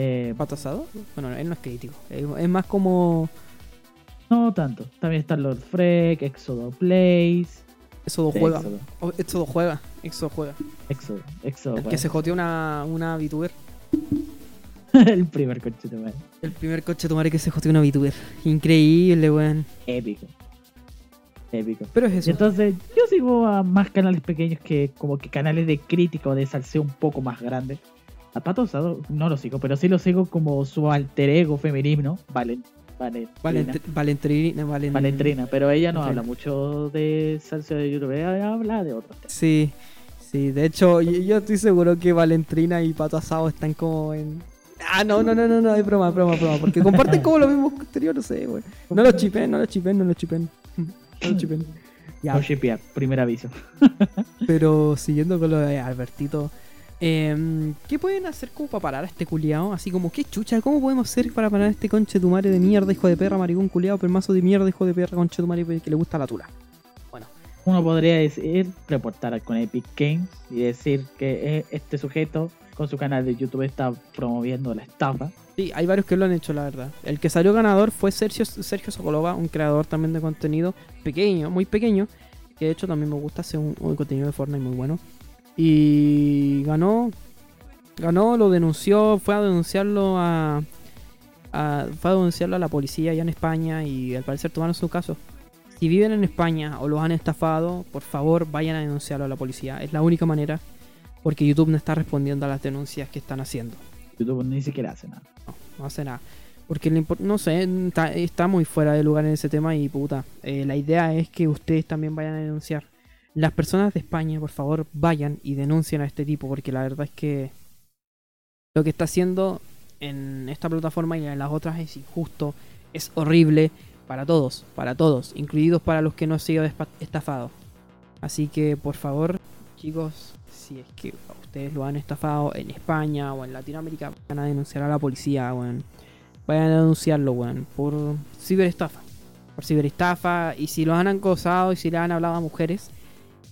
Eh, ¿Pato asado? Bueno, él no es crítico. Es, más como. no tanto. También está Lord Freck, Exodo Plays. Éxodo Sí, juega. Éxodo, Oh, juega. Éxodo juega. Exodo, Exodo. El que se joteó una, una VTuber. el primer coche de El primer coche madre que se joteó una VTuber. Increíble, weón. Épico. Épico. Pero es eso. entonces yo sigo a más canales pequeños que como que canales de crítica o de salseo un poco más grandes. A Pato Osado no lo sigo, pero sí lo sigo como su alter ego femenino, Valen, Valentrina. Valent- Valentrina. Valen- Valentrina, pero ella no Valentrina. habla mucho de salseo de YouTube, habla de otros temas. Sí, sí. De hecho, yo, yo estoy seguro que Valentrina y Pato Asado están como en. Ah, no, no, no, no, no, es broma, es broma, es broma. Porque comparten como los mismos contenidos, no sé, güey. No los chipen, no los chipen, no los chipen. No los chipen. Ya, No shipear, primer aviso. pero siguiendo con lo de Albertito. Em, ¿Qué pueden hacer como para parar a este culiao? Así como, ¿qué chucha? ¿Cómo podemos hacer para parar a este conche tu madre de mierda, hijo de perra, maricón culiao, permazo de mierda, hijo de perra, conche tu madre que le gusta la tula? Uno podría decir, reportar con Epic Games y decir que eh, este sujeto con su canal de YouTube está promoviendo la estafa. Sí, hay varios que lo han hecho, la verdad. El que salió ganador fue Sergio, Sergio Sokolova, un creador también de contenido pequeño, muy pequeño, que de hecho también me gusta hacer un, un contenido de Fortnite muy bueno. Y ganó, ganó, lo denunció, fue a denunciarlo a, a- fue a denunciarlo a la policía allá en España y al parecer tomaron su caso. Si viven en España o los han estafado, por favor vayan a denunciarlo a la policía. Es la única manera porque YouTube no está respondiendo a las denuncias que están haciendo. YouTube ni siquiera hace nada. No hace nada. Porque le no sé, está, está muy fuera de lugar en ese tema y puta. eh, la idea es que ustedes también vayan a denunciar. Las personas de España, por favor, vayan y denuncien a este tipo porque la verdad es que lo que está haciendo en esta plataforma y en las otras es injusto, es horrible para todos, para todos, incluidos para los que no han sido estafados. Así que, por favor, chicos, si es que ustedes lo han estafado en España o en Latinoamérica, vayan a denunciar a la policía, weón. Vayan a denunciarlo, weón, por ciberestafa. Por ciberestafa, y si los han acosado y si le han hablado a mujeres,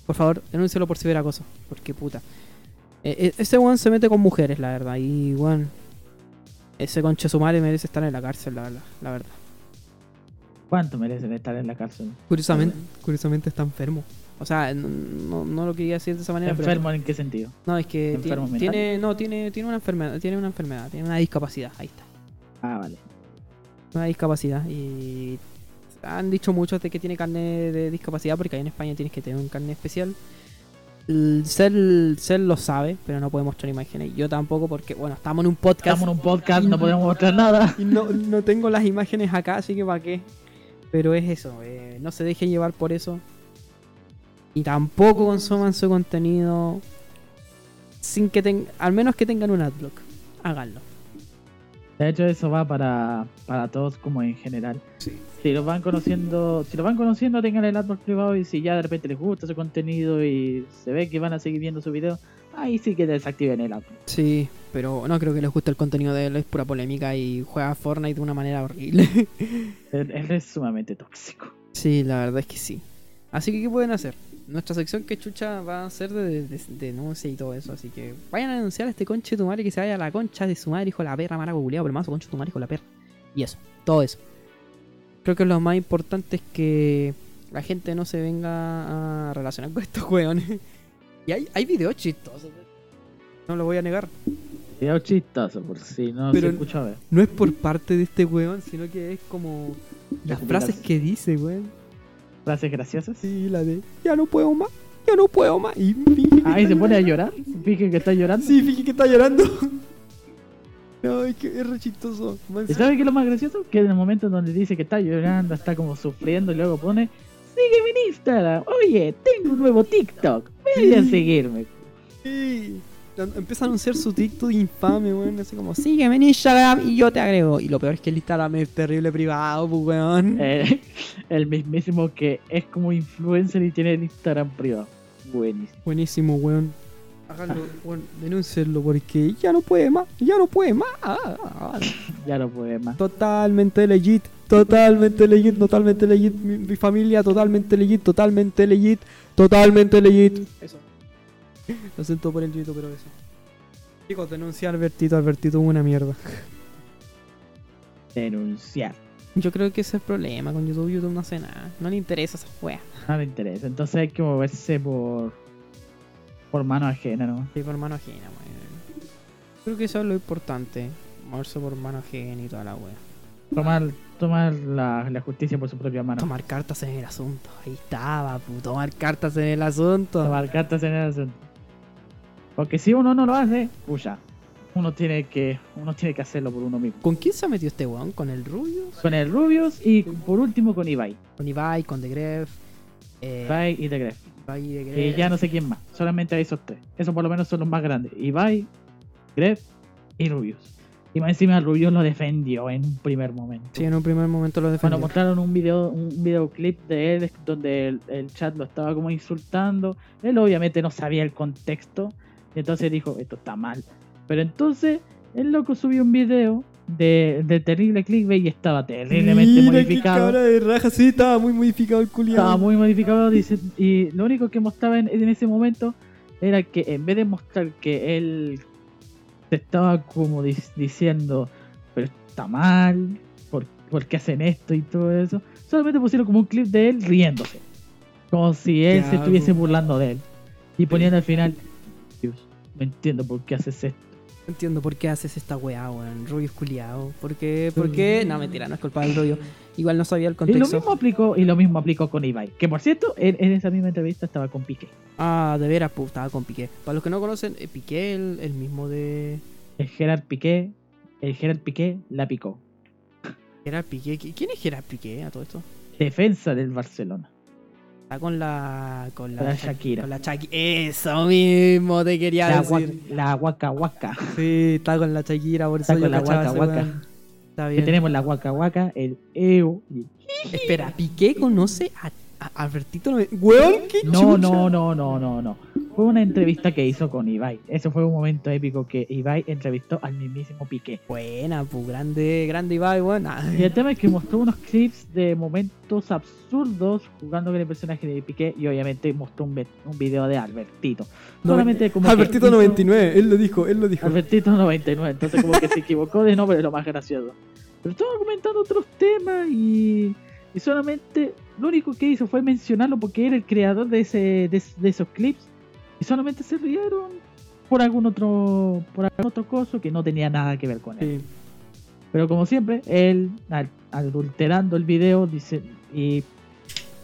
por favor, denúncialo por ciberacoso. Porque puta. Eh, eh, ese weón se mete con mujeres, la verdad. Y weón, ese conche su madre merece estar en la cárcel, la, verdad- la verdad. ¿Cuánto merecen estar en la cárcel? Curiosamente, curiosamente está enfermo. O sea, no, no, no lo quería decir de esa manera, pero- ¿Enfermo en qué sentido? No, es que ¿Enfermo tiene, tiene- no, tiene, tiene una enfermedad, tiene una enfermedad, tiene una discapacidad, ahí está. Ah, vale. Una discapacidad y han dicho muchos de que tiene carne de discapacidad porque ahí en España tienes que tener un carne especial. El Cell, Cell lo sabe, pero no puede mostrar imágenes. Yo tampoco porque, bueno, estamos en un podcast Estamos en un podcast, no podemos mostrar nada. y no, no tengo las imágenes acá, así que para qué. Pero es eso, eh, no se dejen llevar por eso. Y tampoco consuman su contenido sin que tengan, al menos que tengan un adblock. Háganlo. De hecho, eso va para, para todos como en general. Si los van conociendo, si los van conociendo, tengan el adblock privado y si ya de repente les gusta su contenido y se ve que van a seguir viendo su video, ahí sí que desactiven el adblock. Sí, pero no creo que les guste el contenido de él, es pura polémica y juega Fortnite de una manera horrible. Él, él es sumamente tóxico. sí, la verdad es que sí. Así que, ¿qué pueden hacer? Nuestra sección que chucha va a ser de, de- de denuncia y todo eso, así que vayan a denunciar a este conche de tu madre que se vaya a la concha de su madre, hijo de la perra, maraco culiao, pero más concha de tu madre, hijo de la perra. Y eso, todo eso. Creo que lo más importante es que la gente no se venga a relacionar con estos weones. Y hay, hay videos chistosos, no lo voy a negar. Video chistoso, por si no Pero- se escucha a ver. No es por parte de este weón, sino que es como las frases que dice, weón. Frases graciosas. Sí, la de ya no puedo más, ya no puedo más. Y finge que está se pone a llorar. Fíjense que está llorando. Sí, finge que está llorando. Ay, que es re chistoso. Man, ¿Y sabe qué es lo más gracioso? Que en el momento donde dice que está llorando, está como sufriendo y luego pone Sígueme en Instagram. Oye, tengo un nuevo TikTok. Ven a Sí. seguirme. Sí. Empieza a anunciar su TikTok infame, weón. Así como, sígueme en Instagram y yo te agrego. Y lo peor es que el Instagram es terrible privado, pues, weón. Eh, el mismísimo que es como influencer y tiene el Instagram privado. Buenísimo. Buenísimo, weón. Háganlo, weón, denúncienlo porque ya no puede más, ya no puede más. Ah, ah, ah. Ya no puede más. Totalmente legit, totalmente legit, totalmente legit. Mi, mi familia, totalmente legit, totalmente legit, totalmente legit. Eso. Lo siento por el grito, pero eso. Chicos, denuncia a Albertito, Albertito es una mierda. Denunciar. Yo creo que ese es el problema con YouTube. YouTube no hace nada. No le interesa esa wea. No le interesa. Entonces hay que moverse por por mano ajena, ¿no? Sí, por mano ajena, weón. Creo que eso es lo importante. Moverse por mano ajena y toda la wea. Tomar, tomar la, la justicia por su propia mano. Tomar cartas en el asunto. Ahí estaba, pu, tomar cartas en el asunto. Tomar cartas en el asunto. Porque si uno no lo hace, puya, uno tiene que uno tiene que hacerlo por uno mismo. ¿Con quién se metió este weón? ¿Con el Rubius? Con el Rubius y por último con Ibai. Con Ibai, con The Gref. Eh, Ibai y The Gref. Ibai y The Y Gref. ya no sé quién más. Solamente hay esos tres. Esos por lo menos son los más grandes. Ibai, Gref y Rubius. Y más encima Rubius lo defendió en un primer momento. Sí, en un primer momento lo Cuando defendió. mostraron un video, un videoclip de él donde el, el chat lo estaba como insultando, él obviamente no sabía el contexto, entonces dijo, esto está mal. Pero entonces el loco subió un video de, de terrible clickbait y estaba terriblemente modificado. de raja, sí, estaba muy modificado el culiado. Estaba muy modificado dice, y lo único que mostraba en, en ese momento era que en vez de mostrar que él se estaba como diciendo, pero está mal, ¿por, por qué hacen esto y todo eso? Solamente pusieron como un clip de él riéndose. Como si él se estuviese po. burlando de él. Y poniendo al final, no entiendo por qué haces esto. entiendo por qué haces esta weá, weón. Rubio culiado. ¿Por qué? ¿Por qué? No, mentira, no es culpa del Rubio. Igual no sabía el Y lo contexto. mismo aplicó, y lo mismo aplicó con Ibai. Que por cierto, en, en esa misma entrevista estaba con Piqué. Ah, de veras, pues estaba con Piqué. Para los que no conocen, eh, Piqué, el, el mismo de. El Gerard Piqué, el Gerard Piqué la picó. Gerard Piqué. ¿Qui- ¿Quién es Gerard Piqué a todo esto? Defensa del Barcelona. Está con la. Con la, Con la Sha- Shakira. Con la Shakira. Eso mismo te quería La, decir. la Waka Waka. Sí, está con la Shakira, por eso Está yo con la Waka Waka. Que tenemos la Waka Waka, el y- Espera, Piqué conoce a Albertito. Nove- Weón, qué No, chucha. no, no, no, no, no. Fue una entrevista que hizo con Ibai. Eso fue un momento épico que Ibai entrevistó al mismísimo Piqué. Buena, pues grande, grande Ibai, weón. Ah, Y el tema es que mostró unos clips de momentos absurdos jugando con el personaje de Piqué y obviamente mostró un, video de Albertito. Solamente como que Albertito hizo- 99, él lo dijo, él lo dijo. Albertito 99, entonces como que se equivocó de nombre, es lo más gracioso. Pero estaba comentando otros temas y, y solamente lo único que hizo fue mencionarlo porque era el creador de, ese, de, de esos clips y solamente se rieron por algún otro por algún otro coso que no tenía nada que ver con él. Sí. Pero como siempre, él al- adulterando el video dice y,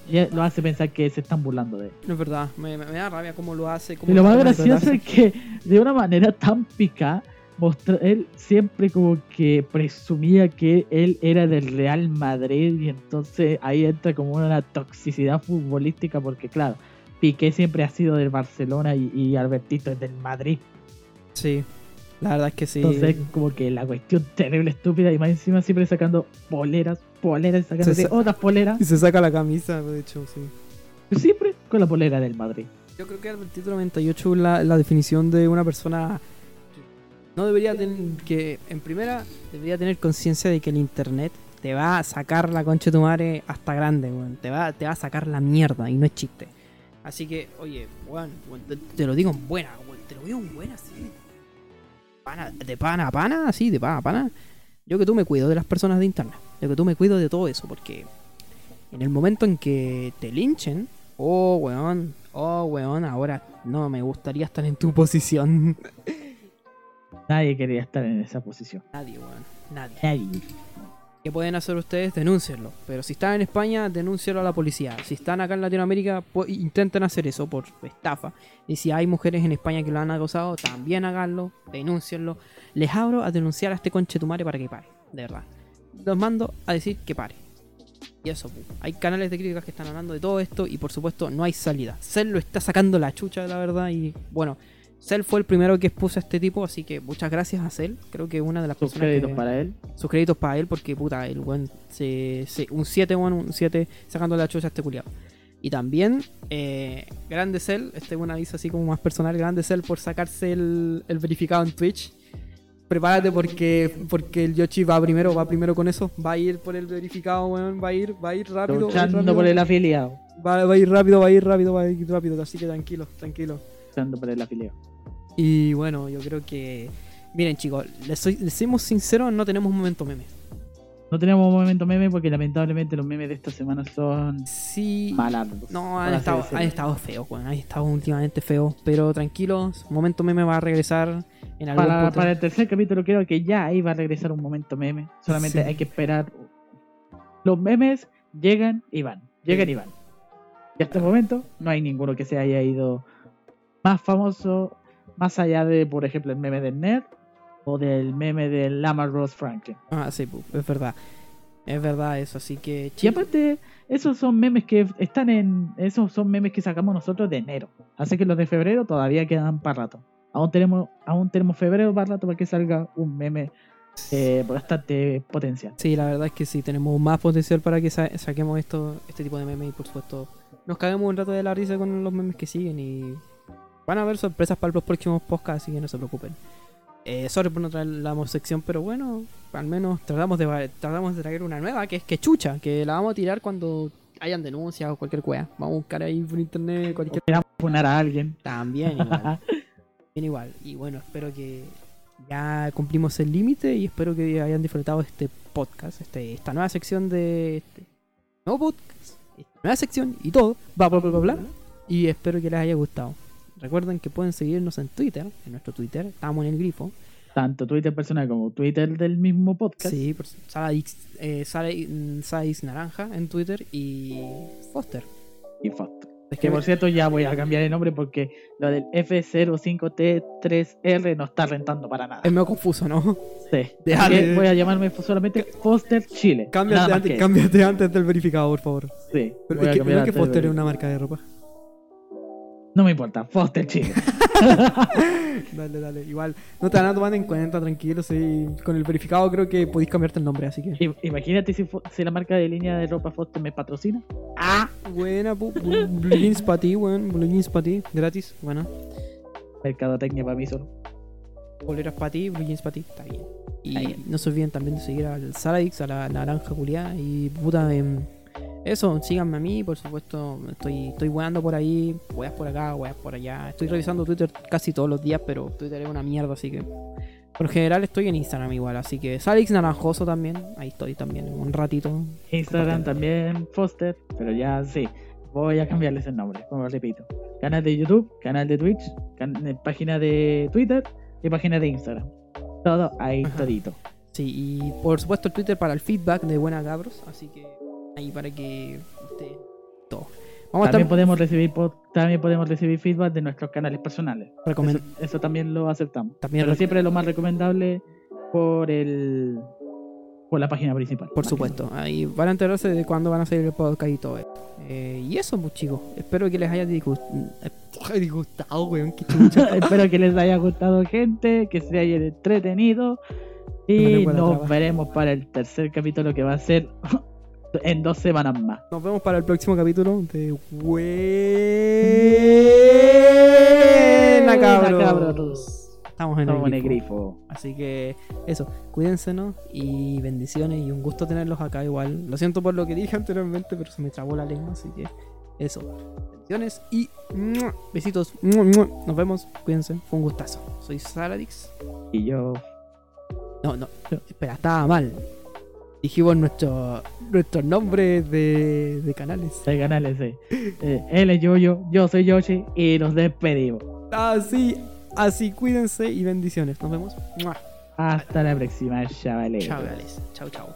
y lo hace pensar que se están burlando de él. No es verdad, me, me- me da rabia cómo lo hace. Cómo Y lo más gracioso es que de una manera tan pica, mostra- él siempre como que presumía que él era del Real Madrid y entonces ahí entra como una toxicidad futbolística porque claro, Piqué siempre ha sido del Barcelona y, y Albertito es del Madrid. Sí, la verdad es que sí. Entonces como que la cuestión terrible, estúpida y más encima siempre sacando poleras, poleras, sacando sa- otras poleras, Y se saca la camisa, de hecho, sí. siempre con la polera del Madrid. Yo creo que Albertito 98 es la, la definición de una persona no debería tener que en primera debería tener conciencia de que el internet te va a sacar la concha de tu madre hasta grande, weón. Te va, te va a sacar la mierda y no es chiste. Así que, oye, weón, te, te lo digo en buena, weón, te lo digo en buena, sí. Pana- de pana a pana, así, de pana a pana. Yo que tú me cuido de las personas de internet. Yo que tú me cuido de todo eso, porque en el momento en que te linchen, oh, weón, oh, weón, ahora no me gustaría estar en tu posición. Nadie quería estar en esa posición. Nadie, weón, nadie. Nadie. ¿Qué pueden hacer ustedes? Denúncienlo. Pero si están en España, denúncienlo a la policía. Si están acá en Latinoamérica, pu- intenten hacer eso por estafa. Y si hay mujeres en España que lo han acosado, también háganlo, denúncienlo. Les abro a denunciar a este conchetumare para que pare, de verdad. Los mando a decir que pare. Y eso, pu. hay canales de críticas que están hablando de todo esto y por supuesto no hay salida. Cell lo está sacando la chucha, la verdad, y bueno, Cell fue el primero que expuso a este tipo, así que muchas gracias a Cell. Creo que una de las Sus personas créditos que- para él. sus créditos para él porque puta, el buen se, se- un 7, weón, un 7 sacando la chucha a este culiado. Y también, eh, Grande Cell, este es un aviso así como más personal, Grande Cell por sacarse el, el verificado en Twitch. Prepárate porque, porque el Yoshi va primero, va primero con eso, va a ir por el verificado, weón, va a ir, va a ir rápido, va a ir Luchando rápido, por el afiliado. va, va a ir rápido, va a ir rápido, va a ir rápido, así que tranquilo, tranquilo. Luchando por el afiliado. Y bueno, yo creo que, miren chicos, les, soy, les somos sinceros, no tenemos momento meme. No tenemos un momento meme porque lamentablemente los memes de esta semana son Sí, malardos. No, han estado, han estado feos, weón. Han estado últimamente feos. Pero tranquilos, momento meme va a regresar en algún Para, punto. para el tercer capítulo creo que ya ahí va a regresar un momento meme. Solamente Sí. hay que esperar. Los memes llegan y van. Llegan y van. Y hasta el momento no hay ninguno que se haya ido más famoso, más allá de, por ejemplo, el meme del Nerd o del meme del Lama Rose Franklin. Ah, sí, es verdad. Es verdad eso, así que... Y aparte, esos son memes que están en. Esos son memes que sacamos nosotros de enero. Así que los de febrero todavía quedan para rato. Aún tenemos, aún tenemos febrero para rato para que salga un meme eh, bastante potencial. Sí, la verdad es que sí, tenemos más potencial para que sa- saquemos esto, este tipo de memes y por supuesto nos caemos un rato de la risa con los memes que siguen y van a haber sorpresas para los próximos podcasts, así que no se preocupen. Eh, sorry por no traer la sección, pero bueno, al menos tratamos de, va- tratamos de traer una nueva que es que chucha, que la vamos a tirar cuando hayan denuncias o cualquier wea. Vamos a buscar ahí por internet cualquier Queramos poner a alguien. también igual. Bien igual. Y bueno, espero que ya cumplimos el límite y espero que hayan disfrutado este podcast, este, esta nueva sección de este nuevo podcast, esta nueva sección y todo, bla bla bla bla bla. Y espero que les haya gustado. Recuerden que pueden seguirnos en Twitter, en nuestro Twitter, estamos en el grifo. tanto Twitter personal como Twitter del mismo podcast. Sí, por- Sara X, eh, Sara, mm, Sara X Naranja en Twitter y Foster. Y Foster. Es Que por cierto ya voy a cambiar el nombre porque lo del F05T3R no está rentando para nada. es medio confuso, ¿no? Sí. Que voy a llamarme solamente Foster Chile. Cámbiate antes, cámbiate antes del verificado, por favor. Sí. Pero es que, que Foster es una marca de ropa. No me importa, Foster Chile. Dale, dale. Igual, no te van a tomar en cuenta, tranquilo. Sí. Con el verificado creo que podéis cambiarte el nombre, así que. Imagínate si, la marca de línea de ropa Foster me patrocina. Ah, buena, pu- bu- Blue Jeans para ti, weón. Blue Jeans para ti, gratis. Bueno, Mercadotecnia para mí solo. poleras para ti, Blue Jeans para ti, está bien. Y Está bien. no se olviden también de seguir al Saradix, a la naranja culiada. Y puta, em, eso, síganme a mí, por supuesto. Estoy, estoy weando por ahí, weas por acá, weas por allá. Estoy revisando Twitter casi todos los días, pero Twitter es una mierda, así que. Por general estoy en Instagram igual, así que Salix Naranjoso también, ahí estoy también, un ratito. Instagram también Foster, pero ya sí. Voy a cambiarles el nombre, como repito. Canal de YouTube, canal de Twitch, can- eh, página de Twitter y página de Instagram. Todo ahí Ajá. todito. Sí, y por supuesto el Twitter para el feedback de Buena Cabros, así que ahí para que todo. Vamos También podemos recibir también podemos recibir feedback de nuestros canales personales. recomen- Eso, eso también lo aceptamos. También pero rec- siempre lo más recomendable por el por la página principal. por supuesto. Ahí van a enterarse de cuándo van a salir el podcast y todo esto. Eh, y eso, pues chicos. Espero que les haya disgust- disgustado, weón. Qué. Espero que les haya gustado, gente, que se hayan entretenido. Y nos veremos para el tercer capítulo que va a ser en dos semanas más. Nos vemos para el próximo capítulo de Buena Cabros. cabros. Estamos en Estamos en el el grifo. grifo. Así que eso, cuídense ¿no? y bendiciones y un gusto tenerlos acá igual. Lo siento por lo que dije anteriormente, pero se me trabó la lengua, así que eso. Bendiciones y besitos. Nos vemos, cuídense, fue un gustazo. Soy Saradix. Y yo. No, no, espera, estaba mal. Dijimos nuestro, nuestros nombres de, de canales. de canales, sí. Eh, él es Yoyo, yo soy Yoshi y nos despedimos. Así, así, cuídense y bendiciones. Nos vemos. Hasta la próxima, chavales. Chao, Gales. Chao, chao.